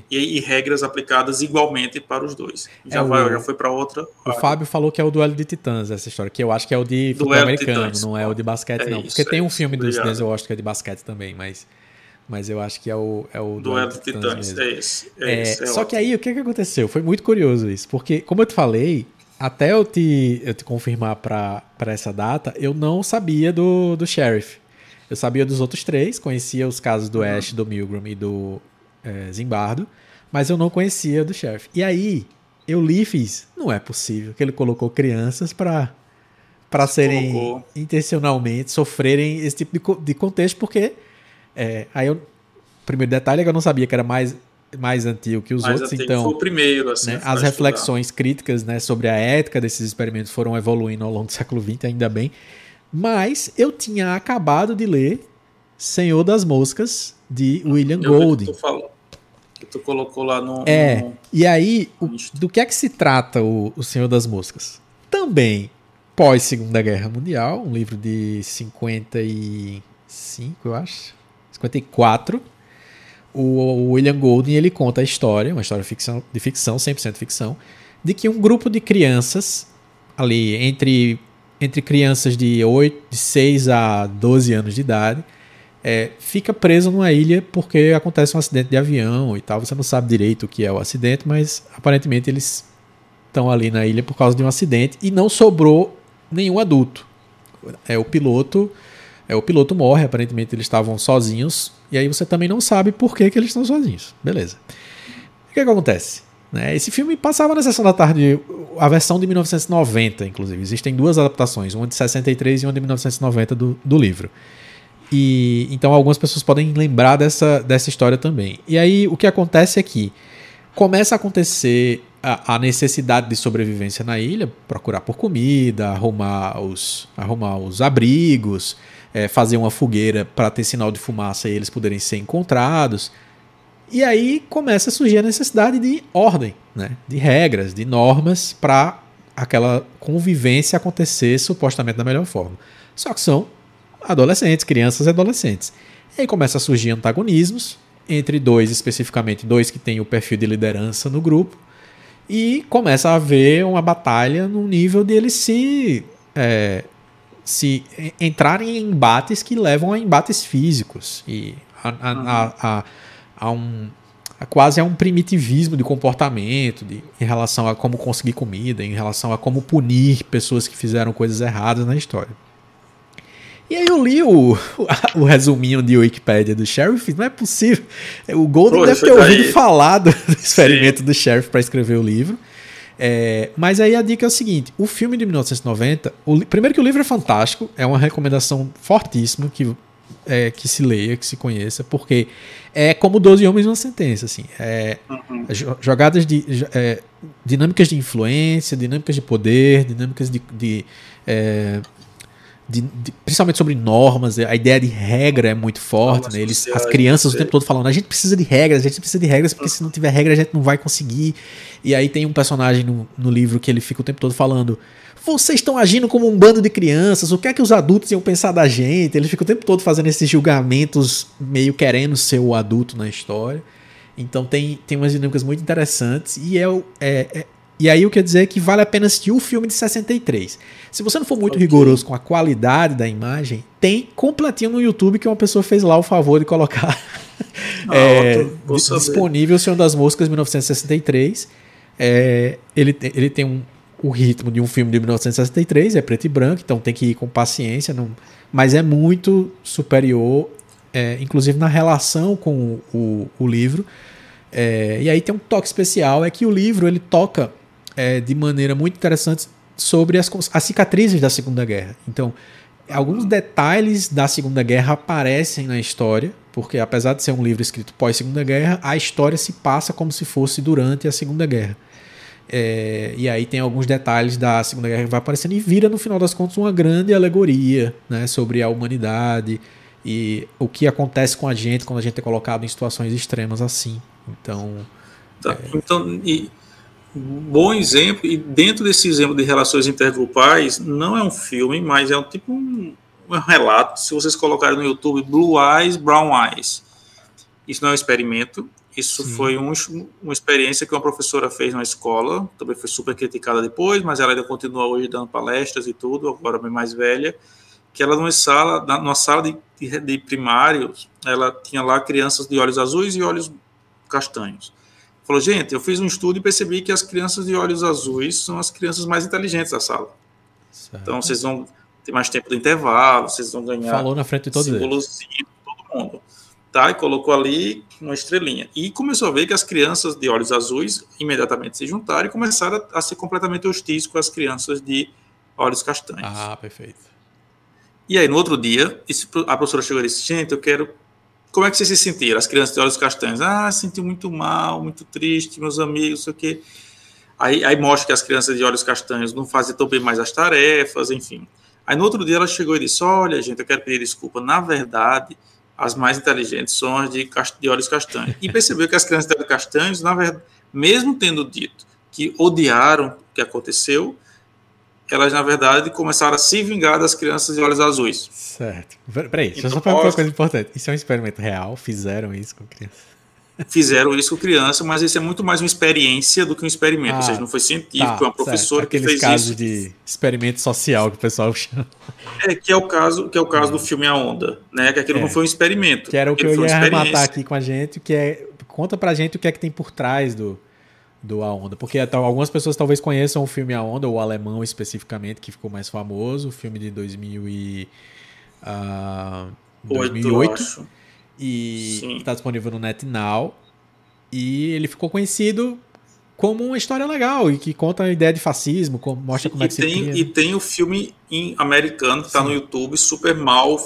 e, e, regras aplicadas igualmente para os dois. Já, é vai, o, já foi para outra. O Fábio falou que é o duelo de titãs, essa história, que eu acho que é o de futebol duelo americano, titãs. não é o de basquete, é não. Isso, Porque tem um filme dos Denzel Washington que é de basquete também, mas, mas eu acho que é o, é o duelo, de titãs. titãs mesmo. É esse. É é, esse é só que aí, o que, que aconteceu? Foi muito curioso isso, porque, como eu te falei, até eu te, eu te confirmar para essa data, eu não sabia do, do Sheriff. Eu sabia dos outros três, conhecia os casos do. Ash, do Milgram e do é, Zimbardo, mas eu não conhecia do Sheriff. E aí eu li e fiz, não é possível que ele colocou crianças para para serem colocou. intencionalmente sofrerem esse tipo de, de contexto, porque é, aí eu, primeiro detalhe é que eu não sabia que era mais mais antigo que os mais outros, então foi o primeiro, assim, né, as reflexões estudar. críticas, né, sobre a ética desses experimentos foram evoluindo ao longo do século XX, ainda bem. Mas eu tinha acabado de ler Senhor das Moscas de William eu Golding. Que tu, falou, que tu colocou lá no. É. No... E aí, o, do que é que se trata o, o Senhor das Moscas? Também pós Segunda Guerra Mundial, um livro de 55, eu acho. 54. O William Golding ele conta a história, uma história de ficção, de ficção 100% ficção, de que um grupo de crianças ali entre entre crianças de 8, de 6 a 12 anos de idade, é, fica preso numa ilha porque acontece um acidente de avião e tal. Você não sabe direito o que é o acidente, mas aparentemente eles estão ali na ilha por causa de um acidente e não sobrou nenhum adulto. É o piloto, é o piloto morre, aparentemente eles estavam sozinhos e aí você também não sabe por que, que eles estão sozinhos. Beleza. O que, que acontece? Né? Esse filme passava na sessão da tarde, a versão de 1990, inclusive. Existem duas adaptações, uma de 63 e uma de 1990 do, do livro. E então algumas pessoas podem lembrar dessa, dessa história também. E aí o que acontece é que começa a acontecer a, a necessidade de sobrevivência na ilha, procurar por comida, arrumar os, arrumar os abrigos, é, fazer uma fogueira para ter sinal de fumaça e eles poderem ser encontrados. E aí começa a surgir a necessidade de ordem, né? de regras, de normas para aquela convivência acontecer supostamente da melhor forma. Só que são adolescentes, crianças e adolescentes. E aí começa a surgir antagonismos entre dois, especificamente dois que têm o perfil de liderança no grupo, e começa a haver uma batalha no nível de eles se é, se entrarem em embates que levam a embates físicos e a, a, a, a a um a quase a um primitivismo de comportamento de, em relação a como conseguir comida, em relação a como punir pessoas que fizeram coisas erradas na história. E aí eu li o, o, resuminho de Wikipedia do Sheriff, não é possível. O Golden Pô, deve ter ouvido aí. falar do, do experimento Sim. do Sheriff para escrever o livro. É, mas aí a dica é o seguinte: o filme de 1990, o, primeiro que o livro é fantástico, é uma recomendação fortíssima que é, que se leia, que se conheça, porque é como 12 homens uma sentença, assim. É, uhum. Jogadas de. É, dinâmicas de influência, dinâmicas de poder, dinâmicas de. de, é, de, de principalmente sobre normas, a ideia de regra é muito forte, né? Eles, as crianças o tempo todo falando, a gente precisa de regras, a gente precisa de regras, porque se não tiver regra a gente não vai conseguir. E aí tem um personagem no, no livro que ele fica o tempo todo falando, vocês estão agindo como um bando de crianças, o que é que os adultos iam pensar da gente? Ele fica o tempo todo fazendo esses julgamentos, meio querendo ser o adulto na história. Então tem, tem umas dinâmicas muito interessantes. E, é, é, é e aí eu quero dizer que vale a pena assistir o filme de 63. Se você não for muito okay. rigoroso com a qualidade da imagem, tem completinho no YouTube que uma pessoa fez lá o favor de colocar ah, é, disponível o Senhor das Moscas 1963. É, ele, ele tem um, o ritmo de um filme de 1963, é preto e branco, então tem que ir com paciência, não, mas é muito superior, é, inclusive na relação com o, o livro. É, e aí tem um toque especial, é que o livro ele toca é, de maneira muito interessante sobre as, as cicatrizes da Segunda Guerra. Então, alguns detalhes da Segunda Guerra aparecem na história, porque apesar de ser um livro escrito pós Segunda Guerra, a história se passa como se fosse durante a Segunda Guerra. É, e aí tem alguns detalhes da Segunda Guerra que vai aparecendo e vira, no final das contas, uma grande alegoria né, sobre a humanidade e o que acontece com a gente quando a gente é colocado em situações extremas assim. Então. Tá, é... Então, e, bom exemplo, e dentro desse exemplo de relações intergrupais, não é um filme, mas é um tipo um, um relato. Se vocês colocarem no YouTube Blue Eyes, Brown Eyes. Isso não é um experimento, isso Sim. foi um, uma experiência que uma professora fez na escola, também foi super criticada depois, mas ela ainda continua hoje dando palestras e tudo, agora bem mais velha, que ela numa sala, numa sala de, de, de primários, ela tinha lá crianças de olhos azuis e olhos castanhos. Falou, gente, eu fiz um estudo e percebi que as crianças de olhos azuis são as crianças mais inteligentes da sala. Certo. Então, vocês vão ter mais tempo de intervalo, vocês vão ganhar Falou na frente de todos de todo mundo tá? E colocou ali uma estrelinha. E começou a ver que as crianças de olhos azuis imediatamente se juntaram e começaram a, ser completamente hostis com as crianças de olhos castanhos. Ah, perfeito. E aí, no outro dia, a professora chegou e disse: Gente, eu quero. Como é que vocês se sentiram? As crianças de olhos castanhos. Ah, senti muito mal, muito triste, meus amigos, sei o quê. Aí, aí mostra que as crianças de olhos castanhos não fazem tão bem mais as tarefas, enfim. Aí no outro dia ela chegou e disse: Olha, gente, eu quero pedir desculpa. Na verdade, as mais inteligentes são as de, de olhos castanhos. E percebeu que as crianças de olhos castanhos, na verdade, mesmo tendo dito que odiaram o que aconteceu, elas, na verdade, começaram a se vingar das crianças de olhos azuis. Certo. Peraí, deixa eu só falar uma coisa importante. Isso é um experimento real? Fizeram isso com crianças? Fizeram isso com criança, mas isso é muito mais uma experiência do que um experimento. Ah, Ou seja, não foi científico, tá, é uma professora certo. que fez casos de experimento social que o pessoal chama. É, que é o caso, que é o caso do filme A Onda, né? Que aquilo é. não foi um experimento. Que era o que eu ia arrematar aqui com a gente, que é... Conta pra gente o que é que tem por trás do, do A Onda. Porque algumas pessoas talvez conheçam o filme A Onda, o alemão especificamente, que ficou mais famoso, o filme de 2000 e, uh, 2008. e está disponível no NetNow. E ele ficou conhecido como uma história legal e que conta a ideia de fascismo, como, mostra como e é que tem, se cria. E tem o filme em americano que está no YouTube, super mal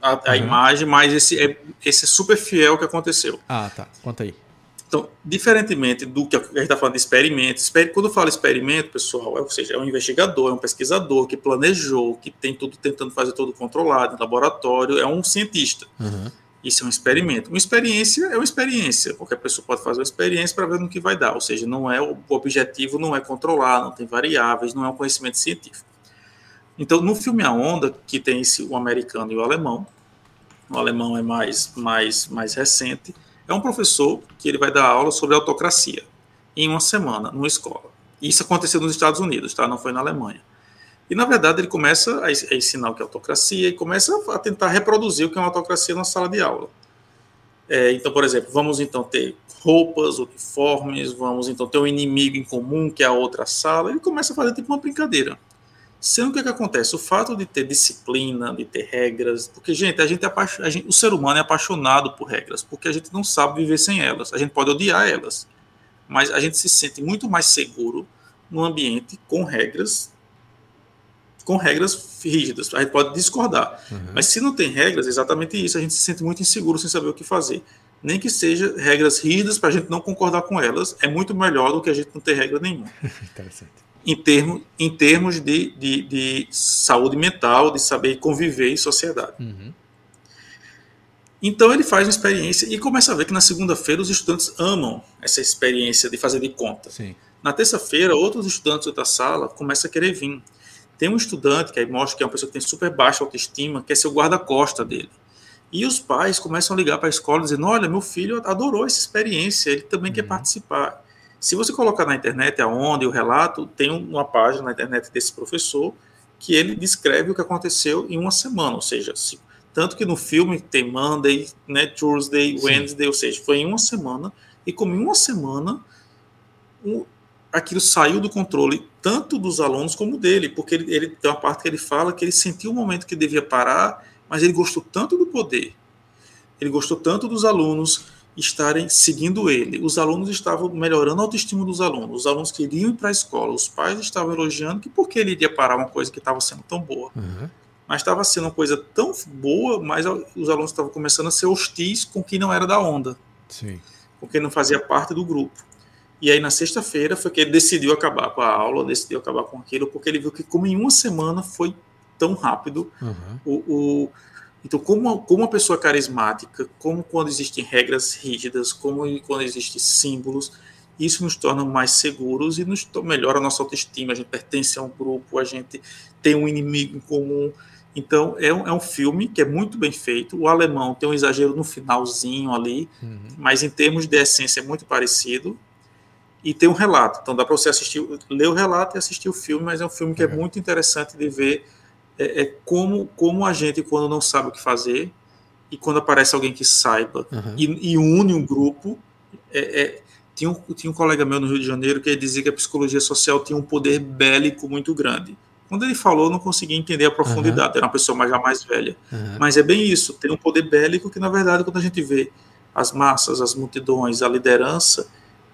a, a uhum. imagem, mas esse é, esse é super fiel que aconteceu. Ah, tá. Conta aí. Então, diferentemente do que a gente está falando de experimento, quando eu falo experimento, pessoal, é, ou seja, é um investigador, é um pesquisador que planejou, que tem tudo tentando fazer tudo controlado em laboratório, é um cientista. Uhum. Isso é um experimento. Uma experiência é uma experiência. Qualquer pessoa pode fazer uma experiência para ver no que vai dar. Ou seja, não é o objetivo não é controlar, não tem variáveis, não é um conhecimento científico. Então, no filme A Onda, que tem esse, o americano e o alemão, o alemão é mais, mais, mais recente, é um professor que ele vai dar aula sobre autocracia em uma semana, numa escola. Isso aconteceu nos Estados Unidos, tá? Não foi na Alemanha. E, na verdade, ele começa a ensinar o que é autocracia e começa a tentar reproduzir o que é uma autocracia na sala de aula. É, então, por exemplo, vamos então ter roupas, uniformes, vamos então ter um inimigo em comum, que é a outra sala. Ele começa a fazer tipo uma brincadeira. Sendo que o que acontece? O fato de ter disciplina, de ter regras, porque, gente, a gente, é a gente, o ser humano é apaixonado por regras, porque a gente não sabe viver sem elas. A gente pode odiar elas, mas a gente se sente muito mais seguro num ambiente com regras, com regras rígidas. A gente pode discordar, uhum. mas se não tem regras, é exatamente isso. A gente se sente muito inseguro sem saber o que fazer. Nem que seja regras rígidas para a gente não concordar com elas, é muito melhor do que a gente não ter regra nenhuma. Interessante em, termo, em termos de, de, de, saúde mental, de saber conviver em sociedade. Uhum. Então ele faz uma experiência e começa a ver que na segunda-feira os estudantes amam essa experiência de fazer de conta. Sim. Na terça-feira, outros estudantes da sala começam a querer vir. Tem um estudante que aí mostra que é uma pessoa que tem super baixa autoestima, que é seu guarda-costa dele. E os pais começam a ligar para a escola dizendo: Olha, meu filho adorou essa experiência, ele também uhum. quer participar. Se você colocar na internet aonde o relato, tem uma página na internet desse professor que ele descreve o que aconteceu em uma semana, ou seja, se, tanto que no filme tem Monday, né, Tuesday, Wednesday, ou seja, foi em uma semana, e como em uma semana um, aquilo saiu do controle tanto dos alunos como dele, porque ele, ele tem uma parte que ele fala que ele sentiu o momento que devia parar, mas ele gostou tanto do poder, ele gostou tanto dos alunos, estarem seguindo ele. Os alunos estavam melhorando a autoestima dos alunos. Os alunos queriam ir para a escola. Os pais estavam elogiando que por que ele iria parar uma coisa que estava sendo tão boa. Uhum. Mas estava sendo uma coisa tão boa, mas os alunos estavam começando a ser hostis com quem não era da onda. Sim. Com quem não fazia parte do grupo. E aí na sexta-feira foi que ele decidiu acabar com a aula, decidiu acabar com aquilo, porque ele viu que como em uma semana foi tão rápido, uhum. o, o então, como, como uma pessoa carismática, como quando existem regras rígidas, como quando existem símbolos, isso nos torna mais seguros e nos melhora a nossa autoestima. A gente pertence a um grupo, a gente tem um inimigo em comum. Então, é um, é um filme que é muito bem feito. O alemão tem um exagero no finalzinho ali, uhum. mas em termos de essência é muito parecido. E tem um relato. Então, dá para você assistir, ler o relato e assistir o filme, mas é um filme que é, é muito interessante de ver é, é, como, como a gente, quando não sabe o que fazer, e quando aparece alguém que saiba uhum. e, e, une um grupo. É, é, tinha, um, tinha um colega meu no Rio de Janeiro que dizia que a psicologia social tinha um poder bélico muito grande. Quando ele falou, eu não conseguia entender a profundidade, uhum. era uma pessoa mais, já mais velha. Uhum. Mas é bem isso, tem um poder bélico que, na verdade, quando a gente vê as massas, as multidões, a liderança,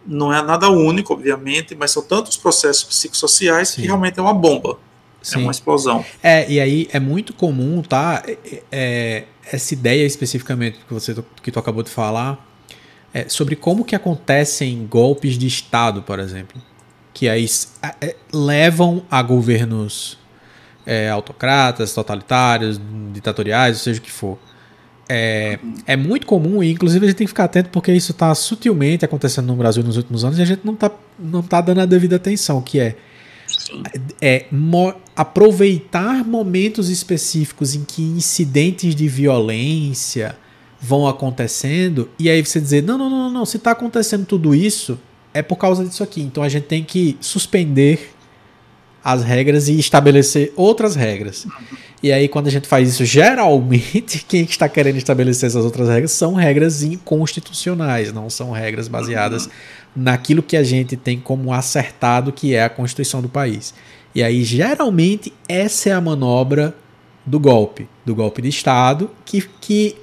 não é nada único, obviamente, mas são tantos processos psicossociais Sim. que realmente é uma bomba. Sim. É uma explosão. É, e aí é muito comum, tá? É, é, essa ideia especificamente que você que tu acabou de falar é sobre como que acontecem golpes de Estado, por exemplo. Que aí é, levam a governos é, autocratas, totalitários, ditatoriais, seja o que for. É, é muito comum, e inclusive a gente tem que ficar atento porque isso está sutilmente acontecendo no Brasil nos últimos anos e a gente não está não tá dando a devida atenção, que é, é mo aproveitar momentos específicos em que incidentes de violência vão acontecendo e aí você dizer, não, não, não, não, se está acontecendo tudo isso, é por causa disso aqui. Então a gente tem que suspender as regras e estabelecer outras regras. E aí, quando a gente faz isso, geralmente quem está querendo estabelecer essas outras regras são regras inconstitucionais, não são regras baseadas naquilo que a gente tem como acertado, que é a Constituição do país. E aí, geralmente, essa é a manobra do golpe, do golpe de Estado, que, que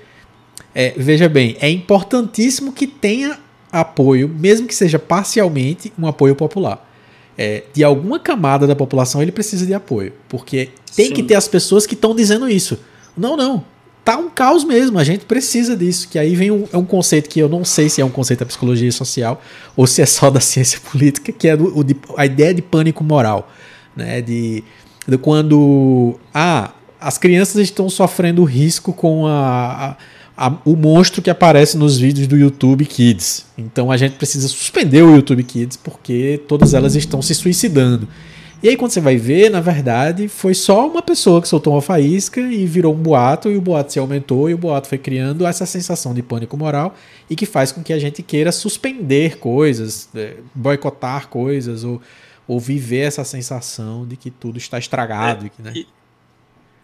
é, veja bem, é importantíssimo que tenha apoio, mesmo que seja parcialmente, um apoio popular é, de alguma camada da população ele precisa de apoio. Porque tem Sim. que ter as pessoas que estão dizendo isso. Não, não. Tá um caos mesmo, a gente precisa disso. Que aí vem um, é um conceito que eu não sei se é um conceito da psicologia social ou se é só da ciência política, que é do, o de, a ideia de pânico moral. Né? De, de quando. Ah, as crianças estão sofrendo risco com a, a a, o monstro que aparece nos vídeos do YouTube Kids. Então a gente precisa suspender o YouTube Kids porque todas elas estão se suicidando. E aí, quando você vai ver, na verdade, foi só uma pessoa que soltou uma faísca e virou um boato, e o boato se aumentou, e o boato foi criando essa sensação de pânico moral e que faz com que a gente queira suspender coisas, é, boicotar coisas, ou, ou viver essa sensação de que tudo está estragado. É, né?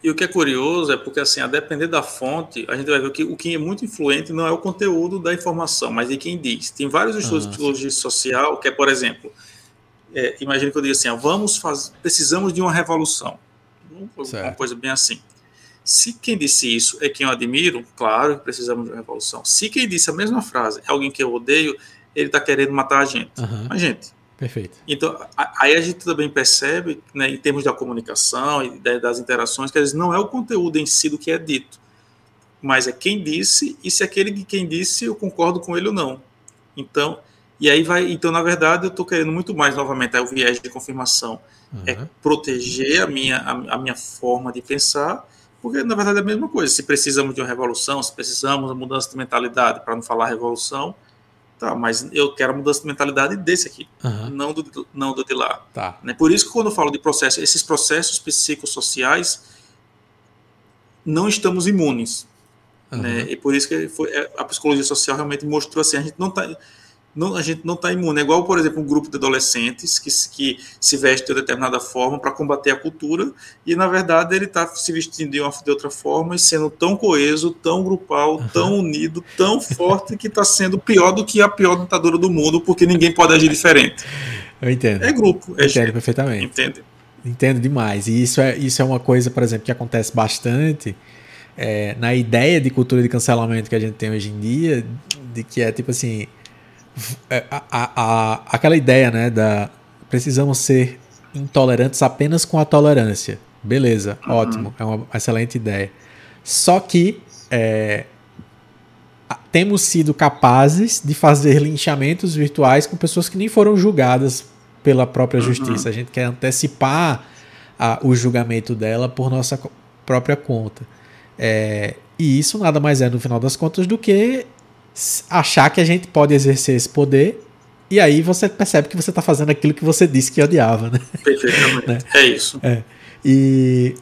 E, o que é curioso é porque, assim, a depender da fonte, a gente vai ver que o que é muito influente não é o conteúdo da informação, mas é quem diz. Tem vários estudos ah, de psicologia social que é, por exemplo, é, imagine que eu diga assim, ó, vamos fazer, precisamos de uma revolução. Certo. Uma coisa bem assim. Se quem disse isso é quem eu admiro, claro que precisamos de uma revolução. Se quem disse a mesma frase é alguém que eu odeio, ele está querendo matar a gente. Uhum. A gente, Perfeito. Então, aí a gente também percebe, né, em termos da comunicação e das interações, que às vezes não é o conteúdo em si do que é dito, mas é quem disse e se aquele que quem disse eu concordo com ele ou não. Então, e aí vai, então na verdade eu estou querendo muito mais novamente é o viés de confirmação, é uhum. é proteger a minha a, a, minha forma de pensar, porque na verdade é a mesma coisa. Se precisamos de uma revolução, se precisamos de uma mudança de mentalidade para não falar revolução, Tá, mas eu quero a mudança de mentalidade desse aqui, uhum. não, do, não do de lá. Tá. Né? Por isso que quando eu falo de processo, esses processos psicossociais não estamos imunes. Uhum. Né? E por isso que foi, é, a psicologia social realmente mostrou assim, a gente não está não, a gente não está imune. É igual, por exemplo, um grupo de adolescentes que, que se veste de determinada forma para combater a cultura e, na verdade, ele está se vestindo de, uma, de outra forma e sendo tão coeso, tão grupal, uhum. tão unido, tão forte que está sendo pior do que a pior ditadura do mundo porque ninguém pode agir diferente. Eu entendo. É grupo. É entendo gente. perfeitamente. Entende? Entendo demais. E isso é, isso é uma coisa, por exemplo, que acontece bastante é, na ideia de cultura de cancelamento que a gente tem hoje em dia, de que é tipo assim, a, a, a, aquela ideia, né, da precisamos ser intolerantes apenas com a tolerância. Beleza, uhum. ótimo, é uma excelente ideia. Só que é, temos sido capazes de fazer linchamentos virtuais com pessoas que nem foram julgadas pela própria uhum. justiça. A gente quer antecipar a, o julgamento dela por nossa própria conta. É, e isso nada mais é, no final das contas, do que achar que a gente pode exercer esse poder e aí você percebe que você está fazendo aquilo que você disse que odiava, né? Perfeitamente. né? É isso. É. E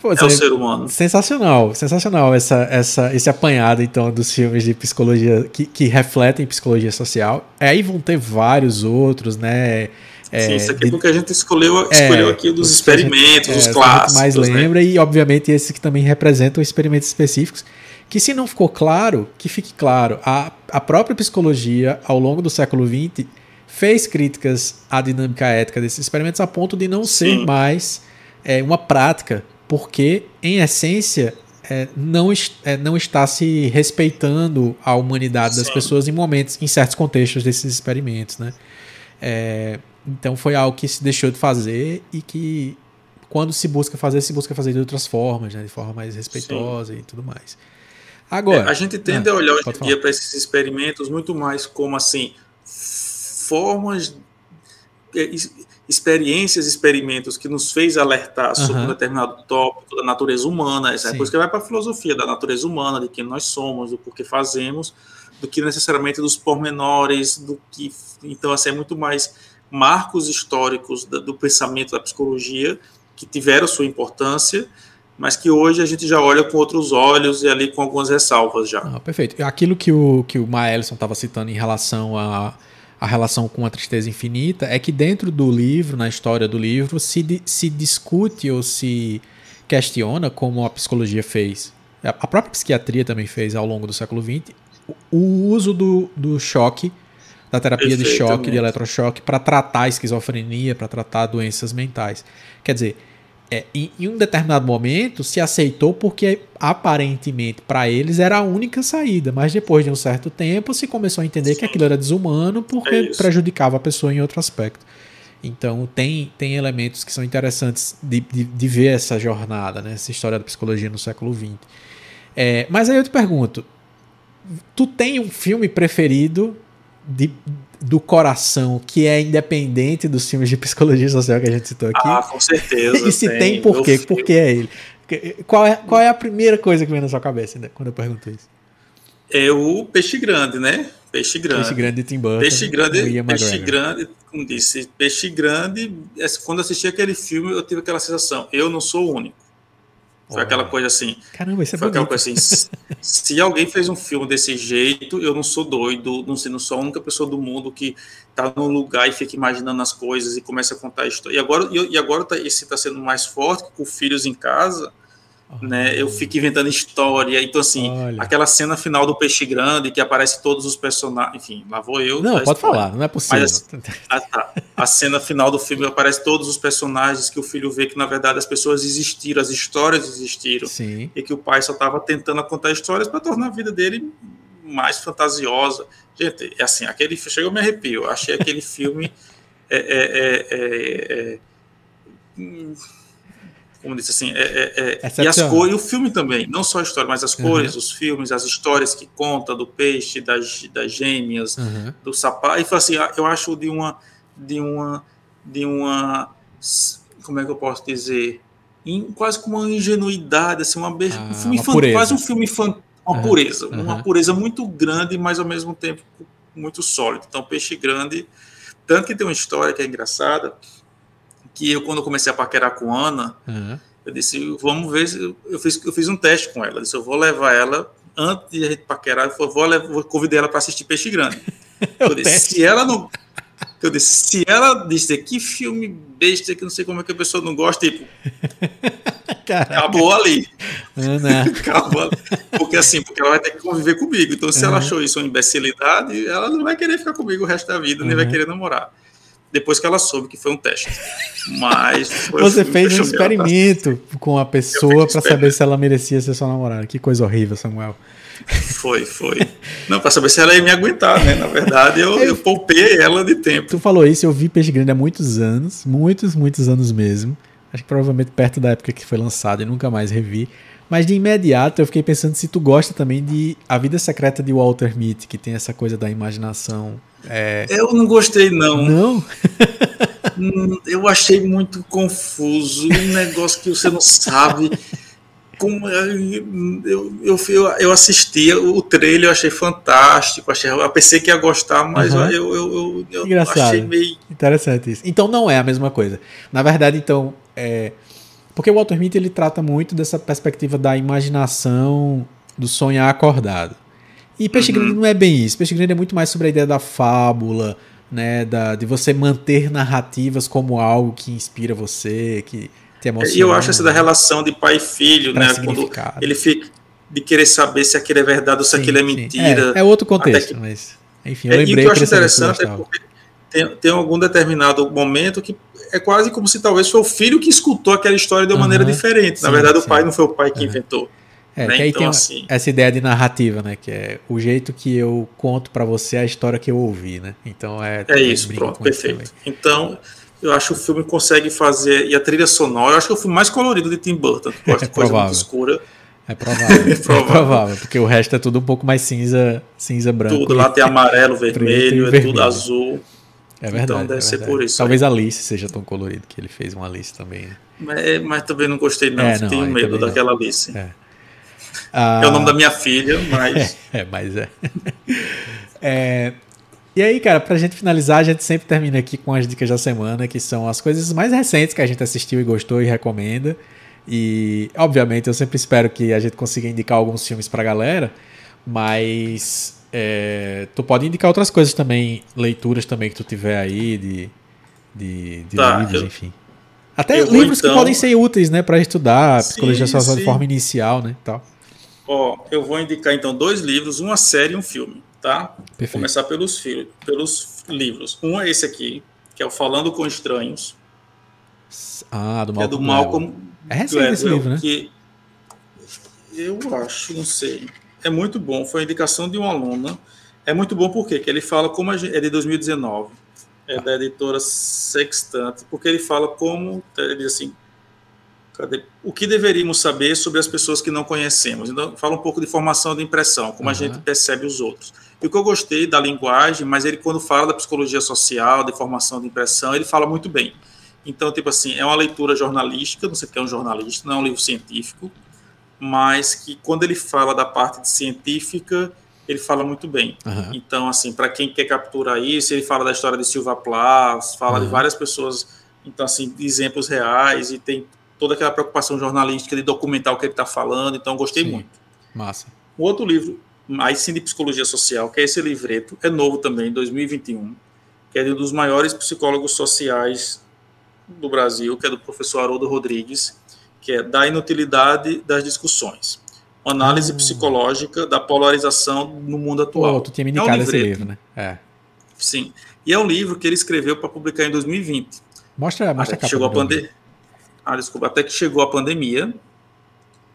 Pô, é o ser humano. Sensacional, sensacional essa, essa, esse apanhado então dos filmes de psicologia que, que refletem psicologia social. Aí vão ter vários outros, né? É, Sim, isso aqui é porque a gente escolheu, escolheu é, aqui dos experimentos, gente, os é, clássicos. mais né? lembra, e obviamente esses que também representam experimentos específicos que se não ficou claro, que fique claro, a, a própria psicologia, ao longo do século XX, fez críticas à dinâmica ética desses experimentos a ponto de não ser mais é, uma prática, porque, em essência, é, não, é, não está se respeitando a humanidade Sim. das pessoas em momentos, em certos contextos desses experimentos. Né? É, então foi algo que se deixou de fazer e que quando se busca fazer, se busca fazer de outras formas, né? de forma mais respeitosa Sim. e tudo mais. Agora, é, a gente tende ah, a olhar hoje em dia para esses experimentos muito mais como assim formas, é, experiências, experimentos que nos fez alertar sobre um determinado tópico da natureza humana, essa é coisa que vai para a filosofia da natureza humana, de quem nós somos, do porquê fazemos, do que necessariamente dos pormenores, do que então assim é muito mais marcos históricos do pensamento da psicologia que tiveram sua importância mas que hoje a gente já olha com outros olhos e ali com algumas ressalvas já. Ah, perfeito. Aquilo que o, que o Maelson estava citando em relação a, a relação com a tristeza infinita é que dentro do livro, na história do livro, se, se discute ou se questiona como a psicologia fez. A própria psiquiatria também fez ao longo do século XX o uso do, do choque, da terapia de choque, de eletrochoque, para tratar a esquizofrenia, para tratar doenças mentais. Quer dizer, é, em, em, um determinado momento se aceitou porque aparentemente para eles era a única saída, mas depois de um certo tempo se começou a entender Sim. que aquilo era desumano porque é prejudicava a pessoa em outro aspecto. Então tem, tem elementos que são interessantes de, de, de ver essa jornada, né? essa história da psicologia no século XX. É, mas aí eu te pergunto, tu tem um filme preferido de, do coração que é independente dos filmes de psicologia social que a gente citou aqui? Ah, com certeza. e se tem, tem por quê? Por que é ele? Qual é, qual é a primeira coisa que vem na sua cabeça né, quando eu pergunto isso? É o Peixe Grande, né? Peixe Grande. Peixe Grande de Tim Burton. Peixe Grande, Peixe Grande, como disse, Peixe Grande, quando assisti aquele filme eu tive aquela sensação, eu não sou o único. Foi aquela coisa assim. Caramba, isso é Foi bonito. aquela coisa assim. se alguém fez um filme desse jeito, eu não sou doido, não, sei, não sou a única pessoa do mundo que tá num lugar e fica imaginando as coisas e começa a contar a história. E agora, e, agora tá, esse está sendo mais forte, com filhos em casa né? Eu fico inventando história. Então, assim, Olha. aquela cena final do Peixe Grande, que aparece todos os personagens. Enfim, lá vou eu. Não, pode história. falar, não é possível. Mas, a, tá. a, cena final do filme aparece todos os personagens que o filho vê que, na verdade, as pessoas existiram, as histórias existiram. Sim. E que o pai só estava tentando contar histórias para tornar a vida dele mais fantasiosa. Gente, é assim, aquele chega eu me arrepio. Achei aquele filme. é, é, é, é hum, como disse assim, é, é, é e as cores, e o filme também, não só a história, mas as cores, uhum. os filmes, as histórias que conta do peixe, das, das gêmeas, uhum. do sapato, e foi assim, eu acho de uma, de uma, de uma, como é que eu posso dizer, in, quase com uma ingenuidade, assim, uma, ah, um filme infantil, quase um filme infantil, uma uhum. pureza, uma pureza muito grande, mas ao mesmo tempo muito sólido. Então, Peixe Grande, tanto que tem uma história que é engraçada, que eu, quando eu comecei a paquerar com Ana, uhum. eu disse, vamos ver, eu fiz, eu fiz um teste com ela, eu disse, eu vou levar ela, antes de a gente paquerar, eu vou, levar, vou convidar ela para assistir Peixe Grande. eu disse, se ela não... Eu disse, se ela disser que filme besta, que não sei como é que a pessoa não gosta, tipo, Caraca. acabou ali. acabou ali. Porque assim, porque ela vai ter que conviver comigo. Então, se uhum. ela achou isso uma imbecilidade, ela não vai querer ficar comigo o resto da vida, uhum. nem vai querer namorar depois que ela soube que foi um teste. Mas você fez um experimento com a pessoa para saber se ela merecia ser sua namorada. Que coisa horrível, Samuel. Foi, foi. Não, para saber se ela ia me aguentar, né? Na verdade, eu, eu poupei ela de tempo. Tu falou isso, eu vi Peixe Grande há muitos anos, muitos, muitos anos mesmo. Acho que provavelmente perto da época que foi lançado e nunca mais revi. Mas de imediato eu fiquei pensando se tu gosta também de A Vida Secreta de Walter Mitty, que tem essa coisa da imaginação é... Eu não gostei, não. Não? Eu achei muito confuso, um negócio que você não sabe. Como eu, eu, eu, eu assisti o trailer, eu achei fantástico. Achei, eu pensei que ia gostar, mas uhum. eu, eu, eu, eu achei meio. Interessante isso. Então não é a mesma coisa. Na verdade, então. É... Porque o Walter Mitty ele trata muito dessa perspectiva da imaginação, do sonhar acordado. E Peixe uhum. Grande não é bem isso. Peixe Grande é muito mais sobre a ideia da fábula, né? Da, de você manter narrativas como algo que inspira você, que te emociona. E eu acho essa da relação de pai e filho, né? Quando ele fica de querer saber se aquilo é verdade ou se sim, aquilo é mentira. É, é, outro contexto, que, mas enfim, eu lembrei. É, e o que eu acho interessante é porque tem, tem algum determinado momento que é quase como se talvez foi o filho que escutou aquela história de uma uhum, maneira diferente. Na verdade, sim. o pai não foi o pai que uhum. inventou. É, né? que aí então, tem assim... essa ideia de narrativa, né? Que é o jeito que eu conto para você a história que eu ouvi, né? Então é. É isso, pronto, perfeito. Então, eu acho que o filme consegue fazer. E a trilha sonora, eu acho que é o filme mais colorido de Tim Burton. Gosta É coisa muito escura. É provável. é provável. provável. porque o resto é tudo um pouco mais cinza, cinza branco. Tudo lá tem amarelo, vermelho, é vermelho. tudo azul. É verdade. Então deve é ser por isso Talvez a Alice seja tão colorido que ele fez uma Alice também. Né? Mas, mas também não gostei, não. É, não, Tenho aí medo também não. daquela Alice. É. É o nome da minha filha, mas. É, mas é. É, E aí, cara, pra gente finalizar, a gente sempre termina aqui com as dicas da semana, que são as coisas mais recentes que a gente assistiu e gostou e recomenda. E, obviamente, eu sempre espero que a gente consiga indicar alguns filmes pra galera, mas é, tu pode indicar outras coisas também, leituras também que tu tiver aí, de, de, de Tá, livros, eu- enfim. Até vou, livros que então- podem ser úteis, né, pra estudar, Sim, psicologia social de forma inicial, né, tal. Ó, eu vou indicar então dois livros, uma série e um filme, tá? Vou Perfeito. começar pelos, pelos livros. Um é esse aqui, que é o Falando com Estranhos, Ah, do que é Malcolm do. Malcolm É recente esse livro, né? que eu acho, não sei. É muito bom, foi a indicação de uma aluna. É muito bom porque que ele fala como a gente, é de 2019, é da editora Sextante, porque ele fala como ele diz assim, cadê? o que deveríamos saber sobre as pessoas que não conhecemos. Então fala um pouco de formação de impressão, como a Aham. gente percebe os outros. E o que eu gostei da linguagem, mas ele quando fala da psicologia social, de formação de impressão, ele fala muito bem. Então, tipo assim, é uma leitura jornalística, não sei o que é um jornalista, não é um livro científico, mas que quando ele fala da parte de científica, ele fala muito bem. Aham. Então, assim, para quem quer capturar isso, ele fala da história de Silva Plath, fala de Uhum. várias pessoas, então, assim, de exemplos reais, e tem toda aquela preocupação jornalística de documentar o que ele está falando, então gostei Sim. muito. Massa. Um outro livro, aí sim de psicologia social, que é esse livreto, é novo também, 2021, que é de um dos maiores psicólogos sociais do Brasil, que é do professor Haroldo Rodrigues, que é Da Inutilidade das Discussões. Uma análise Ah. psicológica da polarização no mundo atual. Tu tinha me É um indicado esse livro, né? É. Sim. E é um livro que ele escreveu para publicar em 2020. Mostra, mostra Até a que capa. chegou a pandemia. Ah, desculpa, até que chegou a pandemia.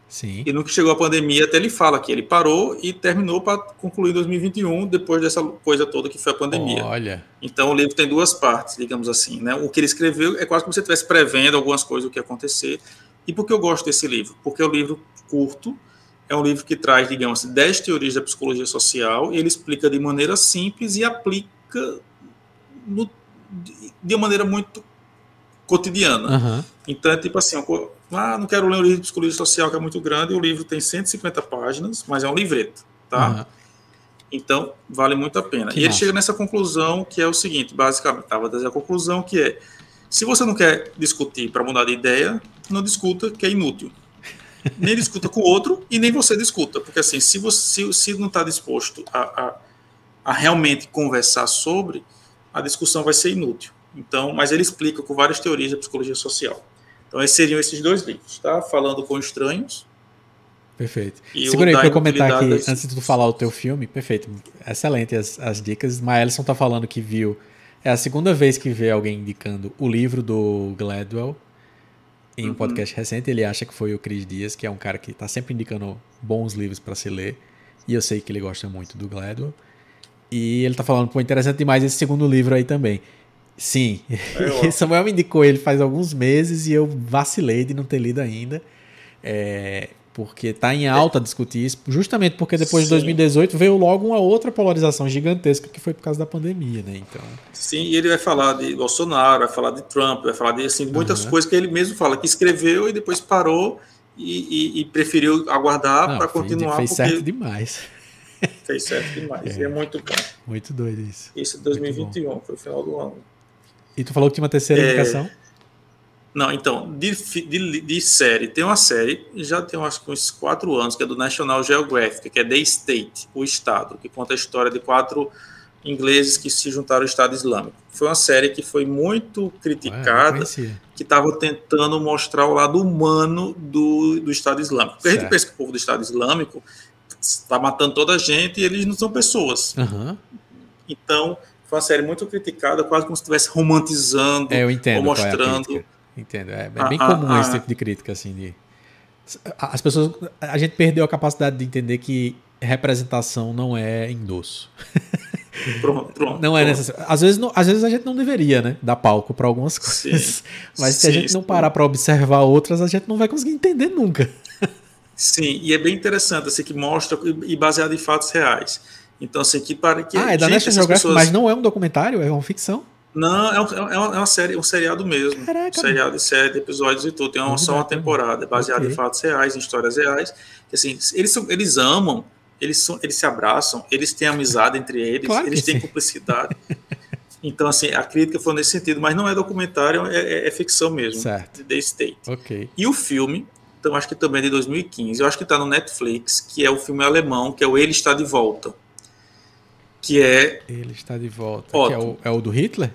Sim. E no que chegou a pandemia, até ele fala que ele parou e terminou para concluir 2021, depois dessa coisa toda que foi a pandemia. Olha. Então o livro tem duas partes, digamos assim. Né? O que ele escreveu é quase como se estivesse prevendo algumas coisas do que ia acontecer. E por que eu gosto desse livro? Porque é um livro curto, é um livro que traz, digamos assim, 10 teorias da psicologia social, e ele explica de maneira simples e aplica no- de- maneira muito cotidiana. Aham. Então é tipo assim, co- ah, não quero ler um livro de psicologia social que é muito grande, o livro tem 150 páginas, mas é um livreto, tá? aham. Então, vale muito a pena. Que e ele massa. chega nessa conclusão que é o seguinte, basicamente, estava dizendo a conclusão que é, se você não quer discutir para mudar de ideia, não discuta, que é inútil. Nem discuta com o outro e nem você discuta, porque assim, se você se, não está disposto a, a, a realmente conversar sobre, a discussão vai ser inútil. Então, mas ele explica com várias teorias da psicologia social. Então, esses seriam esses dois livros, tá? Falando com estranhos Perfeito. e Segura aí pra eu comentar aqui, das- antes de tu falar o teu filme. Perfeito. Excelente as, as dicas. Maelson tá falando que viu. É a segunda vez que vê alguém indicando o livro do Gladwell em um Uhum. podcast recente. Ele acha que foi o Cris Dias, que é um cara que tá sempre indicando bons livros para se ler. E eu sei que ele gosta muito do Gladwell. E ele tá falando, pô, interessante demais esse segundo livro aí também. Sim, É. Samuel me indicou ele faz alguns meses e eu vacilei de não ter lido ainda. É, porque tá em alta discutir isso, justamente porque depois de Sim. 2018 veio logo uma outra polarização gigantesca que foi por causa da pandemia, né? Então, Sim, e ele vai falar de Bolsonaro, vai falar de Trump, vai falar de assim, muitas Uhum. coisas que ele mesmo fala, que escreveu e depois parou e, e- e preferiu aguardar para continuar fez certo demais. fez certo demais. É. E é muito bom. Muito doido isso. Isso é 2021, foi o final do ano. E tu falou que tinha uma terceira É, indicação? Não, então, de, de, de série, tem uma série, já tem acho que uns quatro anos, que é do National Geographic, que é The State, o Estado, que conta a história de quatro ingleses que se juntaram ao Estado Islâmico. Foi uma série que foi muito criticada, que estava tentando mostrar o lado humano do, do Estado Islâmico. Porque a gente Certo. pensa que o povo do Estado Islâmico está matando toda a gente e eles não são pessoas. Aham. Então, foi uma série muito criticada, quase como se estivesse romantizando É, entendo. ou é mostrando. Entendo. É, é Ah, bem ah, comum ah. esse tipo de crítica, assim, de. As pessoas. A gente perdeu a capacidade de entender que representação não é endosso. Pronto, pronto. Não é necessário. Às vezes, não, às vezes a gente não deveria, né? Dar palco para algumas coisas. Sim, Mas se a gente não parar para observar outras, a gente não vai conseguir entender nunca. Sim, e é bem interessante, assim, que mostra e baseado em fatos reais. Então, assim, que para que. Ah, é da National Geographic, pessoas... mas não é um documentário, é uma ficção. Não, é, um, é, uma, é uma série, um seriado mesmo. Caraca, um seriado de sete episódios e tudo. Tem uma, só uma temporada, é baseado okay. em fatos reais, em histórias reais. Assim, eles, são, eles amam, eles, são, eles se abraçam, eles têm amizade entre eles, claro eles têm sim. cumplicidade. Então, assim, a crítica foi nesse sentido, mas não é documentário, é, é, é ficção mesmo. Certo. The State. Ok. E o filme, então acho que também é de 2015, eu acho que está no Netflix, que é o filme alemão, que é o Ele Está de Volta. Que é. Ele Está de Volta. Que é, o, é o do Hitler?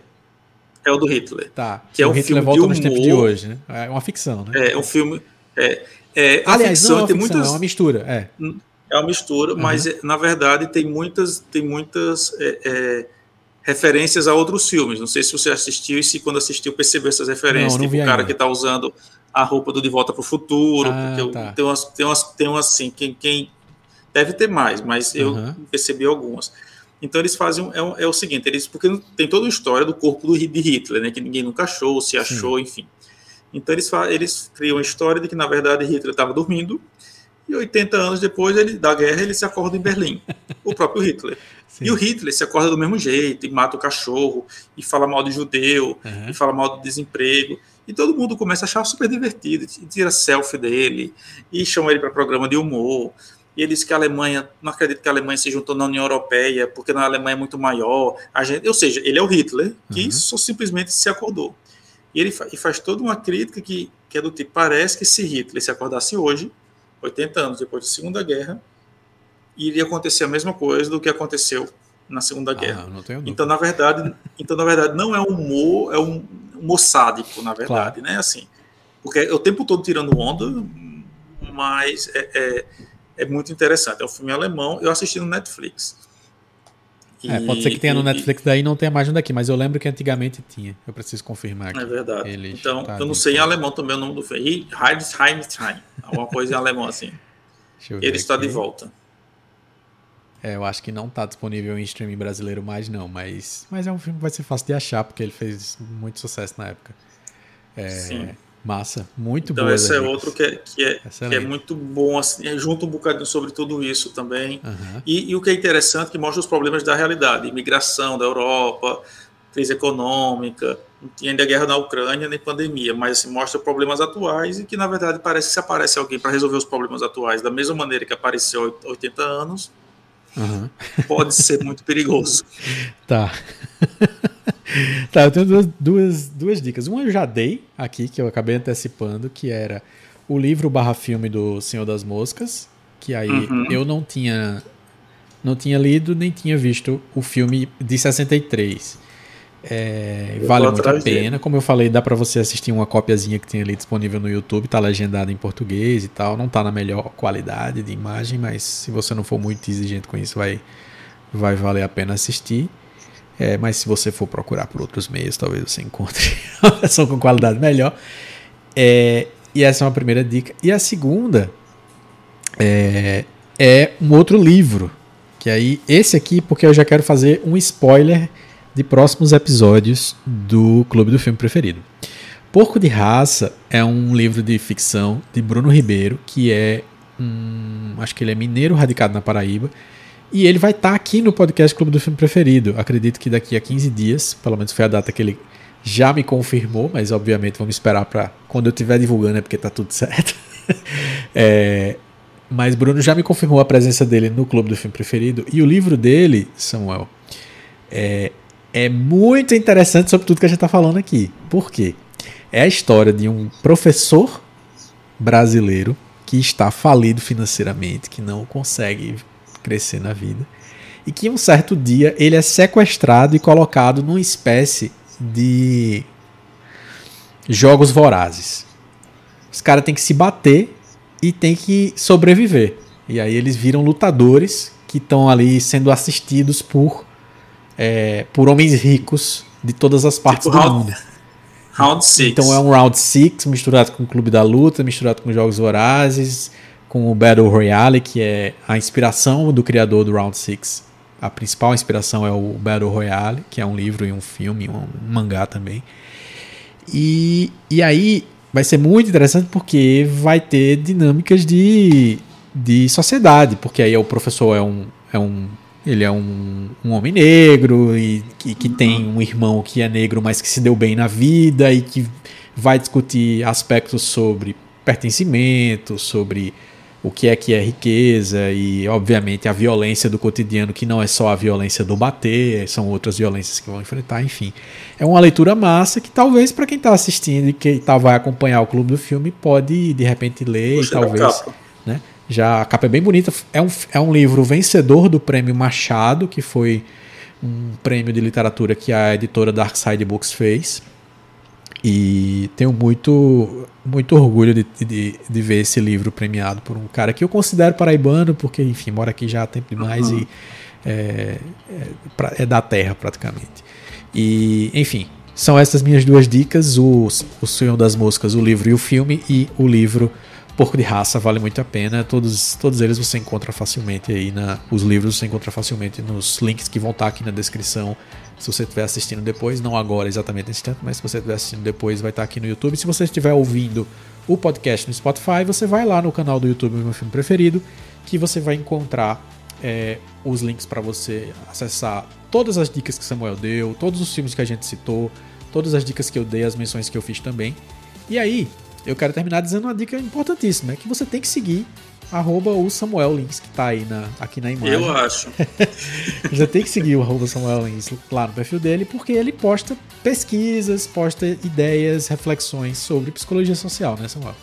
É o do Hitler. Tá. Que é o um Hitler filme volta de humor, nos tempos de hoje, né? É uma ficção, né? É um filme. É, é Aliás, ficção, não é uma tem ficção, muitas, é uma mistura. É, é uma mistura, uhum. mas na verdade tem muitas, tem muitas é, é, referências a outros filmes. Não sei se você assistiu e se quando assistiu percebeu essas referências. Não, não tipo o cara ainda. que está usando a roupa do De Volta para o Futuro. Ah, tá. eu, tem, umas, tem, umas, tem umas assim, quem, quem deve ter mais, mas eu uhum. percebi algumas. Então eles fazem é, é, o seguinte, eles porque tem toda uma história do corpo do, de Hitler, né, que ninguém nunca achou, se achou, Sim. enfim. Então eles eles criam a história de que na verdade Hitler estava dormindo e 80 anos depois ele, da guerra ele se acorda em Berlim, o próprio Hitler. Sim. E o Hitler se acorda do mesmo jeito e mata o cachorro e fala mal de judeu uhum. e fala mal do desemprego e todo mundo começa a achar super divertido, e tira selfie dele e chama ele para programa de humor e ele disse que a Alemanha, não acredito que a Alemanha se juntou na União Europeia, porque na Alemanha é muito maior. A gente, ou seja, ele é o Hitler, que uhum. só simplesmente se acordou. E ele fa e faz toda uma crítica que, que é do tipo: parece que se Hitler se acordasse hoje, 80 anos depois da Segunda Guerra, iria acontecer a mesma coisa do que aconteceu na Segunda ah, Guerra. então, na verdade, então, na verdade, não é um humor, é um humor sádico, na verdade, claro. né? Assim, porque é o tempo todo tirando onda, mas é, é é muito interessante. É um filme alemão, eu assisti no Netflix. E, é, pode ser que tenha no Netflix daí não tenha mais um daqui, mas eu lembro que antigamente tinha. Eu preciso confirmar aqui. É verdade. Eles então, tá eu não sei em alemão também o nome do filme. Heimsheim, alguma coisa em alemão assim. Ele está aqui. de volta. É, eu acho que não está disponível em streaming brasileiro mais não, mas, mas é um filme que vai ser fácil de achar, porque ele fez muito sucesso na época. É, Sim. Massa, muito então, boa. Então, esse é outro que é, que é, que é muito bom, assim, é junto um bocadinho sobre tudo isso também. Uhum. E, e, o que é interessante, que mostra os problemas da realidade, imigração da Europa, crise econômica, não tinha ainda guerra na Ucrânia, nem pandemia, mas assim, mostra problemas atuais e que, na verdade, parece que se aparece alguém para resolver os problemas atuais da mesma maneira que apareceu há 80 anos, uhum. pode ser muito perigoso. Tá. tá, eu tenho duas, duas, duas dicas. Uma eu já dei aqui, que eu acabei antecipando, que era o livro barra filme do Senhor das Moscas, que aí uhum. eu não tinha não tinha lido nem tinha visto o filme de 63. É, vale muito a pena. Como eu falei, dá para você assistir uma cópiazinha que tem ali disponível no YouTube, tá legendado em português e tal. Não tá na melhor qualidade de imagem, mas se você não for muito exigente com isso, vai, vai valer a pena assistir. É, mas se você for procurar por outros meios, talvez você encontre uma versão com qualidade melhor. É, e essa é uma primeira dica. E a segunda é, é um outro livro. Que aí, esse aqui, porque eu já quero fazer um spoiler de próximos episódios do Clube do Filme Preferido. Porco de Raça é um livro de ficção de Bruno Ribeiro, que é um. Acho que ele é mineiro radicado na Paraíba e ele vai estar tá aqui no podcast Clube do Filme Preferido. Acredito que daqui a 15 dias, pelo menos foi a data que ele já me confirmou, mas obviamente vamos esperar para quando eu estiver divulgando, é porque tá tudo certo. é, mas Bruno já me confirmou a presença dele no Clube do Filme Preferido. E o livro dele, Samuel, é, é muito interessante sobre tudo que a gente está falando aqui. Por quê? É a história de um professor brasileiro que está falido financeiramente, que não consegue crescer na vida. E que um certo dia ele é sequestrado e colocado numa espécie de jogos vorazes. Os caras têm que se bater e têm que sobreviver. E aí eles viram lutadores que estão ali sendo assistidos por, é, por homens ricos de todas as partes tipo do round, mundo. Round 6. Então é um Round 6 misturado com o Clube da Luta, misturado com Jogos Vorazes, com o Battle Royale, que é a inspiração do criador do Round 6 a principal inspiração é o Battle Royale, que é um livro e um filme, um mangá também. E, e aí vai ser muito interessante porque vai ter dinâmicas de, de sociedade, porque aí o professor é um, é um ele é um, um homem negro e que, que tem um irmão que é negro, mas que se deu bem na vida e que vai discutir aspectos sobre pertencimento, sobre o que é que é riqueza e, obviamente, a violência do cotidiano, que não é só a violência do bater, são outras violências que vão enfrentar, enfim. É uma leitura massa que talvez para quem está assistindo e que tá, vai acompanhar o clube do filme pode, de repente, ler e talvez... Né, já a capa é bem bonita. É um, é um livro vencedor do prêmio Machado, que foi um prêmio de literatura que a editora Dark Side Books fez. E tenho muito, muito orgulho de, de, de, ver esse livro premiado por um cara que eu considero paraibano, porque, enfim, mora aqui já há tempo demais uhum. e é, é, é, da terra praticamente. E, enfim, são essas minhas duas dicas: o, o Sonho das Moscas, o livro e o filme, e o livro Porco de Raça, vale muito a pena. Todos, todos eles você encontra facilmente aí, na, os livros você encontra facilmente nos links que vão estar aqui na descrição se você estiver assistindo depois, não agora exatamente nesse instante, mas se você estiver assistindo depois, vai estar aqui no YouTube. Se você estiver ouvindo o podcast no Spotify, você vai lá no canal do YouTube Meu Filme Preferido, que você vai encontrar é, os links para você acessar todas as dicas que Samuel deu, todos os filmes que a gente citou, todas as dicas que eu dei, as menções que eu fiz também. E aí, eu quero terminar dizendo uma dica importantíssima, é que você tem que seguir arroba o Samuel Lins, que tá aí na, aqui na imagem. Eu acho. Já tem que seguir o arroba Samuel Lins lá no perfil dele, porque ele posta pesquisas, posta ideias, reflexões sobre psicologia social, né, Samuel?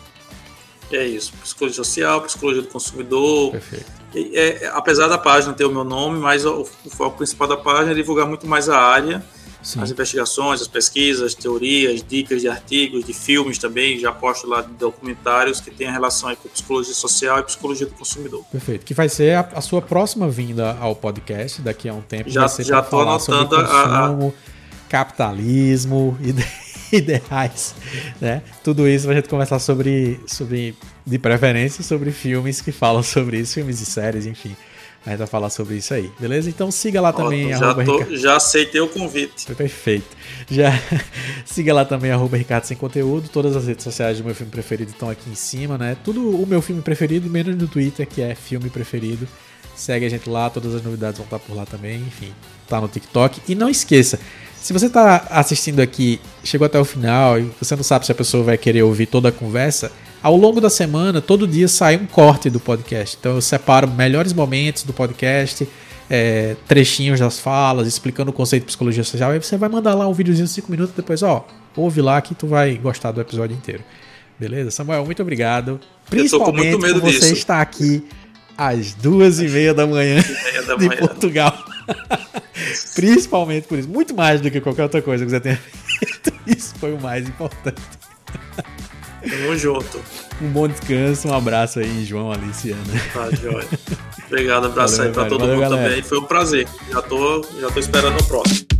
É isso, psicologia social, psicologia do consumidor. Perfeito. É, é, apesar da página ter o meu nome, mas o, o foco principal da página é divulgar muito mais a área Sim. as investigações, as pesquisas, teorias, dicas de artigos, de filmes também, já posto lá de documentários que tem a relação com psicologia social e psicologia do consumidor. Perfeito. Que vai ser a, a sua próxima vinda ao podcast daqui a um tempo. Já já estou anotando consumo, a, a, capitalismo, ide, ideais, né? Tudo isso a gente conversar sobre, sobre, de preferência, sobre filmes que falam sobre isso, filmes e séries, enfim. A gente vai falar sobre isso aí, beleza? Então siga lá também. já, tô, já aceitei o convite. Perfeito. Já siga lá também, arroba Ricardo Sem Conteúdo. Todas as redes sociais do meu filme preferido estão aqui em cima, né? Tudo o meu filme preferido, menos no Twitter, que é filme preferido. Segue a gente lá, todas as novidades vão estar por lá também. Enfim, tá no TikTok. E não esqueça, se você está assistindo aqui, chegou até o final e você não sabe se a pessoa vai querer ouvir toda a conversa, ao longo da semana, todo dia sai um corte do podcast. Então eu separo melhores momentos do podcast, é, trechinhos das falas, explicando o conceito de psicologia social. Aí você vai mandar lá um videozinho de 5 minutos depois, ó, ouve lá que tu vai gostar do episódio inteiro. Beleza? Samuel, muito obrigado. Principalmente por você disso. estar aqui às duas e meia da manhã de Portugal. Principalmente por isso. Muito mais do que qualquer outra coisa que você tenha feito. Isso foi o mais importante. Tamo junto. Um bom descanso, um abraço aí, João, Alice e Ana. Tá, joia. Obrigado, abraço Valeu, aí pra todo valeu, mundo galera. também. Foi um prazer. Já tô, já tô esperando o próximo.